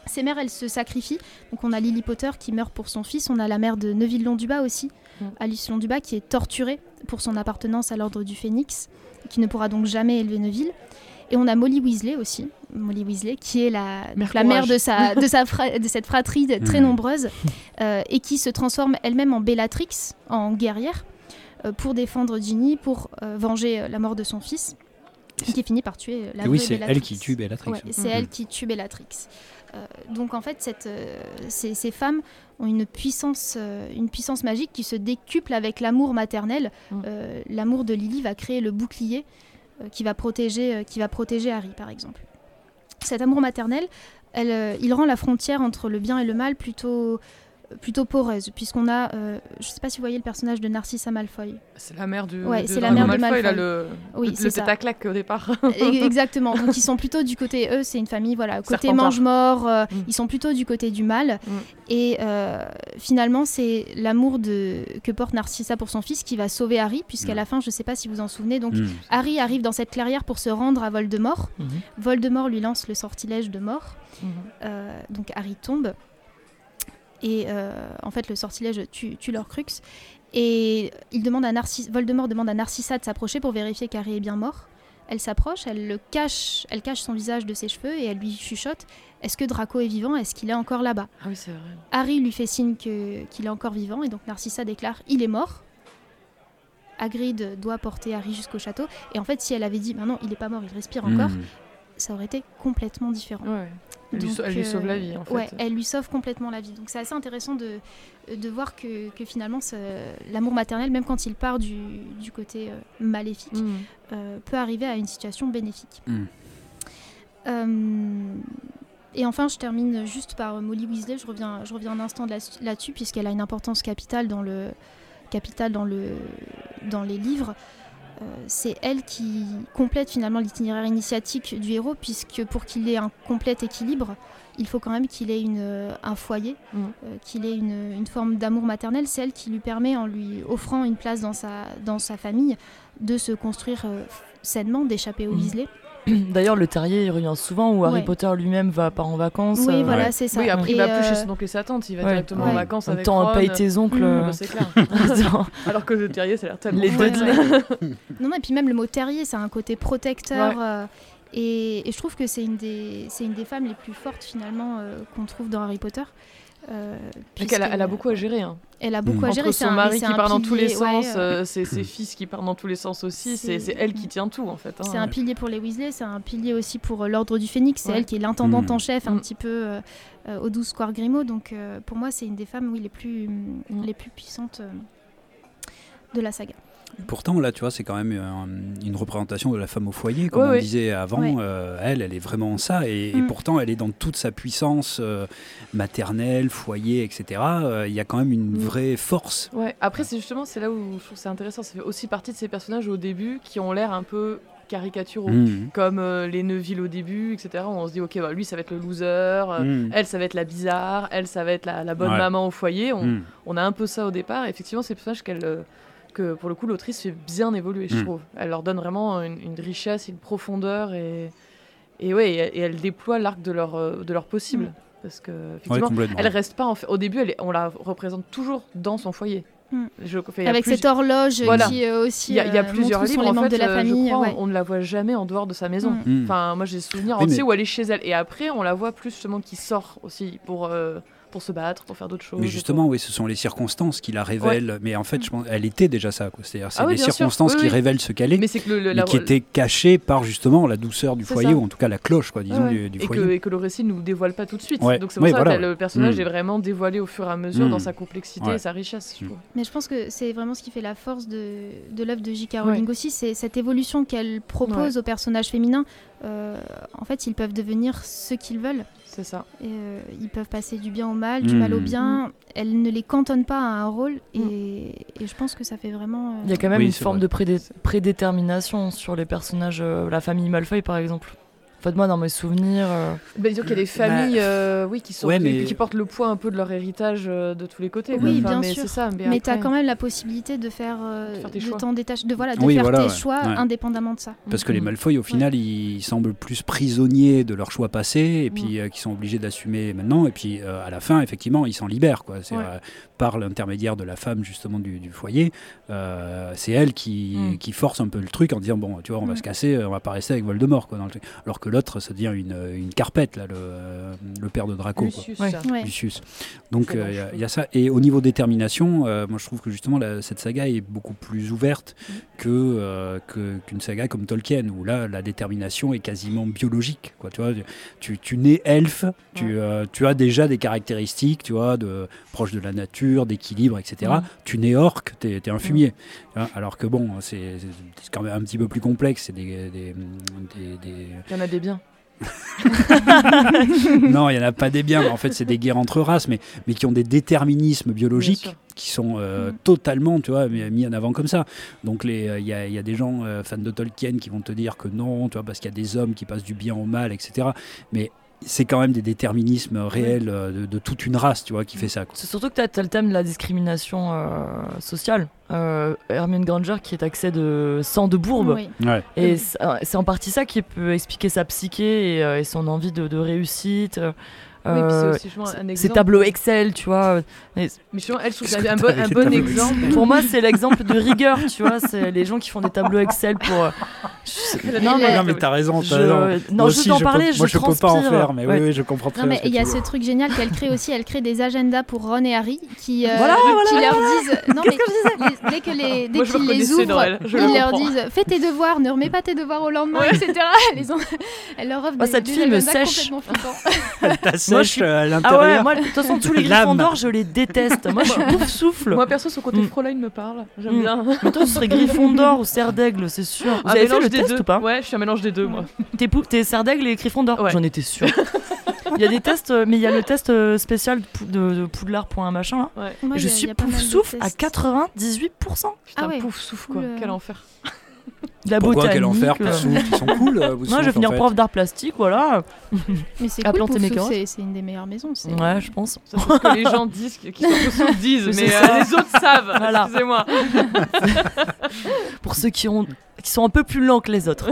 Ces mères, elles se sacrifient. Donc on a Lily Potter qui meurt pour son fils, on a la mère de Neville Londubat aussi, mm. Alice Londubat, qui est torturée pour son appartenance à l'ordre du Phénix, qui ne pourra donc jamais élever Neville. Et on a Molly Weasley aussi, Molly Weasley, qui est la, la mère de, sa, de, sa de cette fratrie très nombreuse, euh, et qui se transforme elle-même en Bellatrix, en guerrière, pour défendre Ginny, pour euh, venger la mort de son fils, et qui finit par tuer la Oui, c'est elle qui tue Bellatrix. c'est elle qui tue Bellatrix. donc en fait, cette, ces, ces, femmes ont une puissance, une puissance magique qui se décuple avec l'amour maternel. Hmm. l'amour de Lily va créer le bouclier euh, qui, va protéger, euh, qui va protéger Harry, par exemple. Cet amour maternel, elle, euh, il rend la frontière entre le bien et le mal plutôt plutôt poreuse, puisqu'on a, euh, je sais pas si vous voyez le personnage de Narcissa Malfoy. C'est la mère du. Ouais, c'est la mère de Malfoy. Là, le, oui, c'est ça. claque au départ. Exactement. Donc ils sont plutôt du côté eux, c'est une famille voilà, côté mange-mort. Euh, mm. Ils sont plutôt du côté du mal. Mm. Et euh, finalement, c'est l'amour de que porte Narcissa pour son fils qui va sauver Harry, puisqu'à mm. la fin, je sais pas si vous en souvenez, donc Harry arrive dans cette clairière pour se rendre à Voldemort. Mm-hmm. Voldemort lui lance le sortilège de mort. Mm-hmm. donc Harry tombe. Et en fait, le sortilège tue, leur crux. Et il demande à Voldemort demande à Narcissa de s'approcher pour vérifier qu'Harry est bien mort. Elle s'approche, elle le cache, elle cache son visage de ses cheveux et elle lui chuchote Est-ce que Draco est vivant? Est-ce qu'il est encore là-bas? Ah oui, c'est vrai. Harry lui fait signe qu'il est encore vivant et donc Narcissa déclare Il est mort. Hagrid doit porter Harry jusqu'au château. Et en fait, si elle avait dit bah non, il est pas mort, il respire encore, hmm. ça aurait été complètement différent. Elle, lui, sauve la vie, en fait. Ouais, elle lui sauve complètement la vie. Donc c'est assez intéressant de, de voir que, que finalement, l'amour maternel, même quand il part du, du côté euh, maléfique, hmm. euh, peut arriver à une situation bénéfique. Hmm. Euh, et enfin, je termine juste par Molly Weasley. Je reviens, je reviens un instant là-dessus, puisqu'elle a une importance capitale dans, le, capitale dans, le, dans les livres. Euh, c'est elle qui complète finalement l'itinéraire initiatique du héros, puisque pour qu'il ait un complet équilibre, il faut quand même qu'il ait une, euh, un foyer, mm. euh, qu'il ait une, une forme d'amour maternel. C'est elle qui lui permet, en lui offrant une place dans sa, dans sa famille, de se construire sainement, d'échapper au mmh. D'ailleurs, le terrier, il revient souvent où Harry Potter lui-même va part en vacances. Oui, voilà, c'est ça. Oui, après, il va plus chez son oncle et sa tante, il va directement en vacances avec temps, Ron. paye tes oncles. Mmh, bah, c'est clair. Alors que le terrier, ça a l'air tellement. Les deux Non, non, et puis même le mot terrier, ça a un côté protecteur. Euh, et, je trouve que c'est une, des, une des femmes les plus fortes, finalement, euh, qu'on trouve dans Harry Potter. Euh, elle, a, elle, a, beaucoup à gérer. Hein. Elle a beaucoup à gérer. son mari qui part dans tous les sens, euh, ses, fils qui partent dans tous les sens aussi. C'est elle qui tient tout en fait. Hein. C'est un pilier pour les Weasley, c'est un pilier aussi pour euh, l'ordre du Phénix. C'est elle qui est l'intendante mm. en chef, un mm. petit peu euh, au 12 Square Grimaud. Donc pour moi, c'est une des femmes oui, les, plus, mm. les plus puissantes de la saga. Pourtant, là, tu vois, c'est quand même euh, une représentation de la femme au foyer, comme on disait avant. Euh, elle, elle est vraiment ça. Et, mm. pourtant, elle est dans toute sa puissance euh, maternelle, foyer, etc. Il y a quand même une mm. vraie force. Ouais. Après, c'est justement, c'est là où je trouve c'est intéressant. Ça fait aussi partie de ces personnages au début qui ont l'air un peu caricaturaux, mm. comme les Neuville au début, etc. On se dit, ok, bah, lui, ça va être le loser, elle, ça va être la bizarre, elle, ça va être la, bonne maman au foyer. On, on, a un peu ça au départ. effectivement, c'est personnages qu'elle que pour le coup l'autrice fait bien évoluer, je mm. trouve. Elle leur donne vraiment une, richesse, une profondeur et, et ouais, et, elle déploie l'arc de leur, euh, de leur possible. Mm. Parce que effectivement, elle reste pas en fait, au début, elle on la représente toujours dans son foyer. Mm. Avec cette horloge qui est aussi. Il y a, euh, plusieurs livres en fait, de la euh, famille. On ne la voit jamais en dehors de sa maison. Enfin, moi j'ai souvenir aussi où elle est chez elle. Et après, on la voit plus justement qui sort aussi pour pour se battre, pour faire d'autres choses. Mais justement, oui, ce sont les circonstances qui la révèlent. Mais en fait, je pense, elle était déjà ça. C'est-à-dire, c'est ah les circonstances qui révèlent ce qu'elle est, mais, que le, qui étaient cachées par justement la douceur du foyer ou en tout cas la cloche, quoi, disons, du, et foyer. Que, et que le récit ne nous dévoile pas tout de suite. Donc c'est pour ça que le personnage mm. est vraiment dévoilé au fur et à mesure dans mm. sa complexité et sa richesse. Je mm. Mais je pense que c'est vraiment ce qui fait la force de, de l'œuvre de J.K. Rowling aussi, c'est cette évolution qu'elle propose aux personnages féminins. Euh, en fait, ils peuvent devenir ce qu'ils veulent. C'est ça. Et, euh, ils peuvent passer du bien au mal, du mal au mmh. bien. Elle ne les cantonne pas à un rôle et, mmh. et je pense que ça fait vraiment. Euh, Il y a quand même une forme de prédétermination sur les personnages, euh, la famille Malfoy par exemple. En fait, moi, dans mes souvenirs. Euh... Bah, disons qu'il y a des familles bah, euh, oui, qui, sont, qui, portent le poids un peu de leur héritage euh, de tous les côtés. Oui, bien mais sûr. Ça, mais, tu as quand même la possibilité de faire, euh, de, de de, voilà, de faire tes choix indépendamment de ça. Parce que les Malfoy, au final, ils semblent plus prisonniers de leur choix passé et puis qui sont obligés d'assumer maintenant. Et puis à la fin, effectivement, ils s'en libèrent. Quoi. Par l'intermédiaire de la femme, justement, du, foyer. c'est elle qui, mm. qui, force un peu le truc en disant bon, tu vois, on va mm. se casser, on va pas rester avec Voldemort. Quoi, dans le truc. Alors que l'autre, ça devient une, une carpette, là, le, le père de Draco. Lucius. Donc il euh, y, a ça. Et au niveau détermination, euh, moi je trouve que justement cette saga est beaucoup plus ouverte mm. euh, que qu'une saga comme Tolkien, où là la détermination est quasiment biologique. Quoi, tu, vois, tu, tu nais elfe, tu, tu as déjà des caractéristiques, tu vois, de proche de la nature, d'équilibre, etc. Mm. Tu nais orc, tu es, un fumier. alors que bon, c'est quand même un petit peu plus complexe. C'est des, des, des, Il y en a des biens. non, il n'y en a pas des biens. En fait, c'est des guerres entre races, mais, mais qui ont des déterminismes biologiques qui sont euh, mm. totalement tu vois, mis en avant comme ça. Donc euh, il y, a, y, a des gens euh, fans de Tolkien qui vont te dire que non, tu vois, parce qu'il y a des hommes qui passent du bien au mal, etc. Mais c'est quand même des déterminismes réels euh, de, toute une race, tu vois, qui fait ça. C'est surtout que tu as, le thème de la discrimination euh, sociale. Euh, Hermione Granger qui est accès de sang de bourbe. Et c'est en partie ça qui peut expliquer sa psyché et, son envie de, réussite. euh, ces tableaux Excel, tu vois. Mais, mais elle, je trouve un, bon, un bon exemple. Pour moi, c'est l'exemple de rigueur, tu vois. C'est les gens qui font des tableaux Excel pour. Euh, non, mais, non, mais t'as raison. Je... raison. Non, juste parler, je, moi, je peux pas en faire, mais oui, oui, je comprends très bien. Non, mais il y a ce truc génial qu'elle crée aussi. Elle crée des agendas pour Ron et Harry qui, euh, voilà, qui leur disent. Non, mais dès que les, dès qu'ils les ouvrent, ils leur disent fais tes devoirs, ne remets pas tes devoirs au lendemain, etc. Elle leur offre des films sèche. Ta sèche à l'intérieur. Ah ouais, moi, de toute façon, tous les Gryffondor, je les déteste. Moi, je suis pouf souffle. Moi, perso, son côté mm. Fräulein me parle. J'aime mm. bien. Mais toi, ce serait Gryffondor ou Serre d'Aigle, c'est sûr. Vous avez fait le test ou pas Ouais, je suis un mélange des deux, moi. T'es Serre d'Aigle et Gryffondor? J'en étais sûr. Il y a des tests, euh, mais il y a le test euh, spécial de, de Poudlard pour un machin. Ouais. je suis pouf souffle à 98%. Putain, ah ouais. pouf souffle quoi. Quel enfer. La Pourquoi quel enfer euh... Ils sont cool. Euh, Moi, je vais finir prof d'art plastique, voilà. Mais c'est cool, planter mes c'est une des meilleures maisons. Ouais, je pense. C'est ce que les gens disent, qui sont disent, mais euh, les autres savent. Voilà. Excusez-moi. Pour ceux qui ont qui sont un peu plus lents que les autres.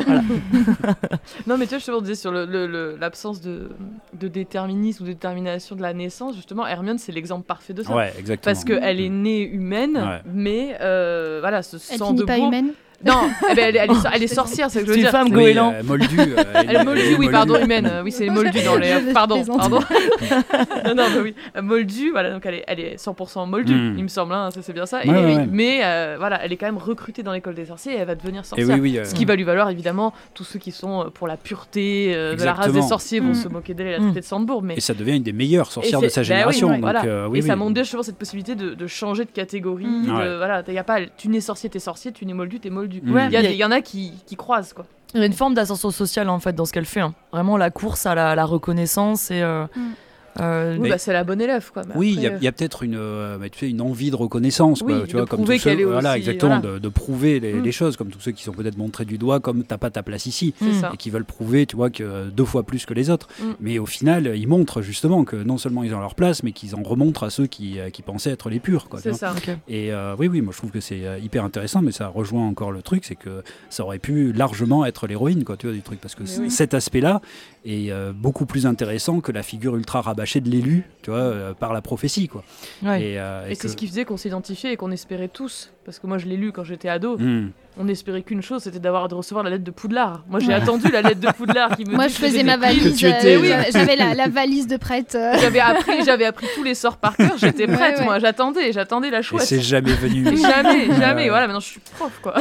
non, mais tu vois, justement, on disait sur l'absence de, de, déterminisme ou de détermination de la naissance, justement, Hermione, c'est l'exemple parfait de ça. Ouais, exactement. Parce qu'elle est née humaine, mais euh, voilà, ce elle sang de pas humaine? Non, eh ben, elle, elle, est, elle, est, sorcière, c'est ce que je veux dire. C'est une femme goéland. Euh, moldue. Euh, elle est moldue, oui, pardon, humaine. Oui, c'est moldue dans les. Pardon, pardon. non, non, mais oui. Moldue, voilà, donc elle est, elle est 100% moldue, mm. il me semble, hein, c'est bien ça. et, Mais euh, voilà, elle est quand même recrutée dans l'école des sorciers et elle va devenir sorcière. Oui, oui, ce qui va lui valoir, évidemment, tous ceux qui sont pour la pureté de la race des sorciers vont mm. se moquer d'elle et la traiter de Sandbourg. Mais... Et ça devient une des meilleures sorcières de sa bah génération. donc, voilà. et ça montre bien justement cette possibilité de, changer de catégorie. Mm. Voilà, y a pas, tu n'es sorcier, t'es sorcier, tu n'es moldu, t'es moldu. Il y a qui, croisent, quoi. Il y a une forme d'ascension sociale, en fait, dans ce qu'elle fait. Hein. Vraiment, la course à la, reconnaissance et... Euh, mm. Euh, oui, bah, c'est la bonne élève, quoi. oui, il y, a euh, peut-être une, euh, bah, tu sais, une envie de reconnaissance, quoi, tu vois, comme tous ceux, voilà, exactement, De, prouver mm. les, choses, comme tous ceux qui sont peut-être montrés du doigt, comme t'as pas ta place ici, et qui veulent prouver, tu vois, que deux fois plus que les autres. Mm. Mais au final, ils montrent justement que non seulement ils ont leur place, mais qu'ils en remontrent à ceux qui, qui pensaient être les purs, quoi. C'est ça. Et oui, oui, moi je trouve que c'est hyper intéressant, mais ça rejoint encore le truc, c'est que ça aurait pu largement être l'héroïne, quoi, tu vois, du truc, parce que cet aspect-là est beaucoup plus intéressant que la figure ultra rabâchée de l'élu tu vois, euh, par la prophétie, quoi. Et, euh, c'est ce qui faisait qu'on s'identifiait et qu'on espérait tous, parce que moi je l'ai lu quand j'étais ado. Hmm. On espérait qu'une chose, c'était d'avoir de recevoir la lettre de Poudlard. Moi, j'ai attendu la lettre de Poudlard qui me. Moi, je faisais ma valise. Euh, j'avais la, valise de prête. J'avais appris, j'avais appris tous les sorts par cœur. J'étais prête, moi. J'attendais, j'attendais la chouette. c'est jamais venu. jamais, jamais. Voilà, maintenant je suis prof, quoi.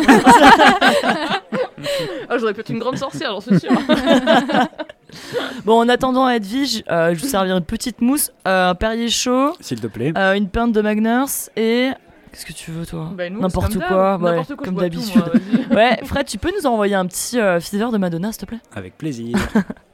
oh, J'aurais pu être une grande sorcière, j'en suis sûre. Bon, en attendant Edwige, euh, je vous servirai une petite mousse, euh, un Perrier chaud, s'il te plaît, euh, une pinte de Magners et Qu'est-ce que tu veux, toi bah, N'importe quoi, comme d'habitude. ouais, Fred, tu peux nous envoyer un petit euh, de Madonna, s'il te plaît? Avec plaisir.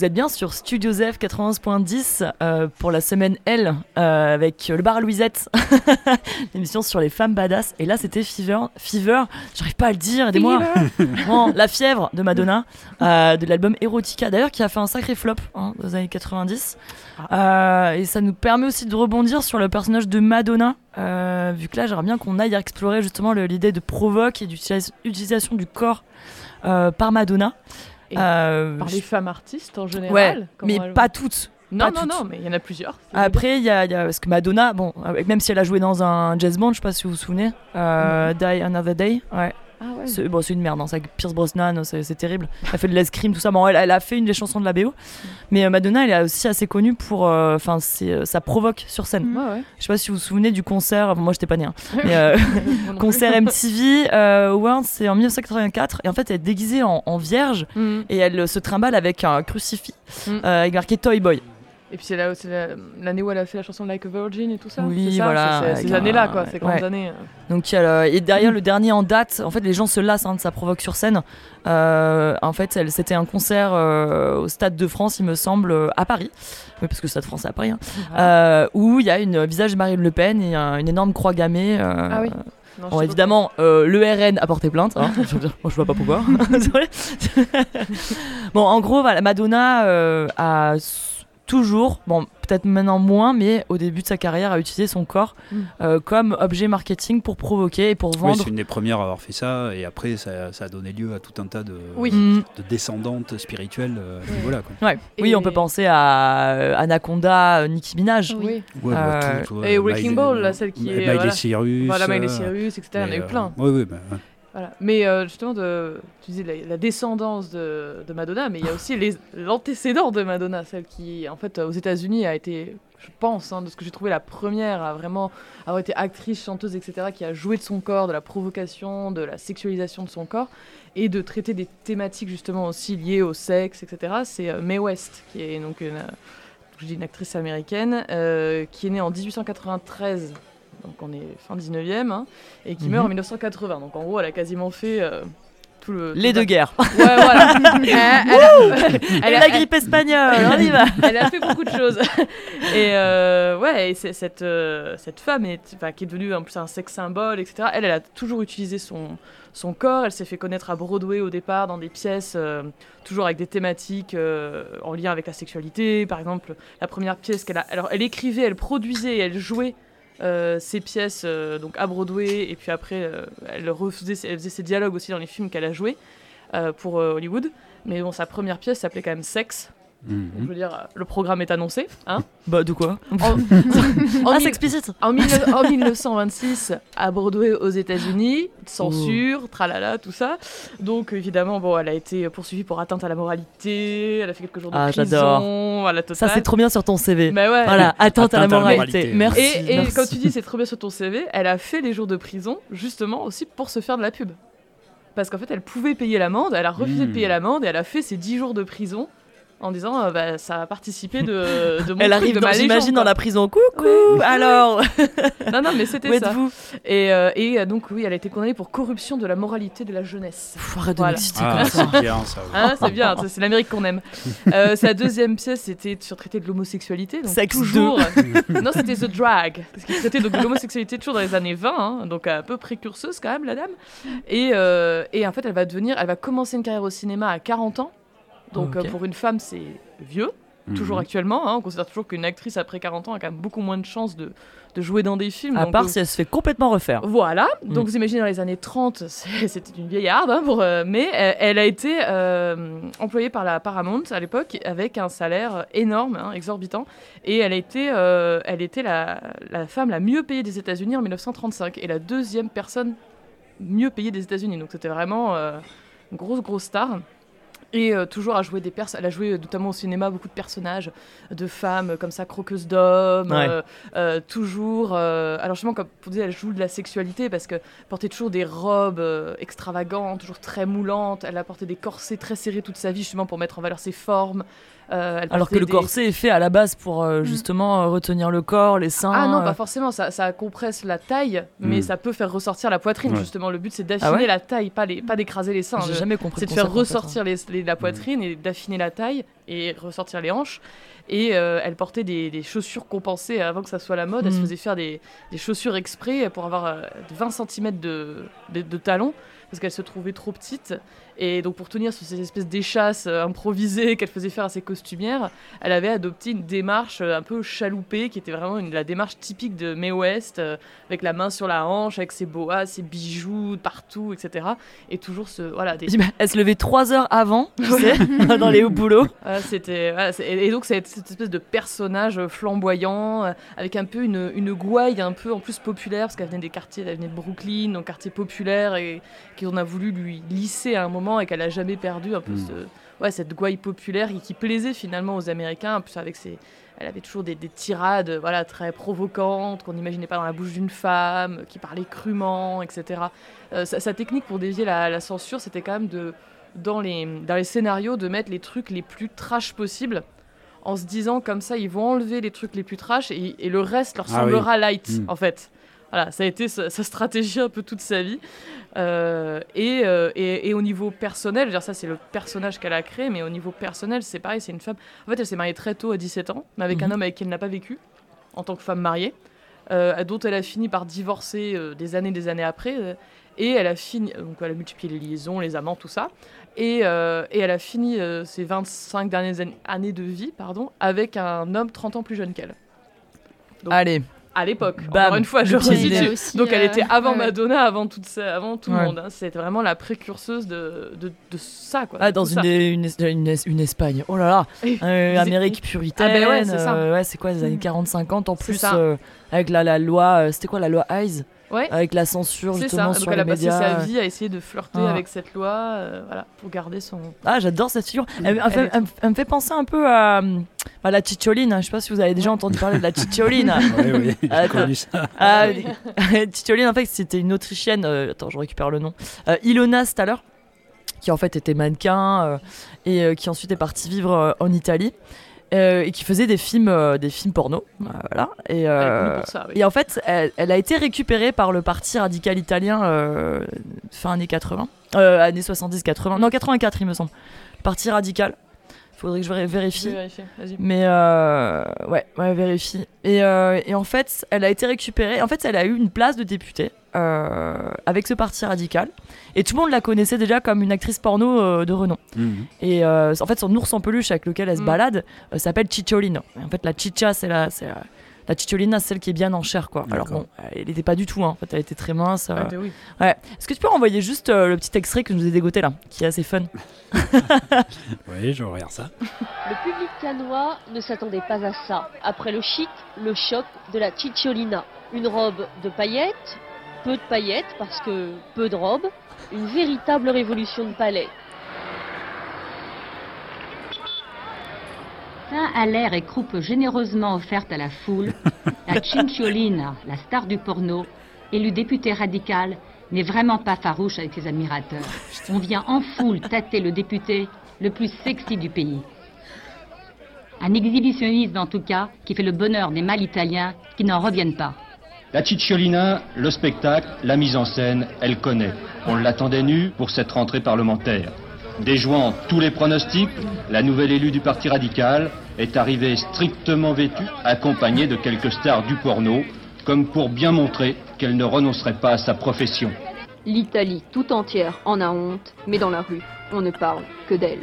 Vous êtes bien sur Studio Zef 91.10 euh, pour la semaine L euh, avec le bar Louisette, l'émission sur les femmes badass. Et là, c'était Fever. Fever, j'arrive pas à le dire, aidez-moi. la fièvre de Madonna, euh, de l'album Erotica, d'ailleurs, qui a fait un sacré flop hein, dans les années 90. Ah. et ça nous permet aussi de rebondir sur le personnage de Madonna, vu que là, j'aimerais bien qu'on aille explorer justement l'idée de provoque et d'utilisation du corps par Madonna. Euh, par les femmes artistes en général. mais pas toutes. Non, non, non, mais il y en a plusieurs. Après, il y, a, Parce que Madonna, bon, même si elle a joué dans un jazz band, je sais pas si vous vous souvenez, euh, Die Another Day, ouais. Ah c'est bon, une merde, hein, c'est avec Pierce Brosnan, c'est terrible. Elle fait de l'escrime, tout ça. Bon, elle, a fait une des chansons de la BO. Mm. Mais euh, Madonna, elle est aussi assez connue pour. Euh, enfin, euh, ça provoque sur scène. Mm. Ouais, Je sais pas si vous vous souvenez du concert. moi, j'étais pas née. Hein, mais, concert MTV World, c'est en 1984. Et en fait, elle est déguisée en, vierge mm. et elle se trimballe avec un crucifix avec marqué Toy Boy. Et puis c'est là, l'année où elle a fait la chanson Like a Virgin et tout ça. Oui, voilà. C'est ces années-là, quoi, ces grandes années. Euh. Donc, et derrière le dernier en date, en fait, les gens se lassent hein, de sa provoque sur scène. Euh, en fait, c'était un concert euh, au Stade de France, il me semble, à Paris. Oui, parce que Stade de France, c'est à Paris. Hein. Où il y a une visage de Marine Le Pen et une énorme croix gammée. ah oui. bon, évidemment, le RN a porté plainte. Hein. je, je vois pas pourquoi. bon, en gros, voilà, Madonna a toujours, bon, peut-être maintenant moins, mais au début de sa carrière, a utilisé son corps mm. euh, comme objet marketing pour provoquer et pour vendre. Oui, c'est une des premières à avoir fait ça, et après, ça, a donné lieu à tout un tas de, mm. de descendantes spirituelles euh, Voilà, Oui, on peut penser à euh, Anaconda, Nicki Minaj. Oui. et Wrecking Ball, celle qui est. Miley Cyrus. Voilà, Miley Cyrus, etc. Il y en a eu plein. Oui, oui, bah, mais euh, justement, tu disais la, descendance de, Madonna, mais il y a aussi l'antécédent de Madonna, celle qui, en fait, aux États-Unis a été, je pense, hein, de ce que j'ai trouvé, la première à vraiment avoir été actrice, chanteuse, etc., qui a joué de son corps, de la provocation, de la sexualisation de son corps, et de traiter des thématiques justement aussi liées au sexe, etc. C'est euh, Mae West, qui est donc une, je dis une actrice américaine, euh, qui est née en 1893 donc on est fin 19e, hein, et qui meurt en 1980. Mhm. Donc en gros, elle a quasiment fait euh, tout le. Les deux guerres. Ouais, voilà. elle, a, la grippe espagnole, on y va. elle a fait beaucoup de choses. Et euh, ouais, et cette, euh, cette femme est, qui est devenue en plus un sex symbole, etc. Elle, elle a toujours utilisé son, son corps. Elle s'est fait connaître à Broadway au départ dans des pièces toujours avec des thématiques en lien avec la sexualité. Par exemple, la première pièce qu'elle a. Alors, elle écrivait, elle produisait, elle jouait ses pièces euh, donc à Broadway et puis après euh, elle, refaisait, elle faisait ses dialogues aussi dans les films qu'elle a joués pour Hollywood. Mais bon, sa première pièce s'appelait quand même Mhm. je veux dire, le programme est annoncé. Hein bah, de quoi en, ah, c'est explicite. En, 1926, à Broadway, aux États-Unis, censure, oh. tralala, tout ça. Donc, évidemment, bon, elle a été poursuivie pour atteinte à la moralité. Elle a fait quelques jours de ah, prison. Voilà, ça, c'est trop bien sur ton CV. Bah ouais. Voilà, atteinte, à la moralité. Merci. Et, et quand tu dis c'est trop bien sur ton CV, elle a fait les jours de prison, justement, aussi pour se faire de la pub. Parce qu'en fait, elle pouvait payer l'amende, elle a refusé de hmm. payer l'amende et elle a fait ses 10 jours de prison en disant euh, bah, ça a participé de, de mon Elle arrive, j'imagine, dans la prison. Coucou, alors Non, non, mais c'était ça. vous Et, euh, et, euh, donc, oui, elle a été condamnée pour corruption de la moralité de la jeunesse. arrête de ah, C'est bien, ça. Hein, c'est bien, c'est l'Amérique qu'on aime. sa deuxième pièce, c'était sur traiter de l'homosexualité. Sex toujours. non, c'était The Drag. Parce qu'il traitait de l'homosexualité toujours dans les années 20, hein, donc un peu précurseuse quand même, la dame. Et, et en fait, elle va devenir, elle va commencer une carrière au cinéma à 40 ans. Donc euh, pour une femme, c'est vieux. toujours mhm. actuellement. Hein. on considère toujours qu'une actrice après 40 ans a quand même beaucoup moins de chances de, de jouer dans des films. À part si elle se fait complètement refaire. Voilà. Mm. Donc vous imaginez dans les années 30, c'était une vieillarde, hein, pour, euh, mais elle, a été euh, employée par la Paramount à l'époque avec un salaire énorme, hein, exorbitant. Et elle a été, euh, elle était la, la, femme la mieux payée des États-Unis en 1935 et la deuxième personne mieux payée des États-Unis. Donc c'était vraiment une grosse, grosse star. Et euh, toujours à jouer des personnes. Elle a joué notamment au cinéma beaucoup de personnages, de femmes comme ça, croqueuses d'hommes. Euh, euh, toujours. alors, justement, comme vous disiez, elle joue de la sexualité parce que portait toujours des robes extravagantes, toujours très moulantes. Elle a porté des corsets très serrés toute sa vie, justement, pour mettre en valeur ses formes. Euh, Alors que le corset est fait à la base pour euh, mm. justement euh, retenir le corps, les seins. Ah non, pas forcément, ça, ça compresse la taille, mais mm. ça peut faire ressortir la poitrine justement. Le but c'est d'affiner ah la taille, pas, les, pas d'écraser les seins. J'ai jamais compris. C'est de faire ressortir les, la poitrine et d'affiner la taille et ressortir les hanches. Et elle portait des, chaussures compensées avant que ça soit la mode. Elle se mm. faisait faire des, chaussures exprès pour avoir 20 cm de, de, de talons parce qu'elle se trouvait trop petite. Et donc pour tenir sur ces espèces d'échasses euh, improvisées qu'elle faisait faire à ses costumières, elle avait adopté une démarche euh, un peu chaloupée qui était vraiment la démarche typique de Mae West, euh, avec la main sur la hanche, avec ses boas, ses bijoux partout, etc. Et toujours ce voilà. Des... Elle se levait trois heures avant, tu sais, dans les hauts boulots. c'était et donc c'est cette espèce de personnage flamboyant avec un peu une, une gouaille un peu en plus populaire parce qu'elle venait des quartiers, elle venait de Brooklyn, donc quartier populaire et qu'on a voulu lui lisser à un moment et qu'elle a jamais perdu un peu hmm. ouais, cette gouaille populaire qui, plaisait finalement aux Américains. En plus, avec ses, elle avait toujours des, tirades voilà, très provocantes qu'on n'imaginait pas dans la bouche d'une femme, qui parlait crûment, etc. Euh, sa, technique pour dévier la, censure, c'était quand même de, dans, les, dans les scénarios de mettre les trucs les plus trash possibles en se disant comme ça, ils vont enlever les trucs les plus trash et, le reste leur ah semblera light, hmm. en fait. Voilà, ça a été sa, stratégie un peu toute sa vie. Euh, euh, et, et, au niveau personnel, dire ça c'est le personnage qu'elle a créé, mais au niveau personnel, c'est pareil, c'est une femme. En fait, elle s'est mariée très tôt, à 17 ans, mais avec un mhm. homme avec qui elle n'a pas vécu en tant que femme mariée, euh, dont elle a fini par divorcer des années, des années après. et elle a fini, donc elle a multiplié les liaisons, les amants, tout ça. Et, et elle a fini ses 25 dernières années de vie, pardon, avec un homme 30 ans plus jeune qu'elle. Allez à l'époque. Encore une fois, je resitue. Donc elle était avant Madonna, avant, tout ça, avant tout le monde. Hein. C'était vraiment la précurseuse de, de, de ça. Quoi, ah, dans une, une, une, une, Espagne. Oh là là. Euh, Amérique puritaine. Ah ben ouais, c'est ça. Euh, quoi, les années 40-50 en plus, euh, avec la, la loi. C'était quoi la loi Eyes Ouais. Avec la censure justement ça. Donc elle a passé sa vie à essayer de flirter ah. avec cette loi, euh, voilà, pour garder son. Ah, j'adore cette figure. Elle, me fait penser un peu à, à la Cicciolina. Je sais pas si vous avez déjà entendu parler de la Cicciolina. oui, oui, j'ai connu ça. Ah, Cicciolina, en fait, c'était une Autrichienne. Euh, attends, je récupère le nom. Euh, Ilona Staller, qui en fait était mannequin et qui ensuite est partie vivre en Italie. Euh, et qui faisait des films, euh, des films porno. Euh, voilà. Et, et, en fait, elle, a été récupérée par le parti radical italien fin années 80, années 70-80, non 84 il me semble. Le parti radical. Faudrait que je vérifie. Mais ouais, ouais, vérifie. Et, et, en fait, elle a été récupérée. En fait, elle a eu une place de députée euh, avec ce parti radical. Et tout le monde la connaissait déjà comme une actrice porno euh, de renom. Mhm. Et euh, en fait, son ours en peluche avec lequel elle se mhm. balade s'appelle Chicholino. en fait, la chicha, c'est la, c'est la, Chicholina, c'est celle qui est bien en chair, quoi. Alors bon, elle n'était pas du tout, hein. en fait, elle était très mince. Ah, bah ouais. Est-ce que tu peux renvoyer juste le petit extrait que je nous ai dégoté là, qui est assez fun? Oui, je regarde ça. Le public canois ne s'attendait pas à ça. Après le chic, le choc de la Chicholina. Une robe de paillettes, peu de paillettes parce que peu de robes, une véritable révolution de palais. Teint à l'air et croupe généreusement offerte à la foule, la Cinciolina, la star du porno, élue députée radicale, n'est vraiment pas farouche avec ses admirateurs. On vient en foule tâter le député le plus sexy du pays. Un exhibitionnisme en tout cas qui fait le bonheur des mâles italiens qui n'en reviennent pas. La Cicciolina, le spectacle, la mise en scène, elle connaît. On l'attendait nue pour cette rentrée parlementaire. Déjouant tous les pronostics, la nouvelle élue du Parti radical est arrivée strictement vêtue, accompagnée de quelques stars du porno, comme pour bien montrer qu'elle ne renoncerait pas à sa profession. L'Italie tout entière en a honte, mais dans la rue. on ne parle que d'elle.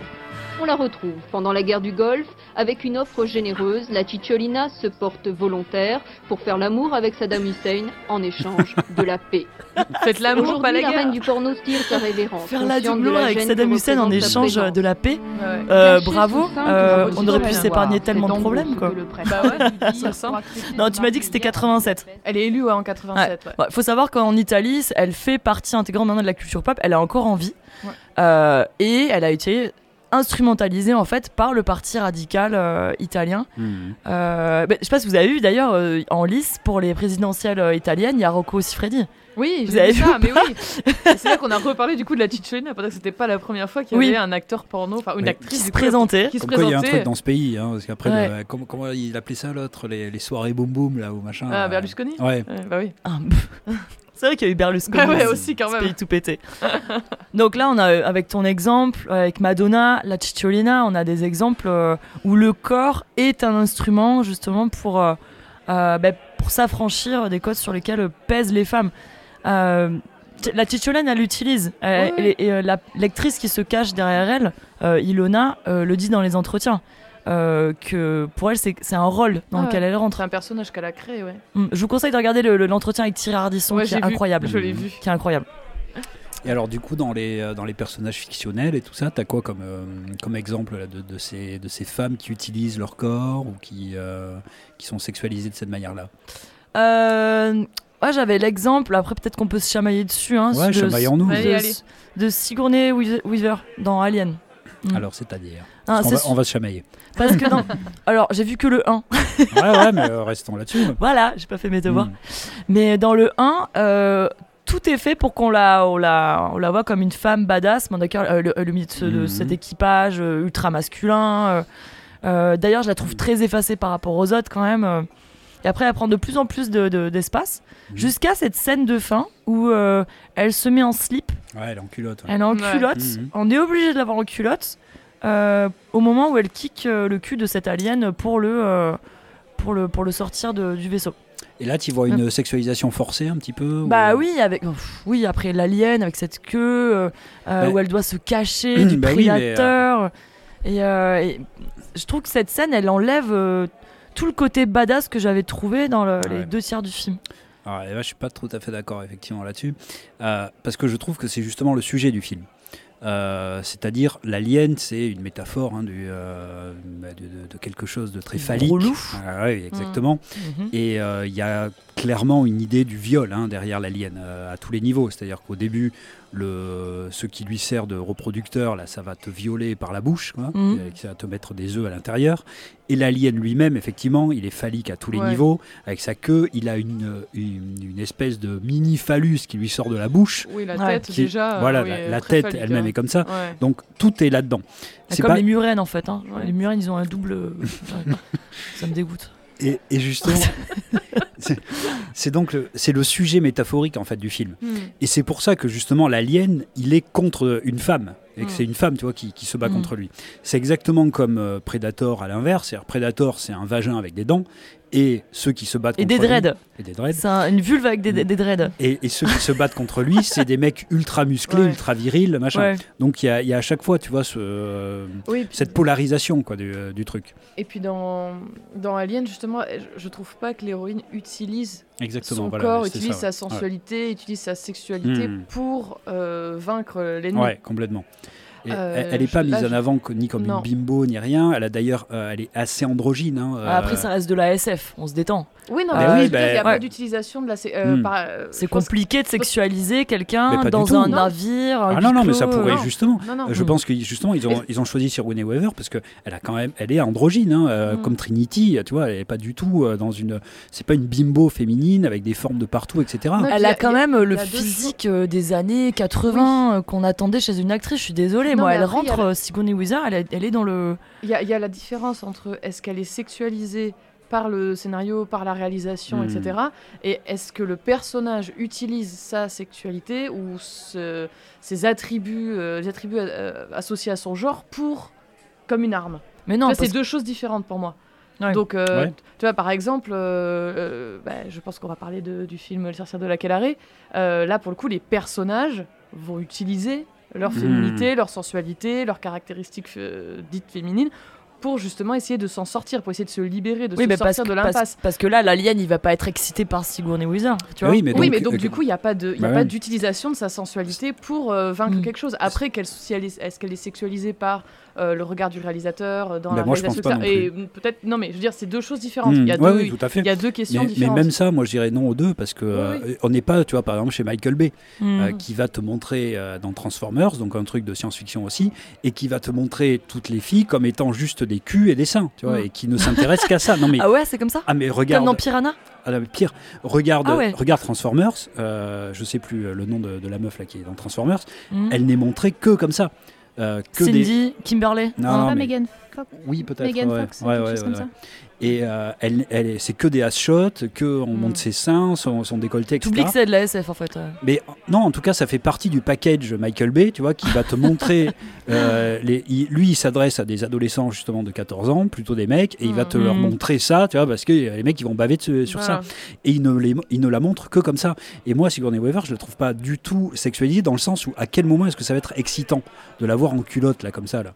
On la retrouve pendant la guerre du Golfe avec une offre généreuse. La Cicciolina se porte volontaire pour faire l'amour avec Saddam Hussein en échange de la paix. Faites l'amour, pas la, la reine du porno tire sa révérence. Faire l'amour avec Saddam Hussein en échange de la paix. Euh, bravo. Euh, on aurait pu s'épargner tellement de problèmes quoi. Bah ouais, non, tu m'as dit que c'était 87. Elle est élue ouais, en 87. Il faut savoir qu'en Italie, elle fait partie intégrante maintenant de la culture pop. Elle est encore en vie. Euh, et elle a été instrumentalisé en fait par le parti radical euh, italien. Mhm. Euh, bah, je sais pas si vous avez vu d'ailleurs euh, en lice pour les présidentielles italiennes, il y a Rocco Siffredi. Oui, vous avez vu ça, mais oui. c'est là qu'on a reparlé du coup de la Cicciolina, parce que c'était pas la première fois qu'il y avait un acteur porno, enfin une actrice qui se présentait. Qui se présentait. il y a un truc dans ce pays, hein, parce qu'après, comment, comment, il appelait ça l'autre, les, les, soirées boum boum là ou machin. Ah, Berlusconi. Ouais. bah oui. Ah, c'est vrai qu'il y a eu Berlusconi. Ah ouais, aussi quand même. Pays tout pété. Donc là, on a avec ton exemple, avec Madonna, la Cicciolina, on a des exemples euh, où le corps est un instrument justement pour euh, euh, ben, pour s'affranchir des codes sur lesquels pèsent les femmes. la Cicciolina, elle l'utilise. Et la lectrice qui se cache derrière elle, Ilona, le dit dans les entretiens. Euh, que pour elle, c'est un rôle dans lequel elle rentre. C'est un personnage qu'elle a créé, ouais. Mm, je vous conseille de regarder l'entretien avec Thierry Ardisson, qui est incroyable. Je l'ai vu. Qui est incroyable. Et alors, du coup, dans les, euh, dans les personnages fictionnels et tout ça, t'as quoi comme, euh, comme exemple de, de, ces, de ces femmes qui utilisent leur corps ou qui, qui sont sexualisées de cette manière-là? Ouais, j'avais l'exemple, après peut-être qu'on peut se chamailler dessus. Hein, ouais, chamaillons-nous. De, de, Sigourney Weaver dans Alien. Mm. Alors, c'est-à-dire ah, on, va, se chamailler. Parce que non. Alors, j'ai vu que le 1. ouais, ouais, mais euh, restons là-dessus. Voilà, j'ai pas fait mes devoirs. Mm. Mais dans le 1, euh, tout est fait pour qu'on la, on la, on la voit comme une femme badass, euh, le, le, milieu de, mm. cet équipage ultra masculin. D'ailleurs, je la trouve très effacée par rapport aux autres quand même. Et après, elle prend de plus en plus d'espace, de, jusqu'à cette scène de fin où elle se met en slip. Ouais, elle est en culotte. Elle est en culotte. On est obligé de l'avoir en culotte. Euh, au moment où elle kick euh, le cul de cet alien pour le, euh, pour le, pour le sortir de, du vaisseau. Et là, tu vois une sexualisation forcée un petit peu Bah oui, avec, oui, après l'alien, avec cette queue où elle doit se cacher du bah prédateur. et, je trouve que cette scène, elle enlève tout le côté badass que j'avais trouvé dans les deux tiers du film. Alors, là, je suis pas tout à fait d'accord effectivement là-dessus, parce que je trouve que c'est justement le sujet du film. Euh, c'est-à-dire l'alien, c'est une métaphore hein, euh, de, quelque chose de très phallique. Ah, oui, exactement. Mmh. Mmh. Et euh, il y a clairement une idée du viol hein, derrière l'alien à tous les niveaux. C'est-à-dire qu'au début, le, ce qui lui sert de reproducteur, là, ça va te violer par la bouche, quoi, mhm. ça va te mettre des œufs à l'intérieur. Et l'alien lui-même, effectivement, il est phallique à tous les niveaux. Avec sa queue, il a une, une, espèce de mini phallus qui lui sort de la bouche. Oui, la tête déjà. Voilà, la, tête elle-même hein. est comme ça. Donc tout est là-dedans. C'est comme les murènes en fait. Hein. Les murènes, ils ont un double. ça me dégoûte. Et, et justement, c'est donc le, c'est le sujet métaphorique en fait du film. Hmm. Et c'est pour ça que justement l'alien, il est contre une femme et que hmm. c'est une femme, tu vois, qui, qui se bat hmm. contre lui. C'est exactement comme euh, Predator à l'inverse. Predator, c'est un vagin avec des dents, et ceux qui se battent et contre des dreads. et des dreads. C'est une vulve avec des, des dreads. Et, et, ceux qui se battent contre lui, c'est des mecs ultra musclés, ultra virils, machin. Donc il y a, y a, à chaque fois, tu vois, ce, cette polarisation quoi, du, euh, du, truc. Et puis dans, dans Alien, justement, je trouve pas que l'héroïne utilise son corps, utilise sa sensualité, utilise sa sexualité hmm. pour euh, vaincre l'ennemi. Ouais, complètement. Euh, elle n'est pas mise en avant ni comme une bimbo ni rien. Elle a d'ailleurs, euh, elle est assez androgyne. Hein, Après, ça reste de la SF, on se détend. Oui, non, mais il n'y a pas d'utilisation de la. Euh, hmm. euh, c'est compliqué de sexualiser quelqu'un dans un navire. ah non, non, mais ça pourrait justement. Je pense que justement, ils ont, ils ont choisi sur Winnie Weaver parce qu'elle a quand même, elle est androgyne, hein, euh, hmm. comme Trinity. Tu vois, elle n'est pas du tout dans une. C'est pas une bimbo féminine avec des formes de partout, etc. elle a, quand même le physique des années 80 qu'on attendait chez une actrice. Je suis désolée, moi, elle rentre Sigourney Weaver, elle est dans le. Il y a la différence entre est-ce qu'elle est sexualisée par le scénario, par la réalisation, etc. Hmm. Et est-ce que le personnage utilise sa sexualité ou ses attributs, euh, les attributs euh, associés à son genre pour comme une arme Mais non, c'est deux choses différentes pour moi. Donc, euh, tu vois, par exemple, bah, je pense qu'on va parler du film Le sorcier de la Calaré. là, pour le coup, les personnages vont utiliser leur hmm. féminité, leur sensualité, leurs caractéristiques dites féminines pour justement essayer de s'en sortir, pour essayer de se libérer, de se sortir de l'impasse. Parce, que là, l'alien, il va pas être excité par Sigourney Weaver, tu vois Oui, mais donc, euh, du coup, il n'y a pas de, y a bah pas d'utilisation de sa sensualité pour euh, vaincre mm. quelque chose. Après, si est-ce qu'elle est sexualisée par euh, le regard du réalisateur euh, dans bah, la réalisation. et peut-être, non, mais je veux dire, c'est deux choses différentes. Hmm. il, y a deux, il y a deux questions mais, différentes. Mais même ça, moi, je dirais non aux deux parce que euh, on n'est pas, tu vois, par exemple, chez Michael Bay, hmm. qui va te montrer dans Transformers, donc un truc de science-fiction aussi, et qui va te montrer toutes les filles comme étant juste des culs et des seins, tu vois, hmm. et qui ne s'intéresse qu'à ça. Non mais ah ouais, c'est comme ça? Ah mais regarde. Comme dans Piranha? Ah, pire, regarde, ah regarde Transformers. je sais plus le nom de, la meuf là qui est dans Transformers. Elle n'est montrée que comme ça. Euh, Cindy, Kimberley Non, pas Megan Fox. Oui, peut-être. Megan Fox, ouais, ouais, comme ça. Et euh, elle, elle, c'est que des ass shots, que on mm. monte ses seins, son, son décolleté, etc. T'oublies que c'est de la SF en fait. Mais non, en tout cas, ça fait partie du package Michael Bay, tu vois, qui va te montrer. euh, les, lui, il s'adresse à des adolescents justement de 14 ans, plutôt des mecs, et il va te leur mm. montrer ça, tu vois, parce que les mecs ils vont baver sur ça. Et il ne, les, il ne la montre que comme ça. Et moi, Sigourney Weaver, je la trouve pas du tout sexualisée dans le sens où à quel moment est-ce que ça va être excitant de la voir en culotte là comme ça là?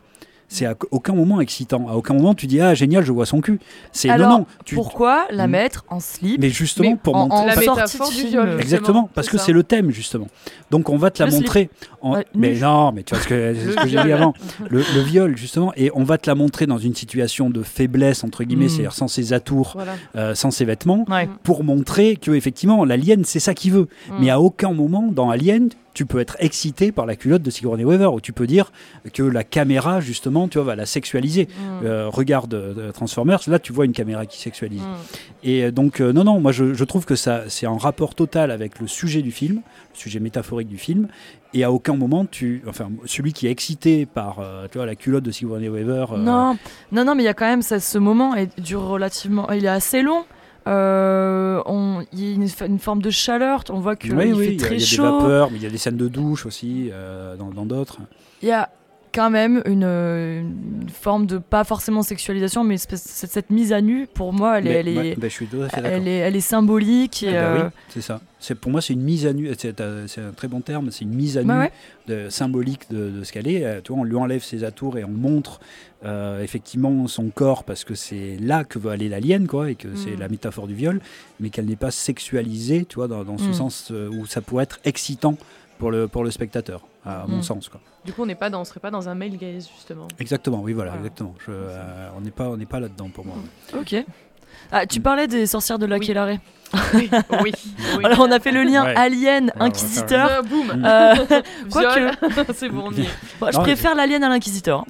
C'est à aucun moment excitant. À aucun moment tu dis ah génial, je vois son cul. C'est non non. Pourquoi la hmm. mettre en slip Mais justement pour montrer la métaphore du viol. Exactement, parce que c'est le thème justement. Donc on va te la montrer. En... mais non, mais tu vois ce que, ce que j'ai dit avant. Le, viol justement, et on va te la montrer dans une situation de faiblesse entre guillemets, hmm. c'est-à-dire sans ses atours, euh, sans ses vêtements, pour montrer que effectivement l'alien c'est ça qu'il veut. Hmm. Mais à aucun moment dans Alien tu peux être excité par la culotte de Sigourney Weaver, ou tu peux dire que la caméra, justement, tu vois, va la sexualiser. Mm. Euh, regarde euh, Transformers, là, tu vois une caméra qui sexualise. Mm. Et euh, donc, non, non, moi, je, trouve que ça, c'est en rapport total avec le sujet du film, le sujet métaphorique du film, et à aucun moment, tu, enfin, celui qui est excité par, tu vois, la culotte de Sigourney Weaver. Non, non, non, mais il y a quand même ce moment, et dure relativement, il est assez long. Euh, il y a une, forme de chaleur, on voit qu'il oui, fait très chaud. Il y a des vapeurs, mais il y a des scènes de douche aussi euh, dans d'autres. Il y a quand même une, forme de pas forcément sexualisation mais cette, mise à nu pour moi elle, est, elle, est, elle, est, elle est symbolique ah bah euh, c'est ça c'est pour moi c'est une mise à nu c'est un très bon terme c'est une mise à nu de, symbolique de, ce qu'elle est tu vois, on lui enlève ses atours et on montre euh, effectivement son corps parce que c'est là que veut aller l'alien quoi et que c'est mm. la métaphore du viol mais qu'elle n'est pas sexualisée tu vois dans, ce mm. sens euh, où ça pourrait être excitant pour le, pour le spectateur à mon mm. sens quoi. Du coup on n'est pas dans serait pas dans un male gaze justement. Exactement oui voilà, exactement euh, on n'est pas on n'est pas là dedans pour moi. Ok. Ah, tu parlais des sorcières de la oui. Oui, oui, Alors on a fait le lien Alien Inquisiteur. Euh, boum. Euh, Quoique, c'est bon. je préfère l'Alien à l'Inquisiteur.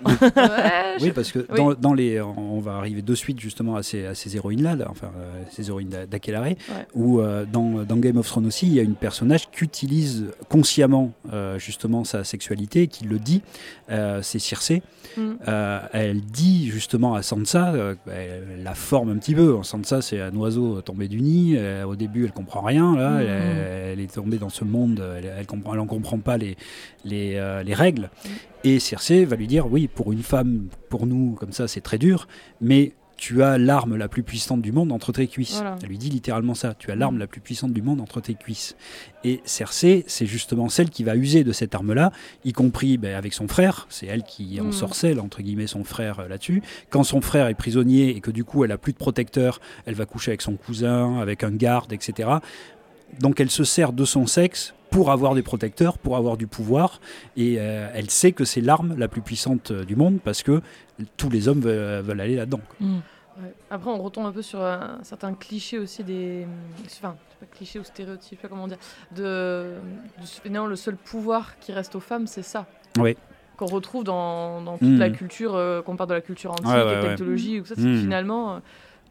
oui, parce que dans, dans, les, on va arriver de suite justement à ces, à ces héroïnes là, enfin euh, ces héroïnes d'Akelaré, où euh, dans, dans, Game of Thrones aussi, il y a une personnage qui utilise consciemment justement sa sexualité, qui le dit, c'est Circé. Mm. elle dit justement à Sansa, elle la forme un petit peu. Sansa, c'est un oiseau tombé du nid euh, au début, elle comprend rien. Là, mmh. elle, est tombée dans ce monde. Elle, elle comprend, elle en comprend pas les les, euh, les règles. Mmh. Et Circe va lui dire oui, pour une femme, pour nous, comme ça, c'est très dur, mais tu as l'arme la plus puissante du monde entre tes cuisses. Elle lui dit littéralement ça, tu as l'arme mm. la plus puissante du monde entre tes cuisses. Et Cersei, c'est justement celle qui va user de cette arme-là, y compris ben, avec son frère, c'est elle qui en mm. sorcelle, entre guillemets, son frère euh, là-dessus. Quand son frère est prisonnier et que du coup elle a plus de protecteur, elle va coucher avec son cousin, avec un garde, etc. Donc elle se sert de son sexe pour avoir des protecteurs, pour avoir du pouvoir. Et euh, elle sait que c'est l'arme la plus puissante euh, du monde parce que tous les hommes veulent, aller là-dedans. Mm. Après, on retombe un peu sur un, certains clichés aussi des. Enfin, pas clichés ou stéréotypes, je sais pas comment dire. De, finalement, le seul pouvoir qui reste aux femmes, c'est ça. Oui. Qu'on retrouve dans, dans toute la mm. culture, euh, qu'on parle de la culture antique, ouais, ouais, technologie, ou ça, c'est mm. finalement, euh,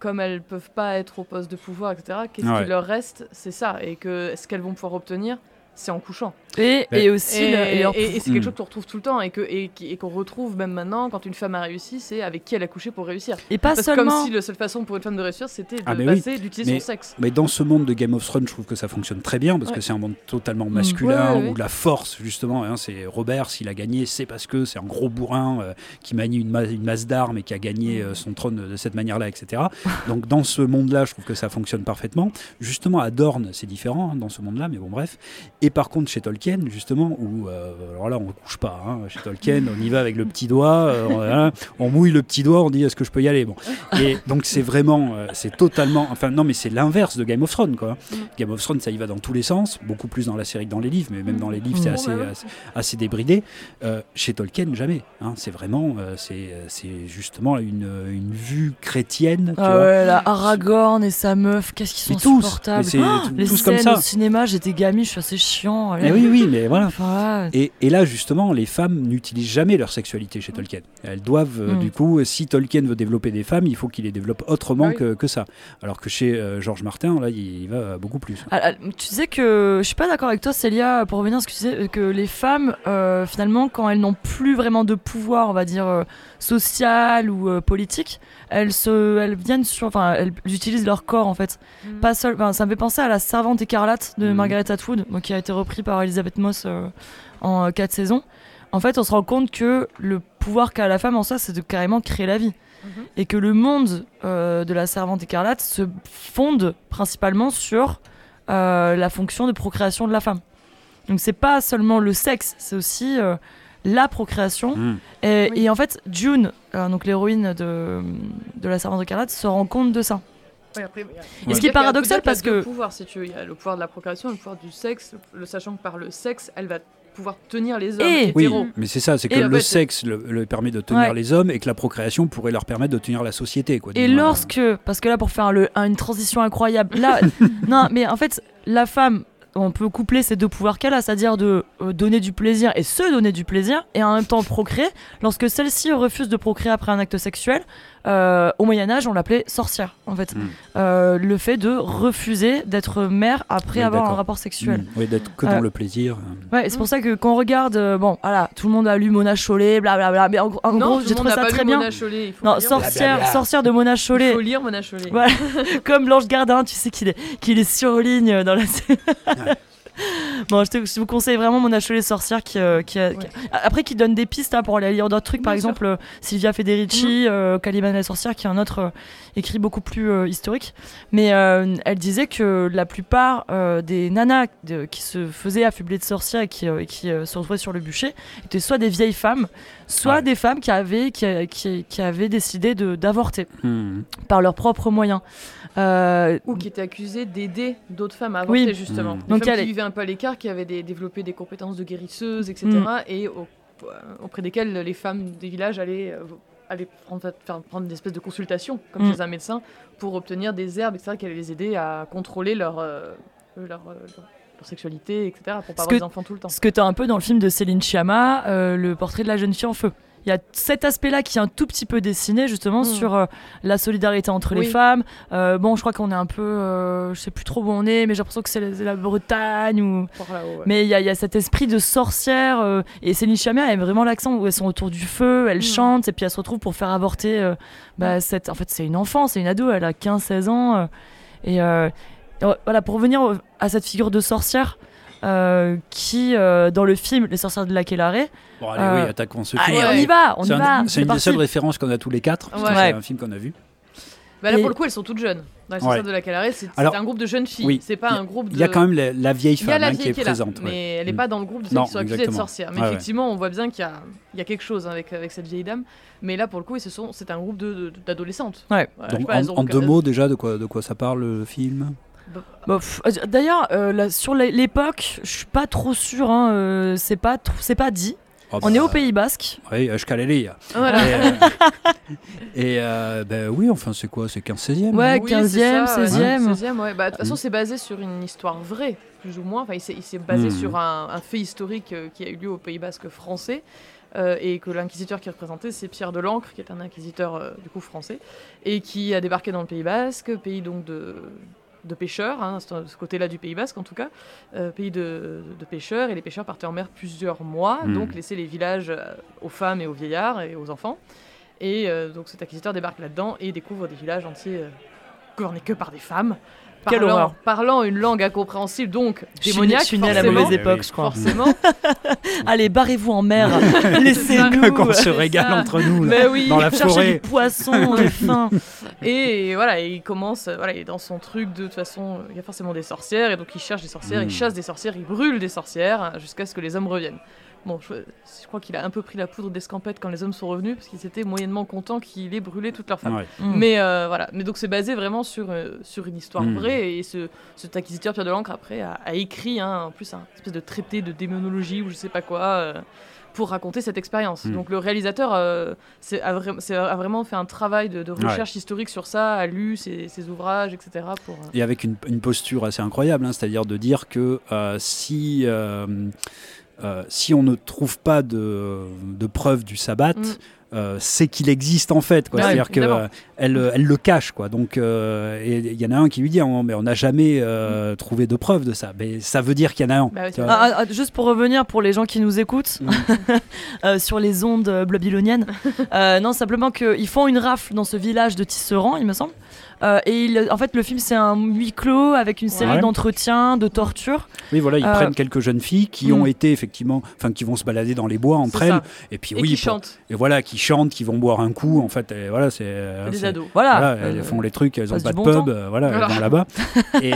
comme elles peuvent pas être au poste de pouvoir, etc., qu'est-ce qui leur reste? C'est ça. Et que ce qu'elles vont pouvoir obtenir, c'est en couchant. Et, et aussi, et, c'est quelque chose qu'on retrouve tout le temps et qu'on retrouve même maintenant quand une femme a réussi, c'est avec qui elle a couché pour réussir. Et pas seulement. Comme si la seule façon pour une femme de réussir, c'était de ah, passer, d'utiliser son sexe. Mais dans ce monde de Game of Thrones, je trouve que ça fonctionne très bien parce que c'est un monde totalement hmm. masculin où la force, justement, hein, c'est Robert, s'il a gagné, c'est parce que c'est un gros bourrin euh, qui manie une, une masse d'armes et qui a gagné euh, son trône de cette manière-là, etc. Donc dans ce monde-là, je trouve que ça fonctionne parfaitement. Justement, à Dorne, c'est différent hein, dans ce monde-là, mais bon, bref. Et par contre chez Tolkien, justement, où, alors là, on ne couche pas. Hein, chez Tolkien, on y va avec le petit doigt, on mouille le petit doigt, on dit est-ce que je peux y aller bon. Et donc, c'est vraiment, c'est totalement. Enfin, non, mais c'est l'inverse de Game of Thrones, quoi. Game of Thrones, ça y va dans tous les sens, beaucoup plus dans la série que dans les livres, mais même dans les livres, c'est assez, assez, débridé. chez Tolkien, jamais. Hein, c'est vraiment, c'est justement une, une vue chrétienne. Ah ouais, là, Aragorn et sa meuf, qu'est-ce qu'ils sont tous, supportables. Oh, les tous comme ça. au cinéma, j'étais gamine, je suis assez chiant. Oui, oui, mais voilà. et, et, là, justement, les femmes n'utilisent jamais leur sexualité chez Tolkien. Elles doivent, euh, mm. du coup, si Tolkien veut développer des femmes, il faut qu'il les développe autrement ah que, que, ça. Alors que chez euh, Georges Martin, là, il, va beaucoup plus. Ah, ah, tu disais que, je suis pas d'accord avec toi, Célia, pour revenir à ce que tu disais, que les femmes, euh, finalement, quand elles n'ont plus vraiment de pouvoir, on va dire, social ou politique, elles, se, elles viennent sur, enfin, elles utilisent leur corps en fait. Mm. Pas seul, ça me fait penser à la Servante écarlate de mm. Margaret Atwood, qui a été repris par Elizabeth Moss euh, en 4 euh, saisons. En fait, on se rend compte que le pouvoir qu'a la femme en soi, c'est de carrément créer la vie. Mm-hmm. Et que le monde euh, de la Servante écarlate se fonde principalement sur la fonction de procréation de la femme. Donc c'est pas seulement le sexe, c'est aussi la procréation. Mm. Et, en fait, June, euh, donc l'héroïne de, de La Servante écarlate, se rend compte de ça. et ce qui est paradoxal parce que. pouvoir, si tu il y a le pouvoir de la procréation, le pouvoir du sexe, le, sachant que par le sexe, elle va pouvoir tenir les hommes. Et... Oui, mais c'est ça, c'est que le sexe le, permet de tenir les hommes et que la procréation pourrait leur permettre de tenir la société. Quoi, et lorsque, parce que là pour faire le, une transition incroyable, là, non, mais en fait, la femme on peut coupler ces deux pouvoirs qu'elle a, c'est-à-dire de euh, donner du plaisir et se donner du plaisir, et en même temps procréer. Lorsque celle-ci refuse de procréer après un acte sexuel, euh, au Moyen Âge, on l'appelait sorcière, en fait. Hmm. Euh, le fait de refuser d'être mère après avoir un rapport sexuel. Hmm. Oui, d'être que dans le plaisir. Ouais, c'est pour ça que quand on regarde, bon, voilà, tout le monde a lu Mona Chollet, blablabla, mais en, gros, j'ai trouvé ça très bien. non, sorcière, sorcière de Mona Chollet. Il faut lire Mona Chollet. Comme Blanche Gardin, tu sais qu'il est, qu'il est surligne dans la. Bon, je, vous conseille vraiment Mon Achelet Sorcière qui, euh, qui, après qui donne des pistes hein, pour aller lire d'autres trucs, par exemple euh, Sylvia Federici, mmh. euh, Caliban la sorcière qui est un autre écrit beaucoup plus historique. Mais elle disait que la plupart des nanas qui se faisaient affubler de sorcières et qui, qui se retrouvaient sur le bûcher étaient soit des vieilles femmes, soit des femmes qui avaient, qui, qui, avaient décidé d'avorter mmh. par leurs propres moyens. Euh, Ou qui étaient accusées d'aider d'autres femmes à avorter, justement. Mmh. Donc, femmes qui vivaient un peu à l'écart, qui avaient développé des compétences de guérisseuse, etc. Et mmh. auprès desquelles les femmes des villages allaient, euh, prendre, faire, prendre une espèce de consultation, comme mmh. chez un médecin, pour obtenir des herbes, etc., qui allaient les aider à contrôler leur, euh, leur, sexualité, etc., pour pas avoir des enfants tout le temps. Ce que tu as un peu dans le film de Céline Sciamma, le portrait de la jeune fille en feu il y a cet aspect-là qui est un tout petit peu dessiné justement mm. sur euh, la solidarité entre les femmes. Euh, bon, je crois qu'on est un peu, euh, je sais plus trop où on est, mais j'ai l'impression que c'est la, Bretagne ou. Mais il y, a cet esprit de sorcière et Céline Chamia aime vraiment l'accent où elles sont autour du feu, elles mm. chantent et puis elles se retrouvent pour faire avorter. Bah, cette... En fait, c'est une enfant, c'est une ado, elle a 15-16 ans et voilà pour revenir à cette figure de sorcière. Euh, qui, euh, dans le film Les sorcières de la Kellaré. Bon, allez, oui, euh, attaquons ce film. on y va, on y va. C'est une des seules références qu'on a tous les quatre. C'est un film qu'on a vu. Bah là, pour le coup, elles sont toutes jeunes. Dans les sorcières de la Kellaré, c'est un groupe de jeunes filles. Oui. C'est pas un groupe de. Il y a quand même la, vieille femme hein, qui est, présente. mais elle n'est pas dans le groupe de celles qui sont accusées d'être sorcières. Mais effectivement, on voit bien qu'il y, a quelque chose avec, avec cette vieille dame. Mais là, pour le coup, c'est un groupe d'adolescentes. Ouais. en, deux mots, déjà, de quoi, de quoi ça parle le film? Bah, euh, d'ailleurs, euh, sur l'époque, je suis pas trop sûr. Hein, euh, c'est pas, c'est pas dit. Oh, on est au bah, Pays Basque. Oui, je Voilà. Et, ben oui, enfin, c'est quoi C'est 15-16e Ouais, 15e, 16e. ouais. Bah, de toute façon, c'est basé sur une histoire vraie, plus ou moins. Enfin, il s'est basé hmm. sur un, fait historique qui a eu lieu au Pays Basque français. et que l'inquisiteur qui représentait, c'est Pierre de l'Ancre, qui est un inquisiteur du coup français, et qui a débarqué dans le Pays Basque, pays donc de, de pêcheurs, hein, ce côté-là du Pays Basque en tout cas, euh, pays de, pêcheurs, et les pêcheurs partaient en mer plusieurs mois, hmm. donc laissaient les villages euh, aux femmes et aux vieillards et aux enfants. Et euh, donc cet acquisiteur débarque là-dedans et découvre des villages entiers gouvernés que par des femmes. Parlant, parlant une langue incompréhensible, donc démoniaque. Je suis à la mauvaise époque, je crois. Forcément. Allez, barrez-vous en mer. Laissez-nous. Qu'on se régale entre nous, là, dans la forêt. du poisson, fins. et voilà, il commence, voilà, il est dans son truc de toute façon, il y a forcément des sorcières, et donc il cherche des sorcières, il hmm. chasse des sorcières, il brûle des sorcières jusqu'à ce que les hommes reviennent. Bon, je, crois qu'il a un peu pris la poudre d'escampette quand les hommes sont revenus, parce qu'ils étaient moyennement contents qu'il ait brûlé toute leur famille. Hmm. Mais euh, voilà, mais donc c'est basé vraiment sur, euh, sur une histoire hmm. vraie, et ce, cet acquisiteur Pierre de l'Ancre après a, écrit hein, en plus un espèce de traité de démonologie ou je sais pas quoi. Euh, pour raconter cette expérience. Hmm. Donc le réalisateur euh, a, vraiment fait un travail de, recherche historique sur ça, a lu ses, ouvrages, etc. Pour, euh, Et avec une, posture assez incroyable, hein, c'est-à-dire de dire que euh, si, si on ne trouve pas de, de preuves du sabbat, hmm. Euh, c'est qu'il existe en fait. C'est-à-dire qu'elle euh, elle le cache. Quoi. Donc, euh, il y en a un qui lui dit hein, mais on n'a jamais mm. trouvé de preuve de ça. Mais ça veut dire qu'il y en a un. Bah ah, ah, juste pour revenir pour les gens qui nous écoutent mm. sur les ondes babyloniennes, non, simplement qu'ils font une rafle dans ce village de Tisserand, il me semble. Euh, et il, en fait, le film, c'est un huis clos avec une série d'entretiens, de tortures. Oui, voilà, ils euh, prennent quelques jeunes filles qui ont hmm. été effectivement, enfin, qui vont se balader dans les bois entre elles. Et puis, et oui, qui chantent. Et voilà, qui chantent, qui vont boire un coup. En fait, et voilà, c'est. Des ados. Voilà. elles font les trucs, elles ont pas de pub, euh, voilà, elles vont là-bas. et.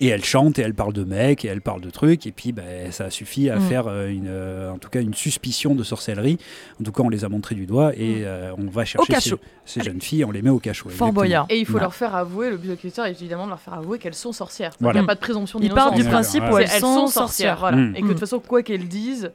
Et elle chante et elle parle de mecs et elle parle de trucs et puis ben, ça suffit à mm. faire euh, une, euh, en tout cas une suspicion de sorcellerie. En tout cas, on les a montrés du doigt et mm. euh, on va chercher ces, jeunes filles, on les met au cachot. Fort Boyard. Et il faut leur faire avouer, le but de est évidemment de leur faire avouer qu'elles sont sorcières. Il n'y a pas de présomption d'innocence. Ils partent du principe où elles, sont sorcières. Voilà. Mm. Et que de toute façon, quoi qu'elles disent,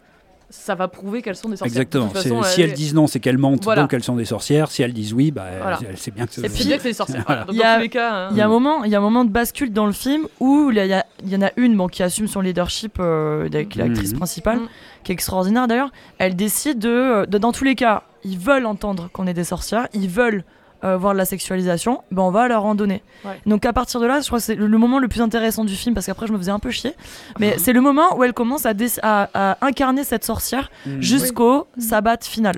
ça va prouver qu'elles sont des sorcières. Exactement. si elles disent non, c'est qu'elles mentent, donc elles sont des sorcières. Si elles disent oui, bah, c'est bien que c'est bien que c'est des sorcières. il y a, hein. il y a un moment, il y a un moment de bascule dans le film où il y, y en a une bon, qui assume son leadership euh, avec l'actrice mhm. principale, mhm. qui est extraordinaire d'ailleurs. Elle décide de, de, dans tous les cas, ils veulent entendre qu'on est des sorcières, ils veulent euh, voir de la sexualisation, ben on va à la randonnée. Donc à partir de là, je crois que c'est le, moment le plus intéressant du film parce qu'après je me faisais un peu chier. Mais c'est le moment où elle commence à, à, incarner cette sorcière mm. jusqu'au sabbat final.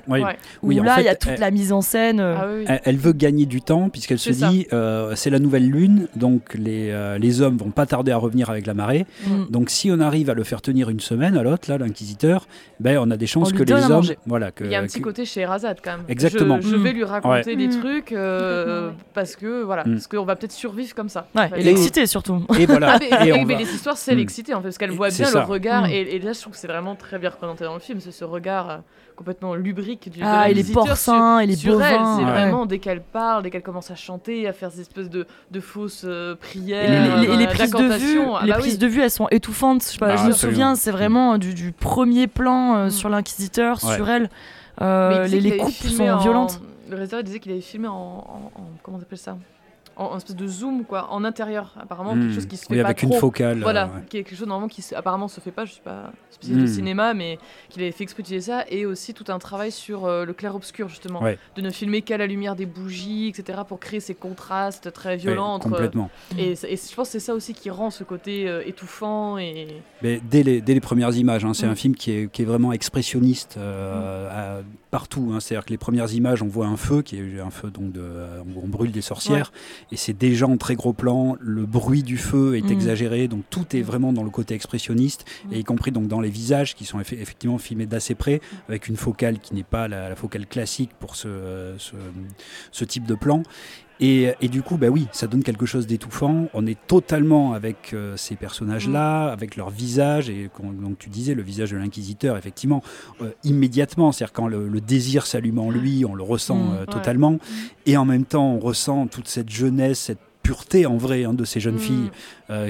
Où là il y a toute la mise en scène. Euh. Ah elle, veut gagner du temps puisqu'elle se dit euh, c'est la nouvelle lune, donc les, les hommes vont pas tarder à revenir avec la marée. Mm. Donc si on arrive à le faire tenir une semaine à l'autre, là l'inquisiteur, ben on a des chances que les hommes, voilà, que, il y a un petit côté chez Razad quand même. Exactement. Je, vais lui raconter des trucs parce que voilà, mm. parce qu'on va peut-être survivre comme ça. et l'exciter surtout. Et voilà. Ah, mais, les histoires, c'est mm. l'exciter en fait, parce qu'elle voit bien le regard. Mm. Et, là, je trouve que c'est vraiment très bien représenté dans le film, c'est ce regard euh, complètement lubrique du ah, il est porcin, il est C'est vraiment dès qu'elle parle, dès qu'elle commence à chanter, à faire des espèces de, de fausses euh, prières. Et les, les, prises de vue, ah, les bah prises de vue, elles sont étouffantes. Je, ah, me souviens, c'est vraiment du, premier plan euh, sur l'inquisiteur, sur elle. les, coupes sont violentes le réalisateur disait qu'il avait filmé en, en, comment on appelle ça? En, espèce de zoom quoi, en intérieur apparemment quelque hmm. chose qui se fait oui, pas avec une focale. Voilà, euh, quelque chose normalement qui apparemment se fait pas. Je suis pas spécialiste de hmm. cinéma, mais qu'il avait fait utiliser ça et aussi tout un travail sur euh, le clair obscur justement, de ne filmer qu'à la lumière des bougies, etc. pour créer ces contrastes très violents entre. Complètement. Et, je pense que c'est ça aussi qui rend ce côté euh, étouffant et. Mais dès les, dès les premières images, hein, c'est un hmm. film qui est, qui est, vraiment expressionniste partout. Hein. C'est-à-dire que les premières images, on voit un feu qui est un feu donc de, on brûle des sorcières et c'est déjà en très gros plan. Le bruit du feu est mm. exagéré, donc tout est vraiment dans le côté expressionniste, mm. et y compris donc dans les visages qui sont effectivement filmés d'assez près, avec une focale qui n'est pas la, focale classique pour ce, ce, type de plan. Et, du coup, bah oui, ça donne quelque chose d'étouffant. On est totalement avec euh, ces personnages-là, mm. avec leur visage, et donc tu disais le visage de l'inquisiteur, effectivement, euh, immédiatement. C'est-à-dire quand le, désir s'allume en lui, on le ressent mm. euh, totalement, mm. et en même temps, on ressent toute cette jeunesse, cette pureté en vrai hein, de ces jeunes filles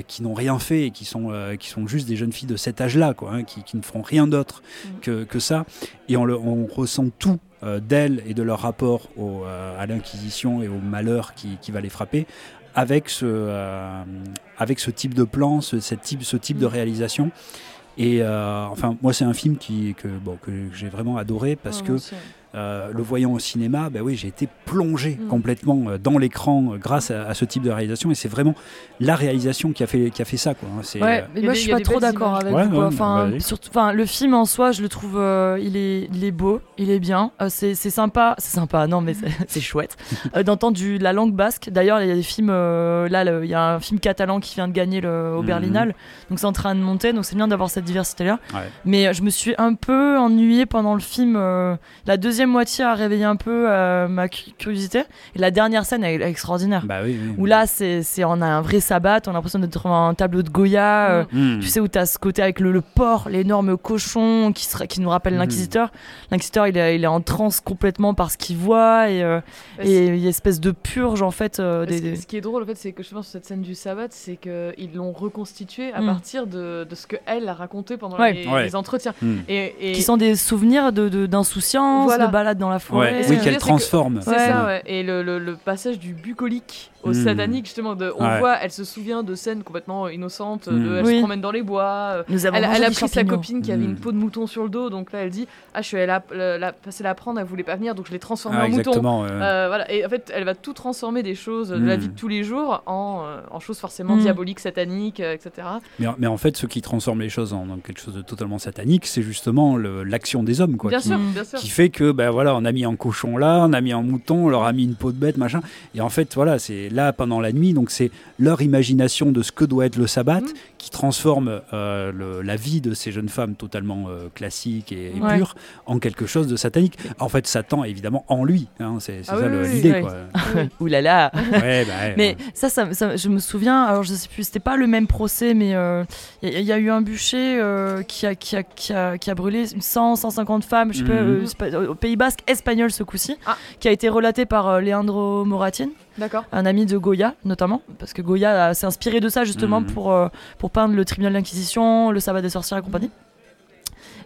qui n'ont rien fait et qui sont, qui sont juste des jeunes filles de cet âge-là, quoi, hein, qui, qui, ne feront rien d'autre que, que, ça. Et on, le, on ressent tout d'elles et de leur rapport euh, à l'Inquisition et au malheur qui, va les frapper, avec ce, euh, avec ce type de plan, ce, cette type, ce type de réalisation. Et enfin, moi, c'est un film qui, que, bon, que j'ai vraiment adoré parce que euh, le voyant au cinéma, ben oui, j'ai été plongé mm. complètement euh, dans l'écran euh, grâce à, ce type de réalisation. Et c'est vraiment la réalisation qui a fait, qui a fait ça. Quoi. Hein. Moi, je suis pas trop d'accord avec vous. enfin, bah surtout, enfin, le film en soi, je le trouve, il, est, il est beau, il est bien. c'est, sympa, c'est sympa, non, mais c'est, chouette d'entendre la langue basque. D'ailleurs, il y a des films, là, il y a un film catalan qui vient de gagner le, au mm. Berlinale. Donc c'est en train de monter, donc c'est bien d'avoir cette diversité-là. Mais je me suis un peu ennuyée pendant le film. la deuxième deuxième moitié a réveillé un peu ma curiosité. Et la dernière scène est, extraordinaire. Bah oui, Où là, c'est, on a un vrai sabbat, on a l'impression d'être devant un tableau de Goya. Mm. Tu sais, où tu as ce côté avec le, porc, l'énorme cochon qui, serait, qui nous rappelle l'inquisiteur. L'inquisiteur, il est, il est en transe complètement par ce qu'il voit et, bah, et il y a une espèce de purge en fait. Des, ce, qui est drôle, en fait, c'est que je pense cette scène du sabbat, c'est qu'ils l'ont reconstitué à mm. partir de, de, ce qu'elle a raconté pendant les, entretiens. Mm. Et, Qui sont des souvenirs d'insouciance, de, de balade dans la forêt. Oui, qu'elle transforme. C'est ça, ouais. Et le, le, passage du bucolique au hmm. satanique justement de, on voit elle se souvient de scènes complètement innocentes de, hmm. elle se promène dans les bois euh, elle, a pris sa copine qui avait une hmm. peau de mouton sur le dos donc là elle dit ah je suis allée la, la, la prendre elle voulait pas venir donc je l'ai transformée ah, en mouton. euh, voilà. Et en fait elle va tout transformer des choses de la vie de tous les jours en, euh, en choses forcément diaboliques sataniques etc mais, mais, en fait ce qui transforme les choses en, quelque chose de totalement satanique c'est justement l'action des hommes quoi bien qui, sûr, bien sûr. qui fait que ben voilà on a mis un cochon là on a mis un mouton on leur a mis une peau de bête machin. Et en fait voilà c'est là pendant la nuit. Donc c'est leur imagination de ce que doit être le sabbat mhm. qui transforme euh, la vie de ces jeunes femmes totalement euh, classiques et, pures en quelque chose de satanique. En fait, Satan évidemment en lui. Hein, c'est ah ça l'idée. Ouh là là. mais ça, ça, je me souviens. Alors je sais plus, c'était pas le même procès, mais il euh, y, a eu un bûcher qui a, qui, a, qui, a, qui, a, brûlé 100, 150 femmes, je sais pas, mhm. au Pays Basque espagnol ce coup-ci, ah. qui a été relaté par Leandro Moratin. D'accord. Un ami de Goya, notamment, parce que Goya s'est inspiré de ça justement mhm. pour, euh, pour peindre le tribunal d'Inquisition, le sabbat des sorcières et compagnie.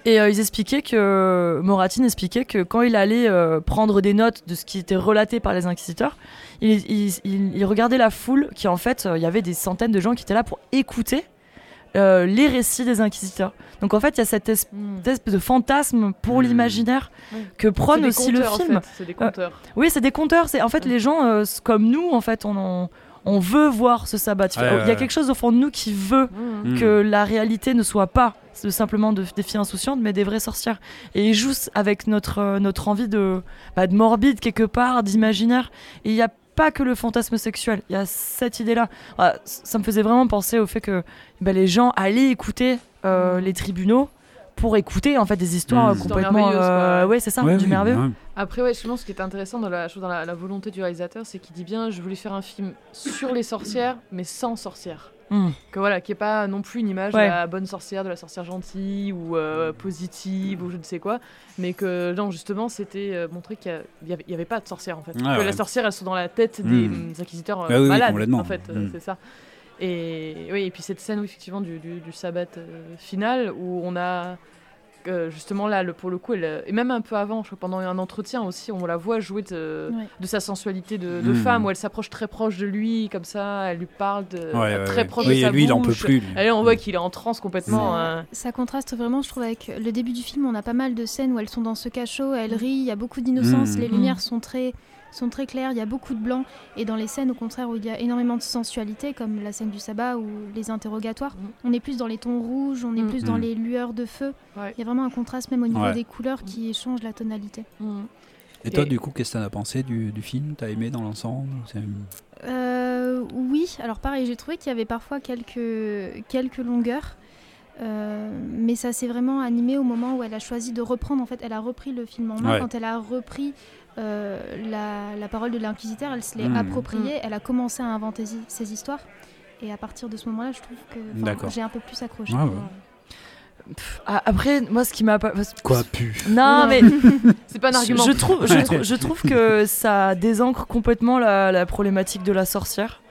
Et euh, ils expliquaient que Moratin expliquait que quand il allait euh, prendre des notes de ce qui était relaté par les inquisiteurs, il, il regardait la foule, qui en fait, il y avait des centaines de gens qui étaient là pour écouter euh, les récits des inquisiteurs. Donc en fait, il y a cette hmm. espèce de fantasme pour hmm. l'imaginaire que prône aussi le film. c'est des conteurs. Euh, oui, c'est des conteurs. C'est en fait les gens euh, comme nous, en fait, on, on, veut voir ce sabbat. il y a quelque chose au fond de nous qui veut hmm. que la réalité ne soit pas simplement de, des filles insouciantes, mais des vraies sorcières. Et ils jouent avec notre, notre envie de, bah, de morbide quelque part, d'imaginaire. Et il y a pas que le fantasme sexuel. Il y a cette idée-là. Ah, ça me faisait vraiment penser au fait que bah, les gens allaient écouter euh, mm. les tribunaux pour écouter en fait des histoires mm. complètement euh, ouais c'est ça du merveilleux après ouais je pense ce qui est intéressant dans la dans la, volonté du réalisateur c'est qu'il dit bien je voulais faire un film sur les sorcières mais sans sorcières Hmm. Que voilà, qui est pas non plus une image de la bonne sorcière, de la sorcière gentille ou euh, positive ou je ne sais quoi, mais que non, justement, c'était euh, montrer qu'il n'y avait, avait, pas de sorcière en fait. que la sorcière, elles sont dans la tête des hmm. inquisiteurs euh, ah malades en fait, c'est ça. Et oui, et puis cette scène effectivement du, du, du sabbat final où on a justement là, le, pour le coup, elle, et même un peu avant, je crois, pendant un entretien aussi, on la voit jouer de, sa sensualité de, hmm. femme, où elle s'approche très proche de lui, comme ça, elle lui parle de, très proche de sa lui, il en peut plus. Allez, on voit qu'il est en transe complètement. Hein. Ça, contraste vraiment, je trouve, avec le début du film. On a pas mal de scènes où elles sont dans ce cachot, elles rient, il y a beaucoup d'innocence, hmm. les lumières sont très sont très clairs, il y a beaucoup de blanc. Et dans les scènes, au contraire, où il y a énormément de sensualité, comme la scène du sabbat ou les interrogatoires, mm. on est plus dans les tons rouges, on est mm. plus dans mm. les lueurs de feu. Il y a vraiment un contraste même au niveau des couleurs qui change la tonalité. Et toi, du coup, qu'est-ce que tu as pensé du, du film? T'as aimé dans l'ensemble? Euh, Oui, alors pareil, j'ai trouvé qu'il y avait parfois quelques, quelques longueurs. Euh, mais ça s'est vraiment animé au moment où elle a choisi de reprendre. En fait, elle a repris le film en main quand elle a repris euh, la, parole de l'inquisiteur, elle se l'est hmm. appropriée, hmm. elle a commencé à inventer ses histoires. Et à partir de ce moment-là, je trouve que j'ai un peu plus accroché. après, moi, ce qui m'a pas. Quoi, pu Non, mais. c'est pas un argument. Je trouve, je, trouve, que ça désancre complètement la, problématique de la sorcière.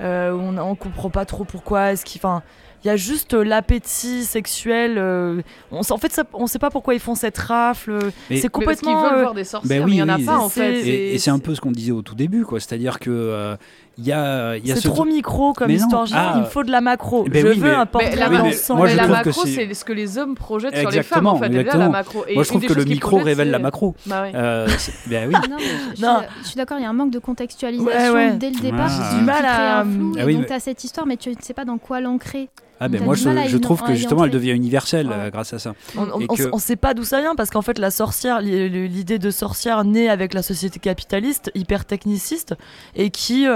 Euh, on, on comprend pas trop pourquoi. Est-ce qu'il. Enfin il y a juste euh, l'appétit sexuel. Euh, on, en fait, ça, on sait pas pourquoi ils font cette rafle. C'est complètement. parce qu'ils veulent euh, voir des sorcières, ben mais il y en a pas en fait. Et, c'est un peu ce qu'on disait au tout début, quoi. C'est-à-dire que c'est trop micro comme histoire. Ah. il faut de la macro. Eh ben je veux un portrait la, la macro, c'est ce que les hommes projettent sur les femmes. En fait, la macro. Moi, je trouve que le micro révèle la macro. Bah euh, ben oui. Non, je suis d'accord. Il y a un manque de contextualisation dès le départ. Du mal à. Donc, tu as cette histoire, mais tu ne sais pas dans quoi l'ancrer. Ah ben moi je, trouve que justement elle devient universelle grâce à ça. On, on, sait pas d'où ça vient parce qu'en fait la sorcière, l'idée de sorcière naît avec la société capitaliste hyper techniciste et qui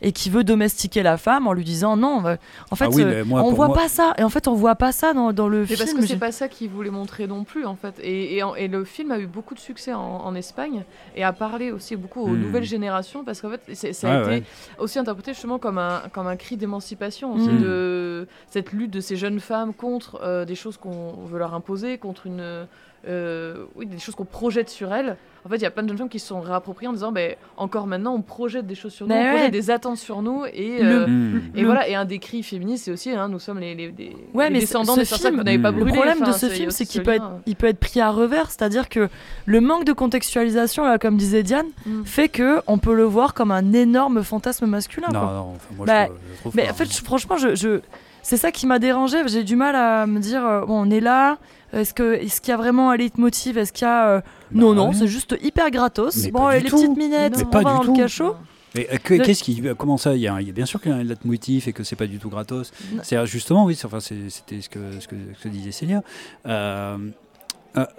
et qui veut domestiquer la femme en lui disant non. En fait, ah on voit pas ça et en fait on voit pas ça dans, dans le film. Parce que c'est pas ça qu'il voulait montrer non plus en fait. Et, et, le film a eu beaucoup de succès en, Espagne et a parlé aussi beaucoup aux hmm. nouvelles générations parce qu'en fait ça a été aussi interprété justement comme un comme un cri d'émancipation hmm. de cette lutte de ces jeunes femmes contre euh, des choses qu'on veut leur imposer, contre une, euh, oui, des choses qu'on projette sur elles. En fait, il y a plein de jeunes femmes qui se sont réappropriées en disant ben, encore maintenant, on projette des choses sur nous, on projette des attentes sur nous. Et, euh, et voilà, et un des cris féministes, c'est aussi hein, nous sommes les, les, ouais, mais descendants des sorcières pas brûlées. Le problème de ce film, c'est qu'il peut, être, il peut être pris à revers, c'est-à-dire que le manque de contextualisation, là, comme disait Diane, mm. fait que on peut le voir comme un énorme fantasme masculin. Non, non, moi, bah, je, trouve mais en fait, franchement, je c'est ça qui m'a dérangé. J'ai du mal à me dire, euh, bon, on est là. Est-ce que est-ce qu'il y a vraiment un leitmotiv? Est-ce qu'il y a euh, bah non non, c'est juste hyper gratos. bon, les petites minettes, on va dans le cachot. Mais euh, qu'est-ce qui comment ça il y, a, bien sûr qu'il y a un leitmotiv et que c'est pas du tout gratos. C'est justement oui, enfin c'était ce que, ce que, ce que disait Célia. Euh,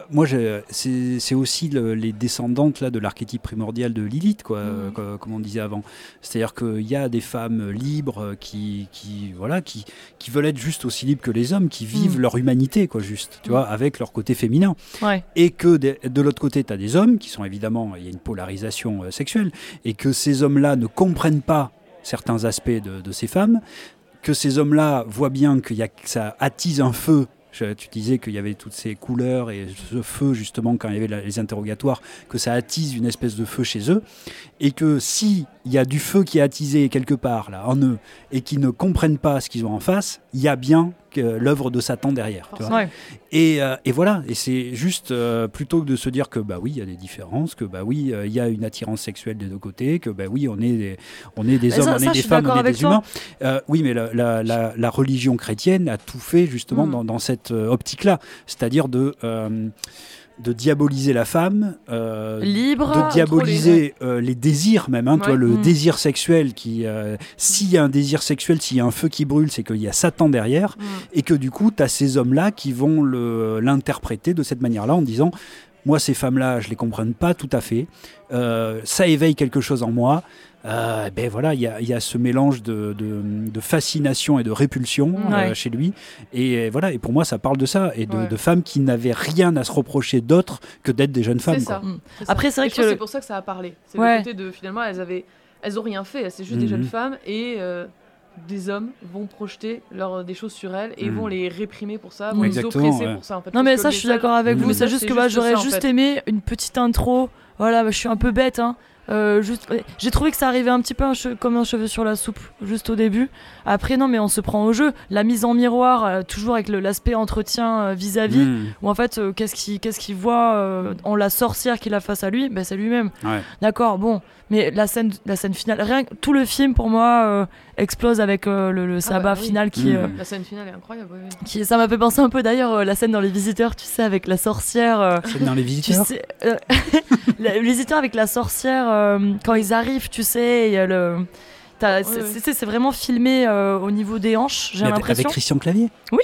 moi, c'est aussi les descendantes là, de l'archétype primordial de Lilith, quoi, mmh. comme on disait avant. C'est-à-dire qu'il y a des femmes libres qui, qui, voilà, qui, qui veulent être juste aussi libres que les hommes, qui vivent mmh. leur humanité, quoi, juste, tu vois, avec leur côté féminin. Et que de, l'autre côté, tu as des hommes qui sont évidemment, il y a une polarisation euh, sexuelle, et que ces hommes-là ne comprennent pas certains aspects de, de ces femmes, que ces hommes-là voient bien que, y a, que ça attise un feu tu disais qu'il y avait toutes ces couleurs et ce feu, justement, quand il y avait les interrogatoires, que ça attise une espèce de feu chez eux. Et que s'il y a du feu qui est attisé quelque part, là, en eux, et qu'ils ne comprennent pas ce qu'ils ont en face, il y a bien l'œuvre de Satan derrière. Et, euh, et, voilà, et c'est juste euh, plutôt que de se dire que bah oui, il y a des différences, que bah oui, euh, il y a une attirance sexuelle des deux côtés, que bah oui, on est des, on est des hommes, on est des femmes, on est des humains. oui, mais la, la, la, religion chrétienne a tout fait justement mm. dans, dans, cette optique-là, c'est-à-dire de de diaboliser la femme, euh, libre, de diaboliser euh, les désirs même, hein, toi, le mm. désir sexuel qui, euh, s'il y a un désir sexuel, s'il y a un feu qui brûle, c'est qu'il y a Satan derrière, mm. et que du coup, tu as ces hommes-là qui vont l'interpréter de cette manière-là en disant, moi, ces femmes-là, je les comprends pas tout à fait, ça éveille quelque chose en moi, euh, ben voilà, il y, a, ce mélange de, fascination et de répulsion euh, chez lui. Et voilà, et pour moi, ça parle de ça et de, femmes qui n'avaient rien à se reprocher d'autre que d'être des jeunes femmes. Ça. Après, c'est vrai que c'est pour ça que ça a parlé. C'est le côté de finalement, elles avaient, elles ont rien fait. C'est juste des jeunes mhm. femmes et euh, des hommes vont projeter leur, des choses sur elles et vont les réprimer pour ça, vont les oppresser pour ça. En fait, non mais ça, je suis d'accord avec vous. C'est juste que moi, j'aurais juste aimé une petite intro. Voilà, je suis un peu bête, hein. Euh, juste, j'ai trouvé que ça arrivait un petit peu comme un cheveu sur la soupe, juste au début. Après, non, mais on se prend au jeu. La mise en miroir, euh, toujours avec l'aspect entretien euh, vis-à-vis, hmm. où en fait, qu'est-ce qu'il qu'est-ce qu'il voit en la sorcière qu'il a face à lui ben, C'est lui-même. D'accord, bon. Mais la scène, la scène finale, rien, tout le film pour moi explose avec le, ah sabbat bah final qui. Hmm. la scène finale est incroyable. Qui, ça m'a fait penser un peu d'ailleurs la scène dans Les Visiteurs, tu sais, avec la sorcière. scène dans Les Visiteurs. les Visiteurs avec la sorcière euh, quand ils arrivent, tu sais, il y a le. C'est vraiment filmé euh, au niveau des hanches, j'ai l'impression. Avec Christian Clavier Oui.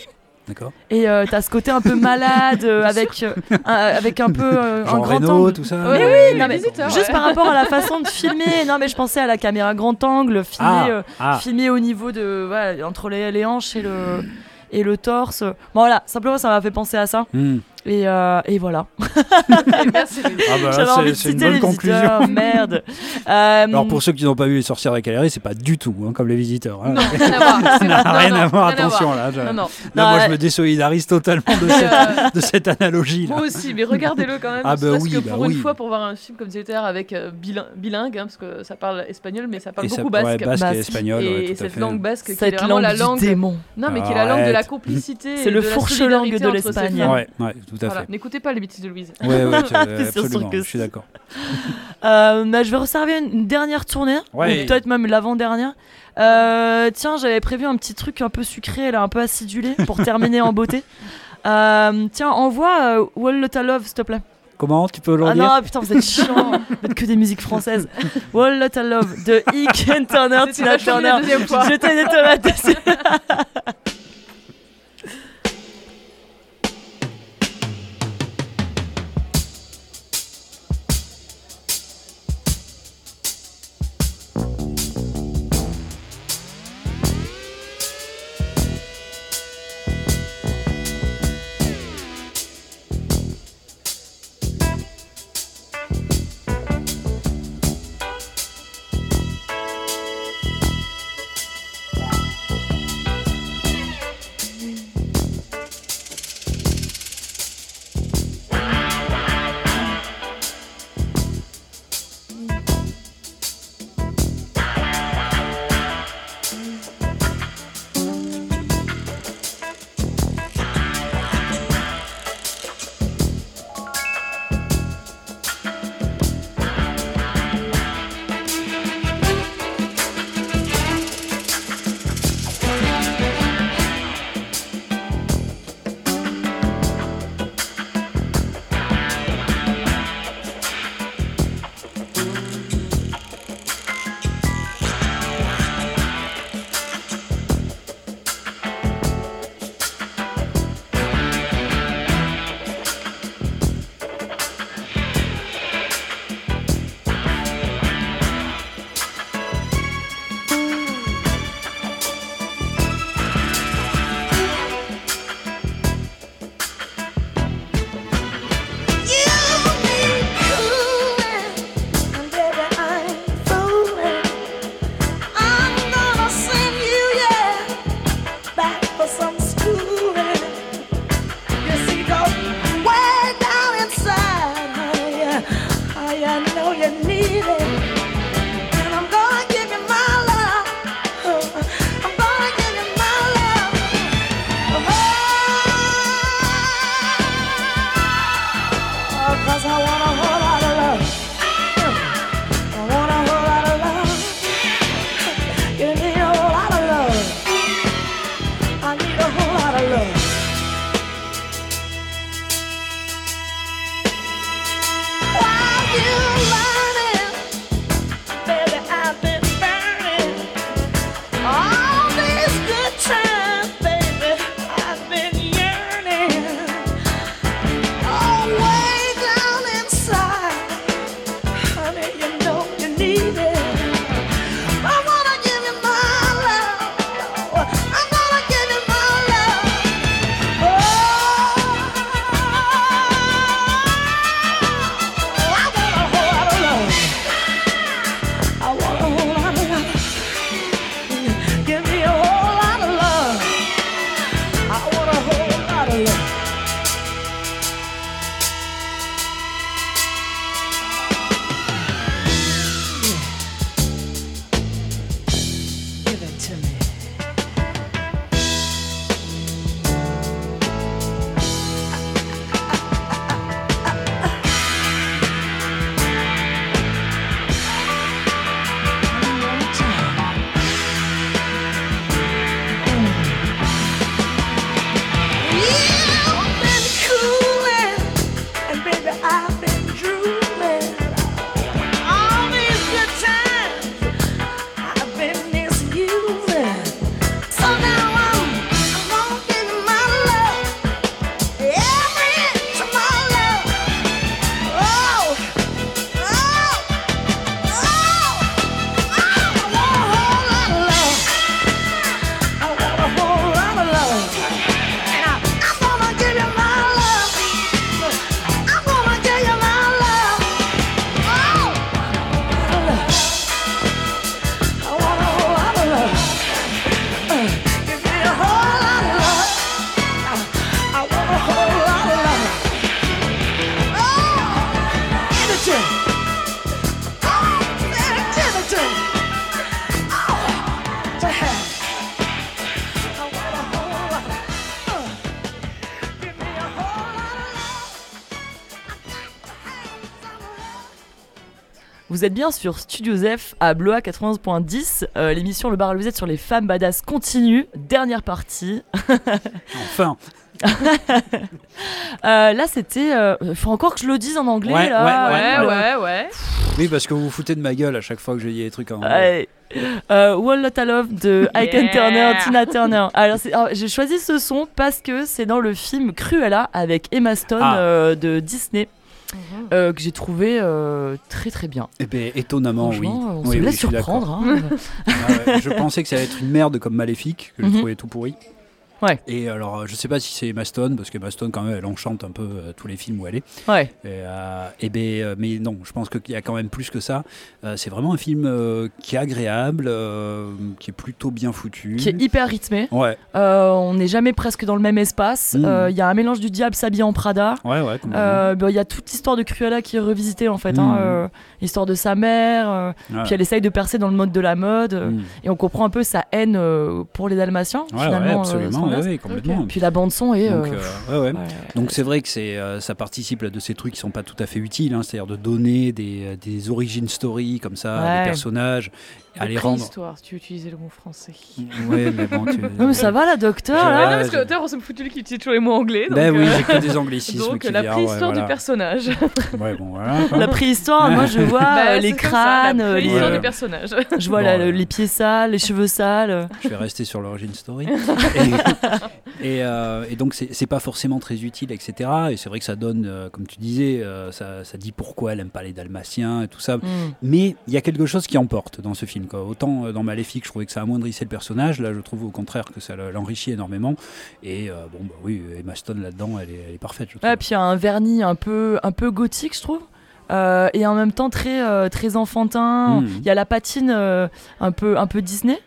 D'accord. Et euh, t'as ce côté un peu malade, avec, un, avec un peu un grand angle. tout ça. Mais oui, non, mais juste par rapport à la façon de filmer. Non, mais je pensais à la caméra grand angle, filmé, ah, ah. au niveau de. Voilà, entre les, les hanches et le et le torse. Bon, voilà, simplement ça m'a fait penser à ça. Hmm. Et, euh, et, voilà. Merci. Ah bah c'est une bonne conclusion. Merde. Euh, Alors pour ceux qui n'ont pas vu les sorcières avec c'est pas du tout hein, comme les visiteurs. Hein. Non, rien à voir. rien à voir. Attention là. là, moi, je me désolidarise totalement de cette, de cette analogie. Là. Moi aussi, mais regardez-le quand même. Ah bah oui, que bah pour une fois, pour voir un film comme Zéter avec euh, bilingue, hein, parce que ça parle espagnol, mais ça parle beaucoup basque. basque, et espagnol. Et cette langue basque, qui est vraiment la langue. Non, mais qui est la langue de la complicité. C'est le fourche-langue de l'Espagne. Ouais, tout à fait. N'écoutez pas les bêtises de Louise. Oui, ouais, absolument, je suis d'accord. Euh, bah, je vais resservir une dernière tournée, ou peut-être même l'avant-dernière. Euh, tiens, j'avais prévu un petit truc un peu sucré, là, un peu acidulé, pour terminer en beauté. Euh, tiens, envoie Wall Lotta Love, s'il te plaît. Comment tu peux le Ah non, putain, vous êtes chiant. vous êtes que des musiques françaises. Wall Lotta Love de Ike Turner, Tina Turner. Je t'ai des tomates I know you need. Vous êtes bien sur Studio F à Blois 91.10. Euh, l'émission Le Bar à sur les femmes badass continue. Dernière partie. enfin euh, là, c'était. Il euh, faut encore que je le dise en anglais. Ouais, là. ouais, ouais, ouais, Oui, parce que vous vous foutez de ma gueule à chaque fois que je dis des trucs en anglais. Euh, Wall Lot Love de Ike Turner, Tina Turner. Alors, j'ai choisi ce son parce que c'est dans le film Cruella avec Emma Stone ah. de Disney. Mhm. que j'ai trouvé très très bien. Eh ben, étonnamment, oui. On se laisse surprendre. Hein. Ah je pensais que ça allait être une merde comme Maléfique, que j'ai mhm. trouvé tout pourri. Ouais. Et alors, je sais pas si c'est Emma Stone, parce qu'Emma Stone, quand même, elle enchante un peu euh, tous les films où elle est. Ouais. Et, euh, ben, euh, mais non, je pense qu'il y a quand même plus que ça. c'est vraiment un film qui est agréable, qui est plutôt bien foutu. Qui est hyper rythmé. Ouais. on n'est jamais presque dans le même espace. Mm. Il y a un mélange du diable s'habille en Prada. Ouais, ouais. Il y a toute l'histoire de Cruella qui est revisitée, en fait. Hein, mm. L'histoire de sa mère. Puis elle essaye de percer dans le mode de la mode. Mm. Et on comprend un peu sa haine pour les Dalmatiens, finalement. absolument oui, complètement. Puis la bande son est. Donc, euh, euh, c'est vrai que c'est, euh, ça participe de ces trucs qui sont pas tout à fait utiles, hein, c'est-à-dire de donner des, des origin stories comme ça, des personnages à les rendre. histoire, si tu utilisais le mot français. Oui, mais bon, tu. Non, mais ça va, la docteur. Là. Non, parce que l'auteur, on se foutu qu'il utilise toujours les mots anglais. Ben oui, j'ai que des anglicismes. donc, la préhistoire du personnage. Ouais, bon, voilà. La préhistoire, moi, je vois bah, les crânes. la préhistoire du personnage. Je vois les pieds sales, les cheveux sales. Je vais rester sur l'origine story. et, euh, et, donc, c'est pas forcément très utile, etc. Et c'est vrai que ça donne, euh, comme tu disais, euh, ça, ça, dit pourquoi elle aime pas les Dalmatiens et tout ça. Mm. Mais il y a quelque chose qui emporte dans ce film. Autant euh, dans Maléfique, je trouvais que ça amoindrissait le personnage. Là, je trouve au contraire que ça l'enrichit énormément. Et euh, bon, bah oui, Emma Stone là-dedans, elle est, parfaite. Je puis il y a un vernis un peu, un peu gothique, je trouve. Euh, et en même temps très, très enfantin. Hmm. Il y a la patine un, peu, un peu Disney.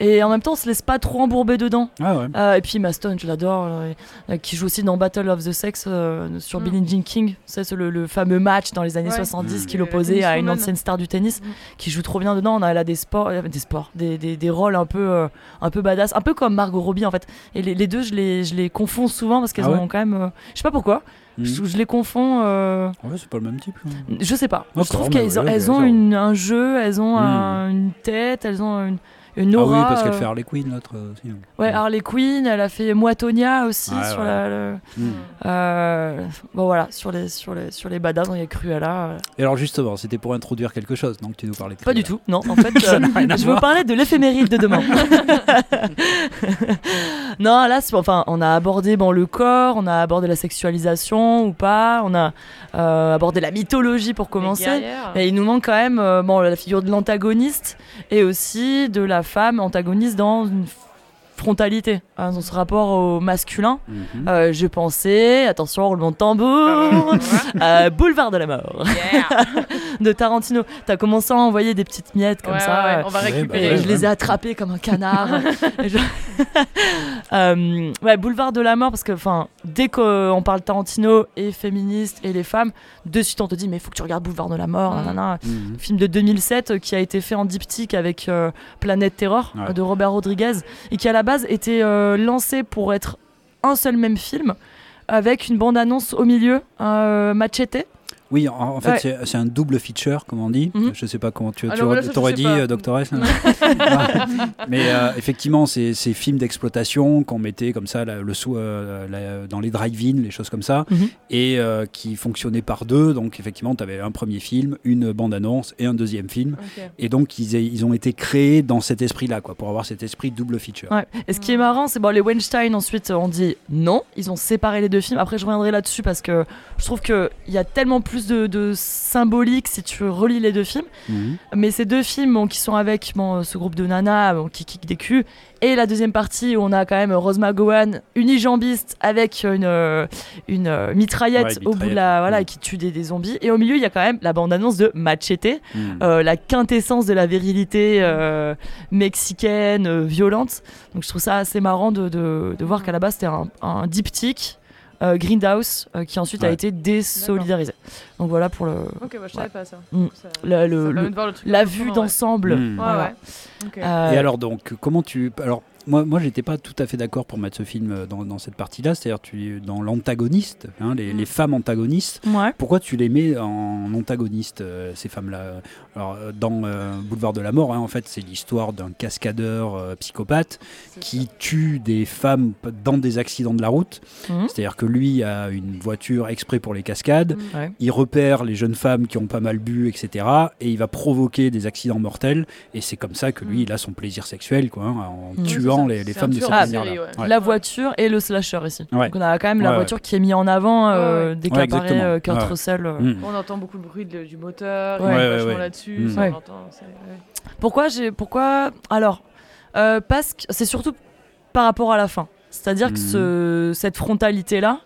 Et en même temps, on se laisse pas trop embourber dedans. Ah euh, et puis Maston, je l'adore, euh, qui joue aussi dans Battle of the Sex euh, sur mm. Billie Jean King. C'est le, le, fameux match dans les années 70 qui l'opposait à une ancienne star du tennis, mm. qui joue trop bien dedans. On a là des sports, des sports, des, des, des rôles un peu, un peu badass, un peu comme Margot Robbie en fait. Et les, les deux, je les, je les confonds souvent parce qu'elles ah ont quand même, je sais pas pourquoi. Mm. Je, les confonds. Ouais, c'est pas le même type. Je sais pas. Je trouve qu'elles ont, elles ont une, un jeu, elles ont une tête, elles ont une une aura. Ah oui, parce qu'elle fait Harley Quinn, l'autre aussi. Hein. Ouais, Harley Quinn, elle a fait Moitonia aussi sur la. Hmm. Euh, bon voilà, sur les sur les sur les badass, il y a Cruella. Euh. Et alors justement, c'était pour introduire quelque chose, donc tu nous parlais. De Pas du tout, non. En fait, euh, je veux parler de l'éphéméride de demain. non, là, enfin, on a abordé bon le corps, on a abordé la sexualisation ou pas, on a abordé la mythologie pour commencer. Mais il nous manque quand même bon la figure de l'antagoniste et aussi de la femme antagoniste dans une frontalité, hein, dans ce rapport au masculin. Mhm. Euh, je pensais, attention, roulement de tambour, euh, Boulevard de la mort de Tarantino. T'as commencé à envoyer des petites miettes comme ça. on va récupérer. je les ai attrapées comme un canard. Euh, ouais, Boulevard de la mort, parce que dès qu'on parle Tarantino et féministe et les femmes, de suite on te dit mais il faut que tu regardes Boulevard de la mort. Mm. Mhm. Film de 2007 qui a été fait en diptyque avec Planète Terror de Robert Rodriguez et qui à la base était euh, lancé pour être un seul même film avec une bande-annonce au milieu, euh, machete. Oui, en, fait, c'est un double feature, comme on dit. Mhm. Je sais pas comment tu, aurais dit, euh, Doctor S. Mais euh, effectivement, c'est ces films d'exploitation qu'on mettait comme ça le euh, dans les drive-in, les choses comme ça, mhm. et qui fonctionnaient par deux. Donc, effectivement, tu avais un premier film, une bande-annonce et un deuxième film. Et donc, ils, ils, ont été créés dans cet esprit-là, quoi, pour avoir cet esprit double feature. Et ce qui est marrant, c'est bon, les Weinstein, ensuite, on dit non, ils ont séparé les deux films. Après, je reviendrai là-dessus parce que je trouve qu'il y a tellement plus de, symbolique si tu relis les deux films. Mhm. Mais ces deux films qui sont avec ce groupe de nanas qui kick des culs, et la deuxième partie où on a quand même Rose McGowan, unijambiste avec une, euh, une euh, mitraillette, au bout de la. Voilà, mhm. qui tue des, zombies. Et au milieu, il y a quand même la bande-annonce de Machete, mhm. euh, la quintessence de la virilité mexicaine, violente. Donc je trouve ça assez marrant de, de, voir qu'à la base, c'était un, un diptyque euh, Greenhouse, euh, qui ensuite a été désolidarisé. Donc voilà pour le. Ok, bah, je savais pas ça. Mm. La, vue d'ensemble. Mm. Et alors donc, comment tu. Alors, moi, moi j'étais pas tout à fait d'accord pour mettre ce film dans, dans cette partie-là, c'est-à-dire tu dans l'antagoniste, hein, les, les, femmes antagonistes. Pourquoi tu les mets en antagoniste ces femmes-là? Alors dans Boulevard de la Mort, hein, en fait, c'est l'histoire d'un cascadeur psychopathe qui tue des femmes dans des accidents de la route. Mhm. C'est-à-dire que lui a une voiture exprès pour les cascades, mhm. il repère les jeunes femmes qui ont pas mal bu, etc. Et il va provoquer des accidents mortels. Et c'est comme ça que lui, mhm. il a son plaisir sexuel, quoi, hein, en tuant les, femmes de cette manière-là. La voiture et le slasher ici. Donc on a quand même la voiture qui est mise en avant euh, dès qu'apparaît euh, Kurt Russell. Euh. On entend beaucoup de bruit du moteur, là-dessus. Pourquoi j'ai, pourquoi alors parce que c'est surtout par rapport à la fin. C'est-à-dire que ce, mhm. cette frontalité-là,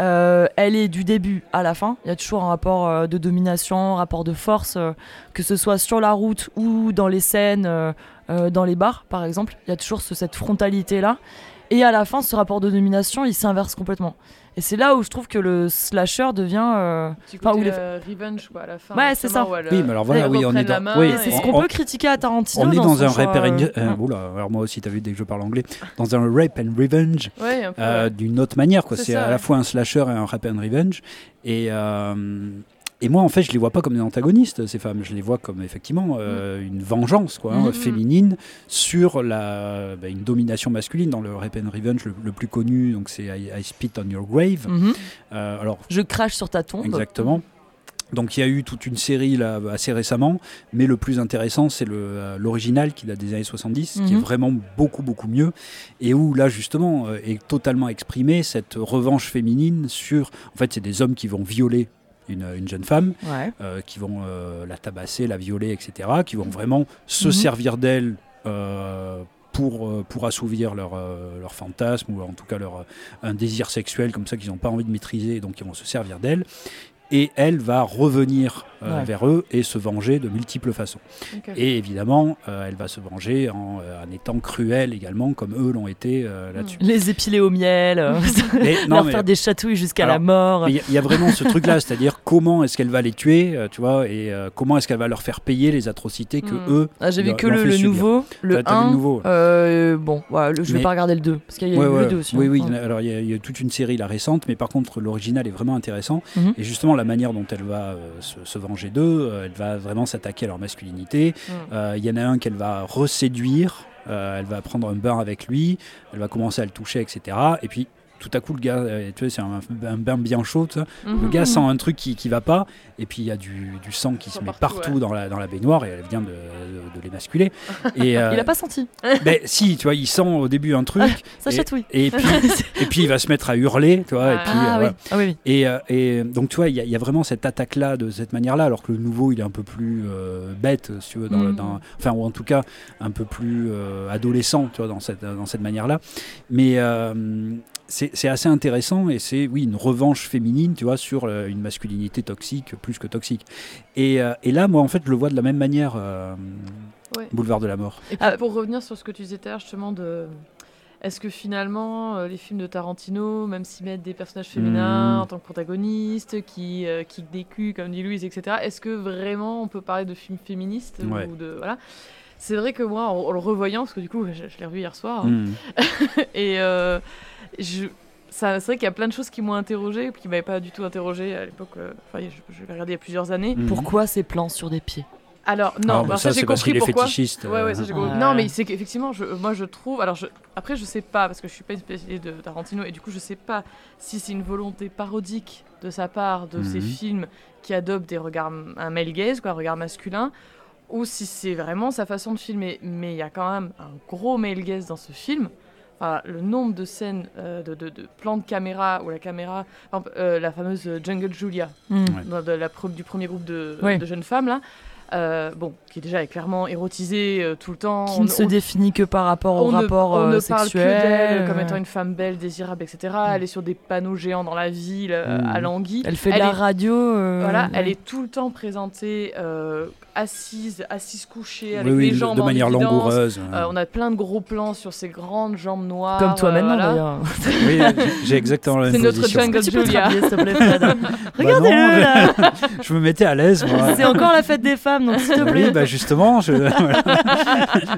euh, elle est du début à la fin. Il y a toujours un rapport euh, de domination, un rapport de force, euh, que ce soit sur la route ou dans les scènes, dans les bars par exemple. Il y a toujours cette frontalité-là. Et à la fin, ce rapport de domination, il s'inverse complètement. Et c'est là où je trouve que le slasher devient. Euh... Enfin, où les... Euh, revenge, quoi, à la fin. Ouais, c'est ça. oui, mais alors voilà, oui, on est dans. Oui, c'est ce qu'on peut critiquer à Tarantino. On est dans, un rape and. Euh, oula, alors moi aussi, t'as vu dès que je parle anglais. Dans un rape and revenge. euh, D'une autre manière, quoi. C'est à la fois un slasher et un rape and revenge. Et. Et moi, en fait, je les vois pas comme des antagonistes, ces femmes. Je les vois comme effectivement euh, mm. une vengeance quoi, hein, mm. féminine sur la, bah, une domination masculine. Dans le Rape and Revenge, le, plus connu, donc c'est I, Spit on Your Grave. Mm-hmm. Euh, alors, je crache sur ta tombe. Exactement. Donc il y a eu toute une série là, assez récemment, mais le plus intéressant c'est euh, l'original qui date des années 70, qui est mm-hmm. vraiment beaucoup beaucoup mieux, et où là justement est totalement exprimée cette revanche féminine sur, en fait c'est des hommes qui vont violer une, jeune femme, euh, qui vont euh, la tabasser, la violer, etc., qui vont vraiment se mhm. servir d'elle euh, pour, pour assouvir leur, leur fantasme ou en tout cas leur, un désir sexuel comme ça qu'ils n'ont pas envie de maîtriser, donc ils vont se servir d'elle. Et elle va revenir euh, vers eux et se venger de multiples façons. Et évidemment, euh, elle va se venger en, euh, en, étant cruelle également, comme eux l'ont été là-dessus. Les épiler au miel, leur faire des chatouilles jusqu'à la mort. Il y, a vraiment ce truc-là, c'est-à-dire comment est-ce qu'elle va les tuer, tu vois, et comment est-ce qu'elle va leur faire payer les atrocités que hmm. eux. Ah, J'ai vu que le, nouveau, le 1. Le nouveau. bon, je vais pas regarder le 2, parce qu'il y a eu le 2 aussi. Oui, hein. oui, alors il y, a toute une série la récente, mais par contre l'original est vraiment intéressant. Mhm. Et justement, la manière dont elle va se, se venger d'eux, euh, elle va vraiment s'attaquer à leur masculinité. Mm. Euh, il y en a un qu'elle va reséduire, euh, elle va prendre un bain avec lui, elle va commencer à le toucher, etc. Et puis tout à coup, le gars, tu vois, c'est un, bain bien chaud, le mhm. gars sent un truc qui, qui va pas, et puis il y a du, du sang qui se met partout, dans, la, dans la baignoire, et elle vient de, de, l'émasculer. Et, euh, il a pas senti ben, Si, tu vois, il sent au début un truc. Ça et, chatouille. Et puis, et puis il va se mettre à hurler, tu vois. et, puis, ah, euh, oui. Oui, Et, euh, et, donc, tu vois, il y, y, a vraiment cette attaque-là, de cette manière-là, alors que le nouveau, il est un peu plus bête, si tu veux, dans, mm. dans, enfin, ou en tout cas, un peu plus adolescent, tu vois, dans cette, dans cette manière-là. Mais c'est assez intéressant et c'est oui une revanche féminine tu vois sur euh, une masculinité toxique plus que toxique. Et, euh, et, là moi en fait je le vois de la même manière euh, Boulevard de la mort. Et puis, pour revenir sur ce que tu disais justement de est-ce que finalement les films de Tarantino même s'ils mettent des personnages féminins hmm. en tant que protagonistes qui qui des comme dit Louise etc est-ce que vraiment on peut parler de films féministes ou de voilà. C'est vrai que moi en, le revoyant parce que du coup je, l'ai revu hier soir hein, hmm. et c'est vrai qu'il y a plein de choses qui m'ont interrogé, qui m'avaient pas du tout interrogé à l'époque. Euh, enfin, je, je l'ai regardé il y a plusieurs années. Mhm. Pourquoi ces plans sur des pieds? Alors non, ah, ça, j'ai compris pourquoi. Fétichiste, ouais, ouais, ça, euh. Non, mais c'est qu'effectivement, je, moi je trouve. Alors je, après, je sais pas parce que je suis pas une spécialiste de Tarantino et du coup, je sais pas si c'est une volonté parodique de sa part de ces mhm. films qui adoptent des regards un male gaze, quoi, un regard masculin, ou si c'est vraiment sa façon de filmer. Mais il y a quand même un gros male gaze dans ce film le nombre de scènes euh, de, de, plans de caméra où la caméra, euh, la fameuse Jungle Julia, hmm. de la, du premier groupe de, de jeunes femmes là, euh, bon, qui est déjà clairement érotisée tout le temps. Qui ne se définit que par rapport au rapport on ne parle que d'elle comme étant une femme belle, désirable, etc. Hmm. Elle est sur des panneaux géants dans la ville, à hmm. Languille. Elle fait de la radio. Voilà, elle est tout le temps présentée assise, assise couchée, avec les jambes de manière langoureuse. on a plein de gros plans sur ses grandes jambes noires. Comme toi maintenant d'ailleurs. oui, j'ai exactement la même C'est notre jungle Julia. Regardez-le là. Je me mettais à l'aise. C'est encore la fête des femmes, donc s'il te plaît. Oui, bah justement, je...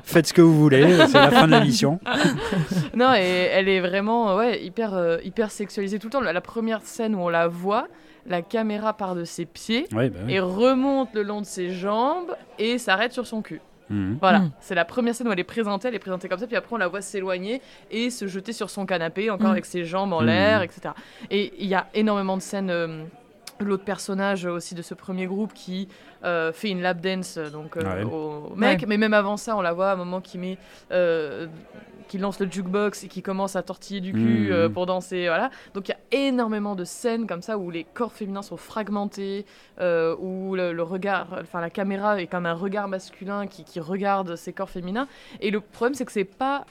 faites ce que vous voulez. C'est la fin de la mission. non, et elle est vraiment ouais, hyper, hyper sexualisée tout le temps. La première scène où on la voit la caméra part de ses pieds bah et remonte le long de ses jambes et s'arrête sur son cul. Mhm. Voilà, Mhm. c'est la première scène où elle est présentée, elle est présentée comme ça, puis après on la voit s'éloigner et se jeter sur son canapé, encore Mhm. avec ses jambes en l'air, etc. Et il y a énormément de scènes. euh, L'autre personnage aussi de ce premier groupe qui euh, fait une lap dance euh, donc, euh, Ouais. au mec, Ouais. mais même avant ça, on la voit à un moment qui met, euh, qui lance le jukebox et qui commence à tortiller du cul Mhm. euh, pour danser, voilà. Donc il y a énormément de scènes comme ça où les corps féminins sont fragmentés, euh, où le, le regard, enfin la caméra est comme un regard masculin qui, qui regarde ces corps féminins. Et le problème c'est que c'est pas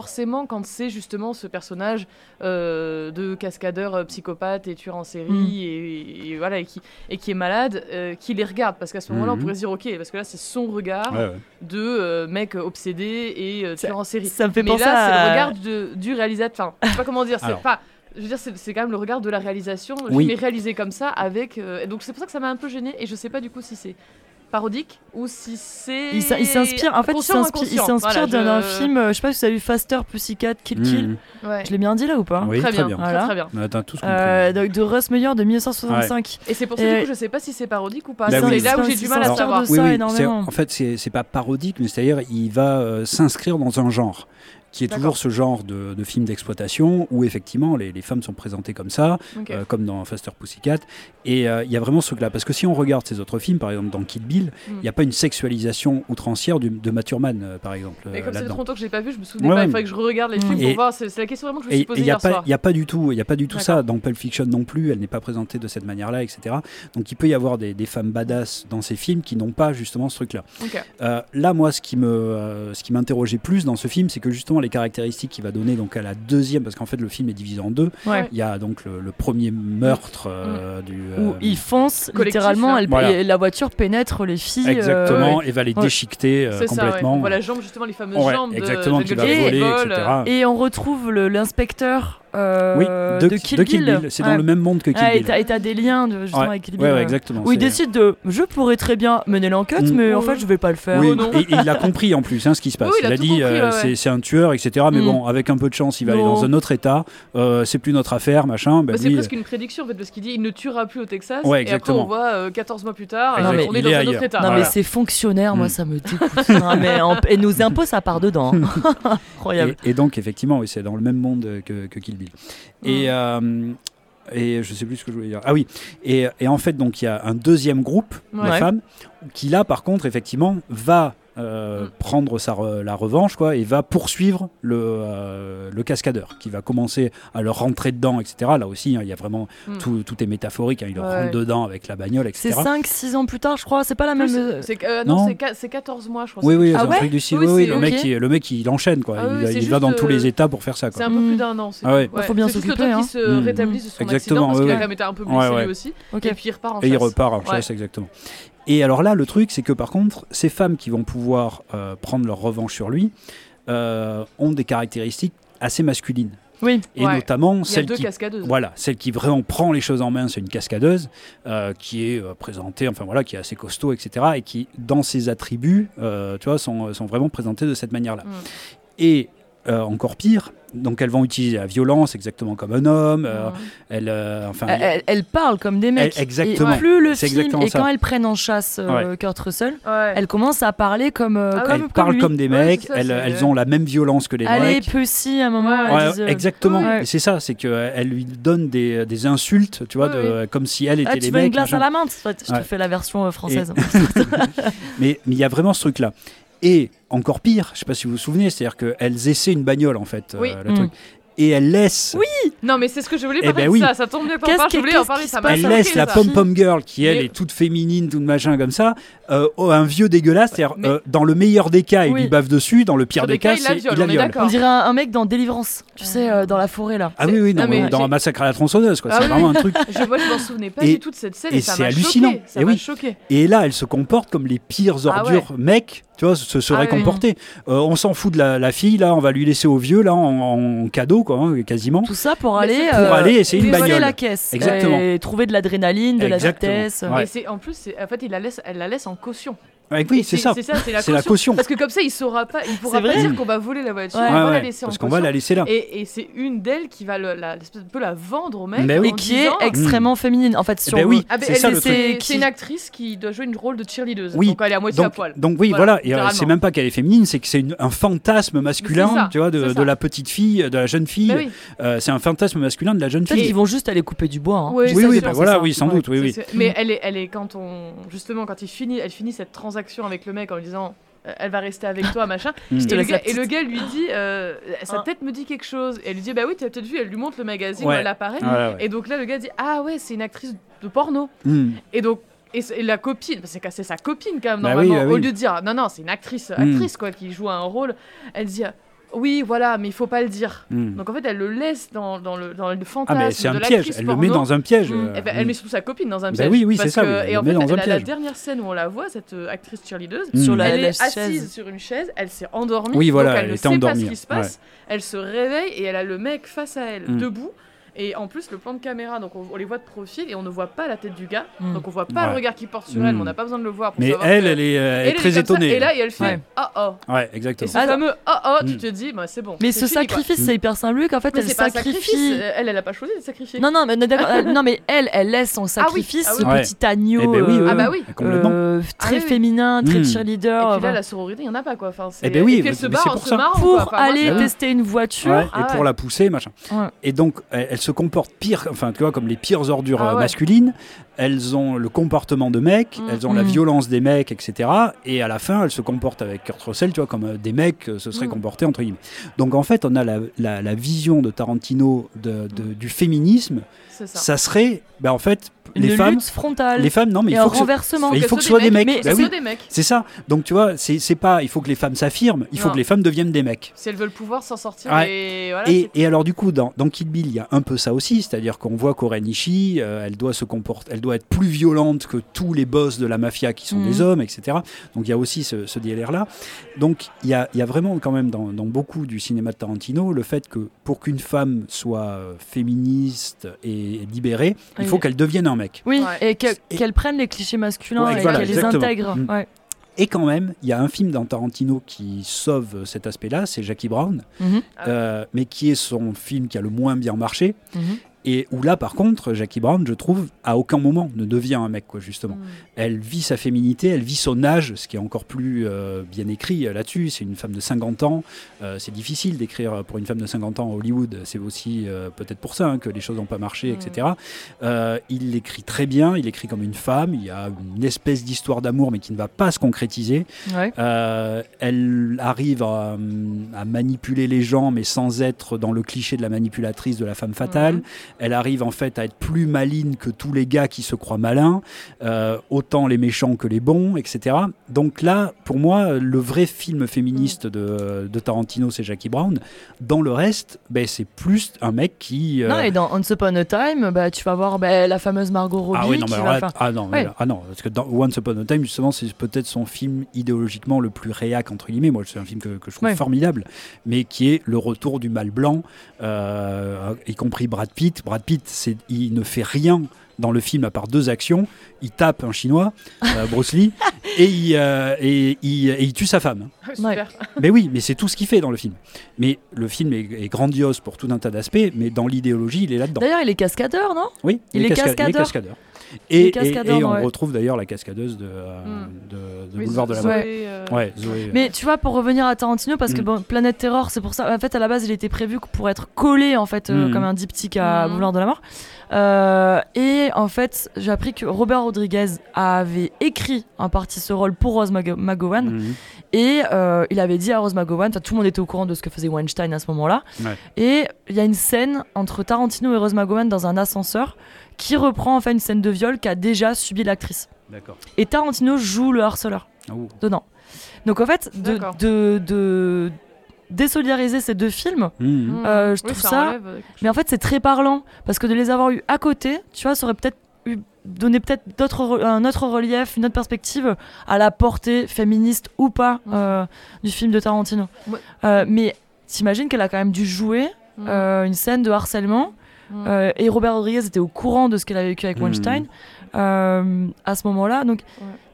forcément quand c'est justement ce personnage euh, de cascadeur euh, psychopathe et tueur en série Mm. et, et voilà et qui, et qui est malade euh, qui les regarde parce qu'à ce moment-là on Mhm. pourrait se dire ok parce que là c'est son regard Ouais, ouais. de euh, mec obsédé et tueur en série Ça me fait mais penser là, c'est le regard de- du réalisateur. Enfin, je sais pas comment dire. C'est pas. Je veux dire, c'est quand même le regard de la réalisation. Oui. est réalisé comme ça, avec. euh, donc c'est pour ça que ça m'a un peu gêné. Et je sais pas du coup si c'est parodique ou si c'est. Il s'in- il s'inspire, en fait, il s'inspire il inconscient. s'inspire Voilà, d'un je- film, euh, je sais pas si vous avez vu Faster, Pussycat, Kill Kill. Ouais. Je l'ai bien dit là ou pas Oui, très, très bien. bien. Très, Voilà. très bien. On a tous. Euh, de, de Russ Meyer de 1965. Et c'est pour ça Et- du coup, je sais pas si c'est parodique ou pas. Bah c'est oui. là où j'ai du mal à savoir. de Oui, en fait, c'est c'est pas parodique, mais c'est-à-dire il va euh, s'inscrire dans un genre qui est toujours ce genre de, de film d'exploitation où effectivement les, les femmes sont présentées comme ça, euh, comme dans Faster Pussycat. Et euh, il y a vraiment ce truc-là. Parce que si on regarde ces autres films, par exemple dans Kill Bill, il Mm. n'y a pas une sexualisation outrancière du- de Mathieu Thurman, euh, par exemple, Mais euh, comme trop longtemps que j'ai pas vu, je me Ouais, pas. Il faudrait que je regarde les films Et- pour voir. C'est c'est la question vraiment que je me Et suis il posée n'y a, pas- a du tout, il y a pas du tout ça dans Pulp Fiction non plus. Elle n'est pas présentée de cette manière-là, etc. Donc il peut y avoir des, des femmes badass dans ces films qui n'ont pas justement ce truc-là. Là, moi, ce qui me, ce qui m'interrogeait plus dans ce film, c'est que justement les caractéristiques qu'il va donner donc à la deuxième, parce qu'en fait le film est divisé en deux. Ouais. Il y a donc le, le premier meurtre euh, du. Où euh, il fonce littéralement, là. elle- Voilà. et la voiture pénètre les filles. euh, Exactement, et va les ouais. déchiqueter euh, ça, complètement. On voit la jambe, justement, les fameuses Ouais, jambes de- exactement, de qui va voler, Vole, etc. Et on retrouve l'inspecteur euh, oui, de, de Kill de Bill. C'est Ouais. dans le même monde que Kill Bill. et t'as des liens de, justement Ouais, avec Kill ouais, Bill. ouais, euh, exactement. Où il c'est- décide de. Je pourrais très bien mener l'enquête, Mm. mais en fait, je vais pas le faire. Oui, Oh non. et, et il a compris en plus hein, ce qui se passe. Oui, il a dit euh, c'est- c'est un tueur, etc. Mais Mm. bon, avec un peu de chance, il va aller dans un autre état. Euh, c'est plus notre affaire, machin. Ben Bah, c'est presque une prédiction en fait, parce qu'il dit il ne tuera plus au Texas. Ouais, et après exactement. on voit euh, 14 mois plus tard, Non, euh, mais on est il dans est un autre état. Non, mais ces fonctionnaires, moi, Mm. ça me dégoûte. Et nos impôts, ça part dedans. Incroyable. Et, donc, effectivement, c'est dans le même monde que, que Kill Bill. Et, euh, et je sais plus ce que je voulais dire. Ah oui, et, et en fait, donc, il y a un deuxième groupe Ouais. de femmes qui, là, par contre, effectivement, va euh, prendre sa re- la revanche quoi, et va poursuivre le, euh, le cascadeur qui va commencer à leur rentrer dedans, etc. Là aussi, hein, il y a vraiment Mm. tout, tout est métaphorique. hein, il leur Ouais. rentre dedans avec la bagnole, C'est etc. 5-6 ans plus tard, je crois. C'est pas la même. Euh, c'est- euh, non, Non. c'est qua- c'est 14 mois, je crois. Oui, c'est oui, c'est Ah un ouais truc du. Oui, Oui, oui, c'est- le, mec, ok. il, le mec, il enchaîne, quoi. Ah il c'est il va dans tous euh, les états pour faire ça. C'est un peu plus d'un an. c'est Ah ouais. Il faut bien C'est s'occuper, hein. se Mm. rétablisse de son Exactement, accident, parce qu'il a quand même été un peu blessé lui aussi. Et puis il repart en Et il chasse. repart en chasse, exactement. Et alors là, le truc, c'est que par contre, ces femmes qui vont pouvoir euh, prendre leur revanche sur lui euh, ont des caractéristiques assez masculines. Oui. Et Ouais. notamment celle qui, voilà, celle qui vraiment prend les choses en main, c'est une cascadeuse euh, qui est présentée, enfin voilà, qui est assez costaud, etc. Et qui, dans ses attributs, tu vois, sont, sont vraiment présentés de cette manière-là. Mm. Et euh, encore pire, donc elles vont utiliser la violence exactement comme un homme. euh, Mm. elles, euh, enfin, Elle, elle- elle parle comme des mecs. Elle- exactement. Et plus le C'est film exactement et quand ça. elles prennent en chasse euh, Kurt Russell, Ouais. elle commence à parler comme euh, Ah ouais. comme, elles comme parlent lui. comme des Ouais, mecs. ça, elles, elles ont la même violence que les Allez, mecs. Pussy, à un moment. Ouais, elle Ouais, disait, euh, exactement. Ouais. C'est ça, c'est qu'elle lui donne des, des insultes, tu vois, Ouais, de, comme si elle était Ah, les tu veux une mecs. glace à machin. la main Je te Ouais. fais la version française. Mais mais il y a vraiment ce truc-là. Et encore pire, je sais pas si vous vous souvenez, c'est-à-dire qu'elles essaient une bagnole en fait, euh, Oui. le Mm. truc. et elle laisse. Oui Non, mais c'est ce que je voulais eh parler ben ça. Ça tombe bien qu'on parle. Je voulais en parler. Ça elle laisse la pom-pom girl qui, elle, est toute féminine, toute machin comme ça, euh, un vieux dégueulasse. C'est-à-dire, euh, dans le meilleur des cas, il lui baffe dessus. Dans le pire des cas, il la viole. On dirait un mec dans Délivrance, tu sais, euh, dans la forêt là. Ah oui, oui, dans un massacre à la tronçonneuse. C'est ah vraiment un truc. Moi, je m'en souvenais pas du tout de cette scène. Et c'est hallucinant. Ça m'a choqué. Et là, elle se comporte comme les pires ah ordures mecs tu vois, se serait ah comporté. Euh, on s'en fout de la, fille, là, on va lui laisser au vieux, là, en, cadeau, quoi, hein, quasiment. Tout ça pour aller, pour aller essayer une bagnole. la caisse. Exactement. Et trouver de l'adrénaline, de la vitesse. Et en plus, en fait, il la laisse, elle la laisse en caution oui, c'est ça. C'est la, caution. Parce que comme ça, il saura pas, il pourra pas dire qu'on va voler la voiture. on va la laisser parce qu'on va la laisser là. Et, c'est une d'elles qui va la, un peu la vendre au mec. Mais qui est extrêmement féminine. En fait, sur. oui, ah, c'est une actrice qui doit jouer une rôle de cheerleader. Oui. Donc elle est à moitié à poil. Donc oui, voilà. Et euh, c'est même pas qu'elle est féminine, c'est que c'est un fantasme masculin, tu vois, de la petite fille, de la jeune fille. Euh, c'est un fantasme masculin de la jeune fille. Ils vont juste aller couper du bois. Hein. Oui, oui, voilà, oui, sans doute, oui, oui. Mais elle est, elle est quand on, justement, quand il finit, elle finit cette transaction avec le mec en lui disant euh, elle va rester avec toi, machin. Mm. et, le gars, et, le gars, lui dit, euh, sa tête me dit quelque chose. Et elle lui dit, bah oui, tu as peut-être vu, elle lui montre le magazine où elle apparaît. Et donc là, le gars dit, ah ouais, c'est une actrice de porno. Mm. Et donc, et, la copine, c'est c'est sa copine quand même, bah normalement, bah au lieu de dire, non, non, c'est une actrice, mm. actrice quoi, qui joue un rôle, elle dit, oui, voilà, mais il faut pas le dire. Hmm. Donc en fait, elle le laisse dans, dans, le, dans le fantasme. Ah, mais c'est un piège, elle le met dans un piège. Hmm. Eh ben, elle hmm. met surtout sa copine dans un ben piège. oui, oui, c'est ça. et en fait, la dernière scène où on la voit, cette euh, actrice cheerleader, sur la, elle est assise sur une chaise, elle s'est endormie. Oui, voilà, donc elle, ne sait pas ce qui se passe. Elle se réveille et elle a le mec face à elle, debout. Et en plus, le plan de caméra, donc on, les voit de profil et on ne voit pas la tête du gars. Hmm. Donc on voit pas le regard qui porte sur elle, mais on n'a pas besoin de le voir. Pour mais elle, elle est, euh, très étonnée. Et là, elle fait oh oh. Ouais, exactement. Et ce fameux oh oh, tu hmm. te dis, bah, c'est bon. Mais ce sacrifice, c'est hyper symbolique. En fait, elle sacrifie. Elle, elle a pas choisi de sacrifier. Non, non, mais, non, mais elle, elle laisse son ah sacrifice, ce petit agneau. Eh ben euh, ah bah oui. Euh, très féminin, très hmm. cheerleader. Et puis là, la sororité, il y en a pas quoi. Enfin, eh ben oui, se barre, se marre pour aller tester une voiture. Et pour la pousser, machin. Et donc, elle se comporte pire enfin tu vois, comme les pires ordures ah euh, masculines, elles ont le comportement de mecs, mm. elles ont la mm. violence des mecs, etc. Et à la fin, elles se comportent avec Kurt Russell, tu vois, comme euh, des mecs euh, se seraient mm. comportés entre guillemets. Donc en fait, on a la, vision de Tarantino de, du féminisme. Ça. serait, ben, en fait, les femmes, lutte frontale. Les femmes, non, mais il faut, que renversement. il faut que ce soit des mecs. C'est ça. Donc tu vois, c'est pas. Il faut que les femmes s'affirment. Il faut que les femmes deviennent des mecs. Si elles veulent pouvoir s'en sortir. Et, et, alors du coup, dans, dans Kid Bill, il y a un peu ça aussi, c'est-à-dire qu'on voit qu'Orenishi, euh, elle doit se comporter, elle doit être plus violente que tous les boss de la mafia qui sont des mhm. hommes, etc. Donc il y a aussi ce, ce délire-là. Donc il y a, y a, vraiment quand même dans, dans, beaucoup du cinéma de Tarantino le fait que pour qu'une femme soit euh, féministe et libérée, il faut qu'elle devienne un mec. Oui, et qu'elle prenne les clichés masculins et qu'elle les intègre. Mm. Et quand même, il y a un film dans Tarantino qui sauve cet aspect-là, c'est Jackie Brown, mhm. euh, mais qui est son film qui a le moins bien marché. Mhm. Et où là, par contre, Jackie Brown, je trouve, à aucun moment ne devient un mec, quoi, justement. Mm. Elle vit sa féminité, elle vit son âge, ce qui est encore plus euh, bien écrit euh, là-dessus. C'est une femme de 50 ans. Euh, c'est difficile d'écrire pour une femme de 50 ans à Hollywood. C'est aussi peut-être pour ça hein, que les choses n'ont pas marché, etc. Mm. il écrit très bien, il écrit comme une femme. Il y a une espèce d'histoire d'amour, mais qui ne va pas se concrétiser. elle arrive à, manipuler les gens, mais sans être dans le cliché de la manipulatrice de la femme fatale. Mm. Elle arrive en fait à être plus maligne que tous les gars qui se croient malins, euh, autant les méchants que les bons, etc. Donc là, pour moi, le vrai film féministe de, Tarantino, c'est Jackie Brown. Dans le reste, ben, c'est plus un mec qui... Euh, non, et dans Once Upon a Time, bah, tu vas voir bah, la fameuse Margot Robbie. Ah oui, non, ah, non, ah non, parce que dans Once Upon a Time, justement, c'est peut-être son film idéologiquement le plus réac, entre guillemets. Moi, c'est un film que, je trouve formidable, mais qui est le retour du mal blanc, euh, y compris Brad Pitt. Brad Pitt, il ne fait rien dans le film à part deux actions. Il tape un chinois, euh, Bruce Lee, et il, euh, et, il, tue sa femme. Mais oui, mais c'est tout ce qu'il fait dans le film. Mais le film est, grandiose pour tout un tas d'aspects, mais dans l'idéologie, il est là-dedans. D'ailleurs, il est cascadeur, non? Oui, il, est, cascadeur. Et, et, on retrouve d'ailleurs la cascadeuse de, hmm. de, Boulevard de la Mort. Ouais. Zoé, Mais tu vois, pour revenir à Tarantino, parce que bon, Planète Terror, c'est pour ça. En fait, à la base, il était prévu pour être collé en fait, comme un diptyque à Boulevard de la Mort. Euh, et en fait, j'ai appris que Robert Rodriguez avait écrit en partie ce rôle pour Rose McGowan. Et euh, il avait dit à Rose McGowan, tout le monde était au courant de ce que faisait Weinstein à ce moment-là. Et il y a une scène entre Tarantino et Rose McGowan dans un ascenseur qui reprend en fait une scène de viol qu'a déjà subi l'actrice. Et Tarantino joue le harceleur oh. dedans. Donc en fait, de, de, de, désolidariser ces deux films, mmh. Mmh. Euh, je trouve ça. mais en fait, c'est très parlant parce que de les avoir eu à côté, tu vois, ça aurait peut-être donné peut-être un autre relief, une autre perspective à la portée féministe ou pas euh, du film de Tarantino. Euh, mais t'imagines qu'elle a quand même dû jouer mmh. une scène de harcèlement et Robert Rodriguez était au courant de ce qu'elle avait vécu avec Weinstein. à ce moment-là. Donc,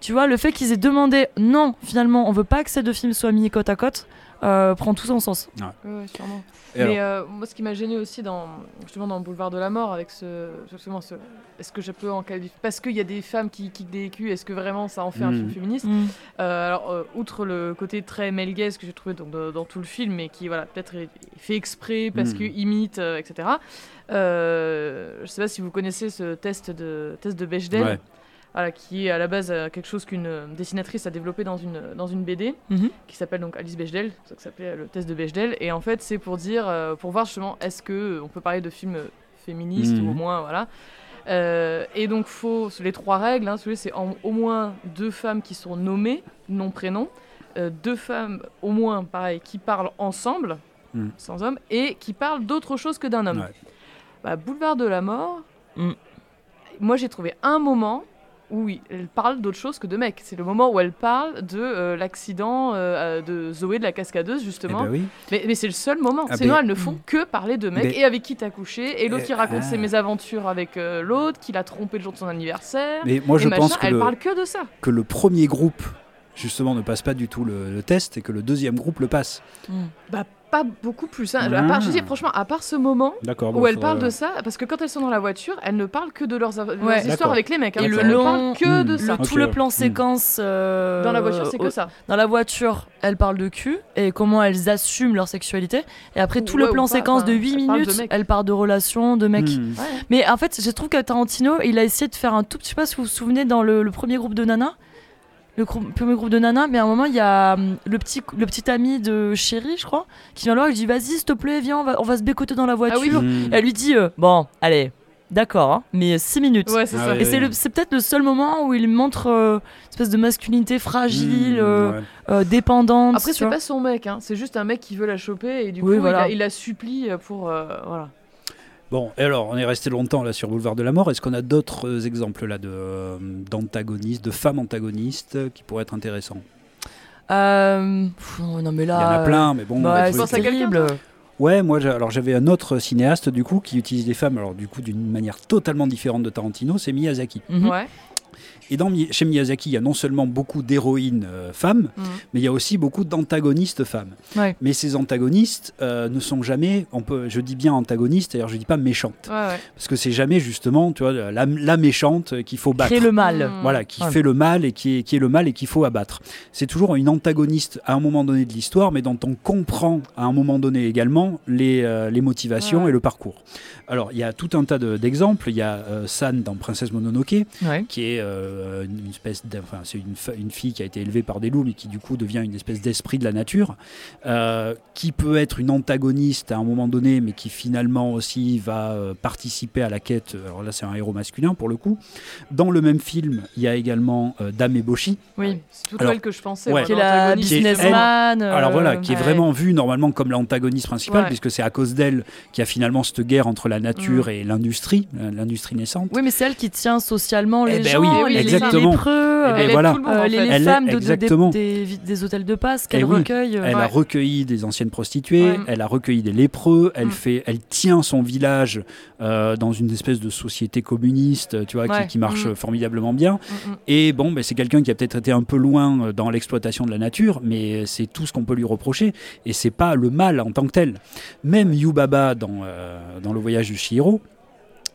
tu vois, le fait qu'ils aient demandé non, finalement, on veut pas que ces deux films soient mis côte à côte, euh, prend tout son sens. Ouais. sûrement. Mais euh, moi, ce qui m'a gêné aussi dans justement dans le boulevard de la mort, avec ce, justement ce, est-ce que je peux en qualifier? Parce qu'il y a des femmes qui kickent des culs, est-ce que vraiment ça en fait un film mm. féministe? Mm. euh, Alors, outre le côté très male gaze que j'ai trouvé donc, dans tout le film, et qui voilà peut-être fait exprès parce mm. qu'il imite, etc. je sais pas si vous connaissez ce test de test de Bechdel qui est à la base euh, quelque chose qu'une euh, dessinatrice a développé dans une, dans une BD, mhm. qui s'appelle donc Alice Bechdel, ça s'appelait le test de Bechdel, et en fait c'est pour dire, euh, pour voir justement, est-ce que on peut parler de films féministes ou au mhm. moins, voilà. et donc faut, les trois règles, hein, c'est au moins deux femmes qui sont nommées, nom prénom, deux femmes au moins, pareil, qui parlent ensemble, mhm. sans homme, et qui parlent d'autre chose que d'un homme. Bah, Boulevard de la mort, moi j'ai trouvé un moment oui, elle parle d'autre chose que de mec. C'est le moment où elle parle de euh, l'accident euh, de Zoé de la cascadeuse, justement. Eh ben mais, c'est le seul moment. Ah Sinon, ben, elles ne font que parler de mec et avec qui t'as couché. Et l'autre qui raconte ses ah. mésaventures avec euh, l'autre, qui l'a trompé le jour de son anniversaire. Mais moi, je pense que. Elle parle que de ça. Que le premier groupe, justement, ne passe pas du tout le, test et que le deuxième groupe le passe. Hmm. Bah, pas beaucoup plus. Hein. À part, je dis ah. franchement, à part ce moment où elle parle de ça, parce que quand elles sont dans la voiture, elles ne parlent que de leurs, histoires avec les mecs. Hein. Et le long, que de ça. tout le plan séquence euh, dans la voiture, c'est que ça. Dans la voiture, elles parlent de cul et comment elles assument leur sexualité. Et après tout le plan séquence de 8 minutes, elles parlent de relations, de mecs. Hmm. Mais en fait, je trouve que Tarantino, il a essayé de faire un tout petit pas, si vous vous souvenez, dans le, le premier groupe de Nana le premier groupe de Nana, mais à un moment, il y a hum, le petit, le petit ami de Chéri, je crois, qui vient là, il dit Vas-y, s'il te plaît, viens, on va, on va se bécoter dans la ah voiture. elle lui dit euh, Bon, allez, d'accord, hein, mais 6 minutes. Ouais, c'est ah Et c'est peut-être le seul moment où il montre euh, une espèce de masculinité fragile, mmh, euh, dépendante. Après, c'est pas son mec, hein, c'est juste un mec qui veut la choper et du coup, il, la, il, la, supplie pour. voilà. Bon, et alors, on est resté longtemps là sur Boulevard de la Mort. Est-ce qu'on a d'autres euh, exemples là de, euh, d'antagonistes, de femmes antagonistes qui pourraient être intéressants? Euh, non mais là, il y en a plein, mais bon, bah, c'est terrible. Ouais, moi, alors j'avais un autre cinéaste du coup qui utilise des femmes, alors du coup d'une manière totalement différente de Tarantino, c'est Miyazaki. Mhm. Ouais. Et dans, chez Miyazaki, il y a non seulement beaucoup d'héroïnes euh, femmes, mm. mais il y a aussi beaucoup d'antagonistes femmes. Mais ces antagonistes euh, ne sont jamais, on peut, je dis bien antagonistes, d'ailleurs je dis pas méchantes, parce que c'est jamais justement, tu vois, la, méchante qu'il faut battre. Qui le mal. Mm. Voilà, qui fait le mal et qui est, qui est le mal et qu'il faut abattre. C'est toujours une antagoniste à un moment donné de l'histoire, mais dont on comprend à un moment donné également les, euh, les motivations et le parcours. Alors, il y a tout un tas d'exemples. il y a San dans Princesse Mononoke, qui est euh, une espèce enfin, c'est une, une, fille qui a été élevée par des loups, mais qui du coup devient une espèce d'esprit de la nature, euh, qui peut être une antagoniste à un moment donné, mais qui finalement aussi va euh, participer à la quête. Alors là, c'est un héros masculin pour le coup. Dans le même film, il y a également Dame Eboshi. Oui, c'est tout elle que je pensais. Qui est la businessman. alors voilà, qui est vraiment vue normalement comme l'antagoniste principal, puisque c'est à cause d'elle qu'il y a finalement cette guerre entre la nature mm. et l'industrie, l'industrie naissante. Oui, mais c'est elle qui tient socialement les eh ben gens, oui, exactement. les lépreux, les, voilà. Euh, les, femmes de, des, hôtels de passe qu'elle eh recueille. Elle a recueilli des anciennes prostituées, elle a recueilli des lépreux, elle, mm. fait, elle tient son village euh, dans une espèce de société communiste, tu vois, qui, marche mm. formidablement bien. Mm, Et bon, ben, c'est quelqu'un qui a peut-être été un peu loin euh, dans l'exploitation de la nature, mais c'est tout ce qu'on peut lui reprocher. Et c'est pas le mal en tant que tel. Même Yubaba dans, dans Le Voyage du Shihiro,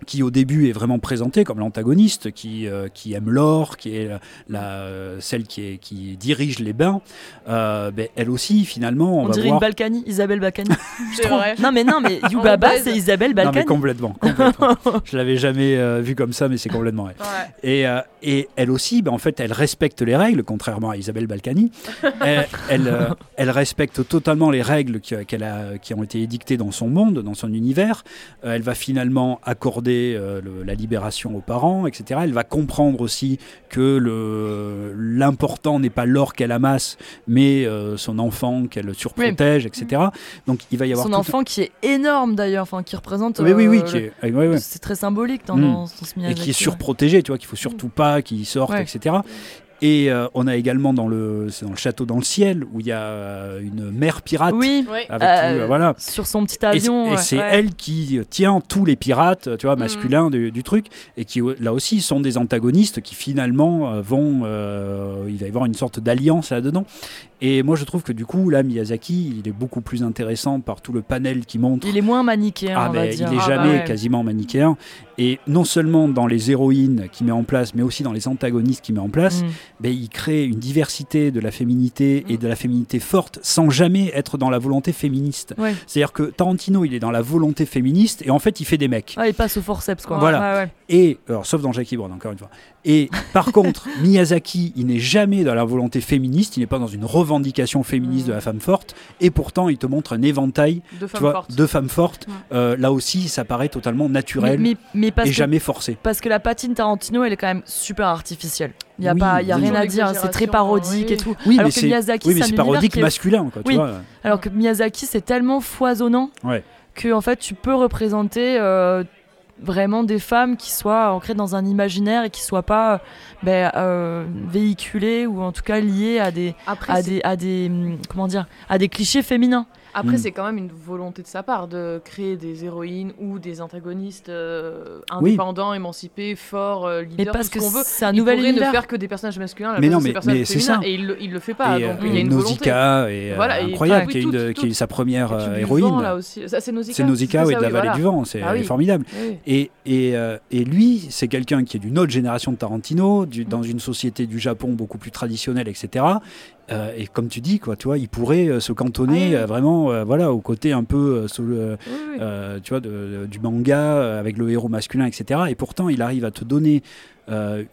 qui au début est vraiment présentée comme l'antagoniste, qui, euh, qui aime l'or, qui est la, celle qui, est, qui dirige les bains, euh, ben, elle aussi finalement. On, on dirait une Balkany, Isabelle Balkany. Non mais non mais Yubaba c'est Isabelle Balkany. Non mais complètement. complètement. Je l'avais jamais euh, vu comme ça, mais c'est complètement vrai. Et, et elle aussi, ben, en fait, elle respecte les règles, contrairement à Isabelle Balkany. elle, elle, elle, respecte totalement les règles qui, a, qui ont été édictées dans son monde, dans son univers. elle va finalement accorder euh, la libération aux parents, etc. Elle va comprendre aussi que l'important n'est pas l'or qu'elle amasse, mais euh, son enfant qu'elle surprotège, etc. Donc il va y avoir son enfant qui est énorme d'ailleurs, enfin qui représente. Oui, oui, oui, euh, c'est très symbolique dans, mm. ce Et qui est surprotégé, tu vois, qu'il faut surtout pas qu'il sorte, etc. Et euh, on a également dans le, dans le château dans le ciel où il y a euh, une mère pirate. Oui, euh, voilà. Sur son petit avion. Et, c'est elle qui tient tous les pirates, tu vois, mm. masculins du, truc, et qui là aussi sont des antagonistes qui finalement vont, il va y avoir une sorte d'alliance là-dedans. Et moi, je trouve que du coup, là, Miyazaki, il est beaucoup plus intéressant par tout le panel qui montre. Il est moins manichéen, ah, on va dire. Il est ah, jamais bah quasiment manichéen. Et non seulement dans les héroïnes qu'il met en place, mais aussi dans les antagonistes qu'il met en place, mm. ben, il crée une diversité de la féminité et mm. de la féminité forte sans jamais être dans la volonté féministe. C'est-à-dire que Tarantino, il est dans la volonté féministe et en fait, il fait des mecs. il passe au forceps, quoi. Voilà. Et, alors, sauf dans Jackie Brown, encore une fois. Et par contre, Miyazaki, il n'est jamais dans la volonté féministe, il n'est pas dans une revendication féministe de la femme forte, et pourtant il te montre un éventail de femmes fortes. De femmes fortes. Euh, là aussi, ça paraît totalement naturel et jamais forcé. Parce que la patine Tarantino, elle est quand même super artificielle. Il n'y a, pas, y a rien à dire, c'est très parodique et tout. Oui, alors que Miyazaki, c'est parodique masculin. Quoi, tu Alors que Miyazaki, c'est tellement foisonnant que en fait, tu peux représenter euh, vraiment des femmes qui soient ancrées dans un imaginaire et qui soient pas ben, euh, véhiculées ou en tout cas liées à des, à des, à des, hum, comment dire, à des clichés féminins. Après, mm. c'est quand même une volonté de sa part de créer des héroïnes ou des antagonistes euh, indépendants, émancipés, forts, euh, leaders, mais parce que veut. C'est un nouvel il pourrait ne faire que des personnages masculins, mais non, mais, mais c'est ça. Et il, il le fait pas. Et, donc il y a une Nausicaa volonté. est voilà, incroyable, qui, est qui, est sa première héroïne. C'est Nausicaa. C'est Nausicaa, oui, de la vallée du vent. C'est ah formidable. Et et lui, c'est quelqu'un qui est d'une autre génération de Tarantino, dans une société du Japon beaucoup plus traditionnelle, etc. Euh, et comme tu dis, quoi, tu vois, il pourrait euh, se cantonner ah euh, vraiment, voilà, au côté un peu, tu vois, du manga avec le héros masculin, etc. Et pourtant, il arrive à te donner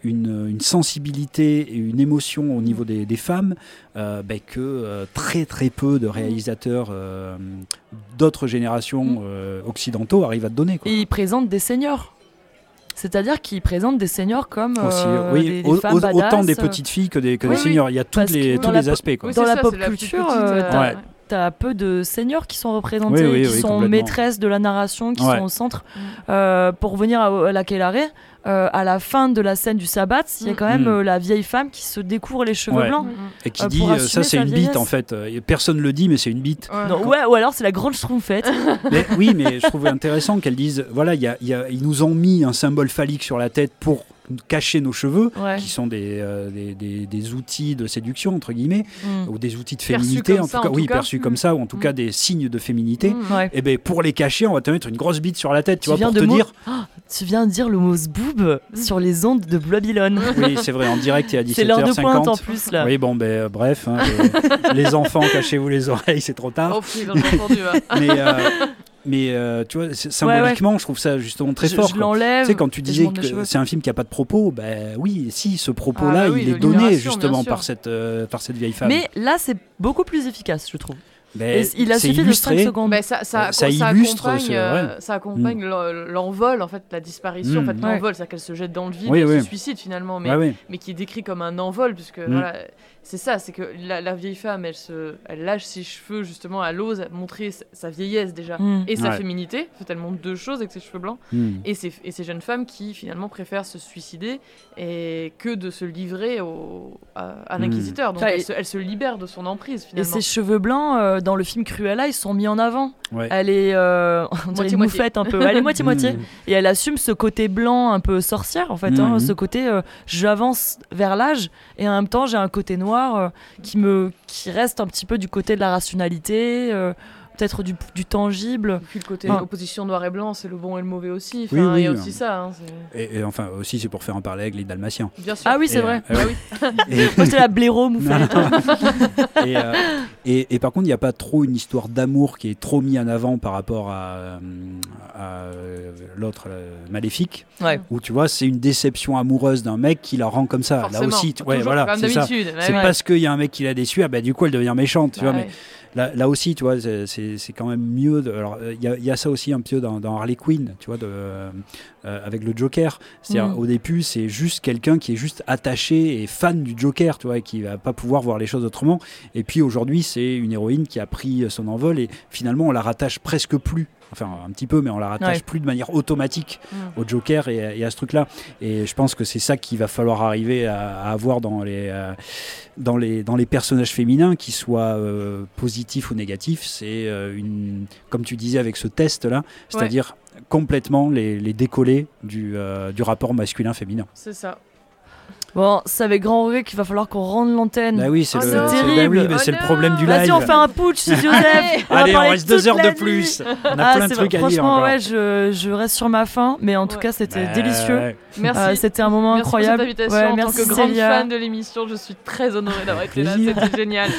une, sensibilité et une émotion au niveau des, femmes ben, que très très peu de réalisateurs d'autres générations mm. occidentaux arrivent à te donner. Quoi. Et il présente des seniors. C'est-à-dire qu'ils présentent des seniors comme euh, oui, des, femmes autant des petites filles que des, que des seniors. Il y a tous les, tous les aspects. Quoi. Dans la pop culture, euh, tu as peu de seniors qui sont représentés, qui sont maîtresses de la narration, qui sont au centre. Mm. Euh, pour revenir à, la Kelare, euh, à la fin de la scène du sabbat, il y a quand même mm. euh, la vieille femme qui se découvre les cheveux blancs. Et qui dit ça c'est une bite en fait. Personne ne le dit mais c'est une bite. Ouais. ou alors c'est la grande schtroumpfette. mais, oui mais je trouvais intéressant qu'elle dise voilà y a, y a, ils nous ont mis un symbole phallique sur la tête pour cacher nos cheveux, qui sont euh, des, des, des, outils de séduction, entre guillemets, mm. ou des outils de féminité, en tout, cas, oui, perçus comme ça, ou en tout mm. cas des signes de féminité. Mm. Et eh ben pour les cacher, on va te mettre une grosse bite sur la tête, tu, vois, pour te dire. Oh, tu viens de dire le mot zboob sur les ondes de Babylone. Oui, c'est vrai, en direct et à 17h50. C'est l'heure de pointe en plus, là. Oui, bon, ben euh, bref, hein, les, enfants, cachez-vous les oreilles, c'est trop tard. Oh, entendu, Mais, euh, mais euh, tu vois, symboliquement, je trouve ça justement très fort. Je l'enlève. Tu sais, quand tu disais que c'est un film qui a pas de propos, ben oui, si, ce propos-là, ah, bah il est donné justement par cette, euh, par cette vieille femme. Mais là, c'est beaucoup plus efficace, je trouve. Ben, il a suffi de 5 secondes. Ben, ça, ça, ça, illustre accompagne, euh, ça accompagne mm. l'envol, en fait, la disparition. En fait, mm. l'envol, c'est-à-dire qu'elle se jette dans le vide, elle se suicide finalement, mais, mais qui est décrit comme un envol, puisque mm. voilà, c'est ça, c'est que la, vieille femme, elle, se, elle lâche ses cheveux, justement, elle ose montrer sa, vieillesse déjà mm. et sa féminité. En fait, elle montre deux choses avec ses cheveux blancs. Mm. Et, ces, et, ces, jeunes femmes qui, finalement, préfèrent se suicider et que de se livrer au, à, l'inquisiteur. Mm. Donc, elle, se, elle, se, libère de son emprise, finalement. Et ses cheveux blancs, euh, dans le film Cruella, ils sont mis en avant. Elle est, euh, on dirait un peu. Elle est moitié-moitié. et elle assume ce côté blanc un peu sorcière, en fait. Hein, ce côté, euh, j'avance vers l'âge et en même temps, j'ai un côté noir euh, qui, me, qui reste un petit peu du côté de la rationalité. Euh, peut-être du, du, tangible. Et puis le côté opposition noir et blanc, c'est le bon et le mauvais aussi. Enfin, oui, il y a aussi ça. Hein, et, enfin, aussi, c'est pour faire un parler avec les Dalmatiens. Bien sûr. Ah oui, c'est vrai. Euh, ah Moi, la blaireau, et, euh, et, et, par contre, il n'y a pas trop une histoire d'amour qui est trop mise en avant par rapport à, à l'autre maléfique. Ouais. Où tu vois, c'est une déception amoureuse d'un mec qui la rend comme ça. Là aussi, ouais, voilà, c'est ça. C'est parce qu'il y a un mec qui l'a déçu, ah bah, du coup, elle devient méchante. Tu vois, mais là, aussi, tu vois, c'est quand même mieux. De, alors, il y, a ça aussi un peu dans, Harley Quinn, tu vois, de, euh, avec le Joker. C'est-à-dire, mm. au début, c'est juste quelqu'un qui est juste attaché et fan du Joker, tu vois, et qui va pas pouvoir voir les choses autrement. Et puis aujourd'hui, c'est une héroïne qui a pris son envol et finalement, on la rattache presque plus enfin un petit peu, mais on la rattache plus de manière automatique mm. au Joker et, à ce truc-là. Et je pense que c'est ça qu'il va falloir arriver à, avoir dans les, euh, dans, les, dans les personnages féminins, qu'ils soient euh, positifs ou négatifs. C'est euh, une, comme tu disais avec ce test-là, c'est-à-dire complètement les, les décoller du, du rapport masculin-féminin. C'est ça. Bon, c'est avec grand regret qu'il va falloir qu'on rende l'antenne. Bah oui, c'est oh le, bah terrible. Bah oui, c'est le problème du live. Vas-y, on fait un putsch, Joseph. on Allez, on reste deux heures de plus. On a ah, plein de trucs à dire. Franchement, ouais, je, je, reste sur ma faim, mais en tout cas, c'était bah, délicieux. Merci. Euh, c'était un moment merci incroyable. Pour cette invitation. Ouais, merci en tant que grande fan de l'émission, je suis très honorée d'avoir été là. C'était génial.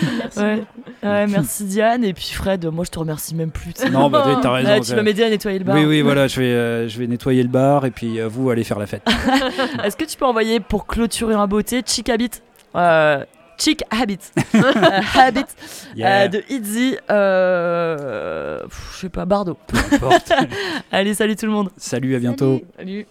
Merci. Diane. Et puis Fred, moi, je te remercie même plus. Non, bah, t'as raison. tu vas m'aider à nettoyer le bar. Oui, oui, voilà, je vais, euh, je vais nettoyer le bar et puis euh, vous allez faire la fête. Est-ce que tu peux envoyer pour clôturer en beauté Chick Habit euh, Chick Habit, Habit euh, de Itzy, euh, je sais pas, Bardo. Allez, salut tout le monde. Salut, à bientôt. Salut.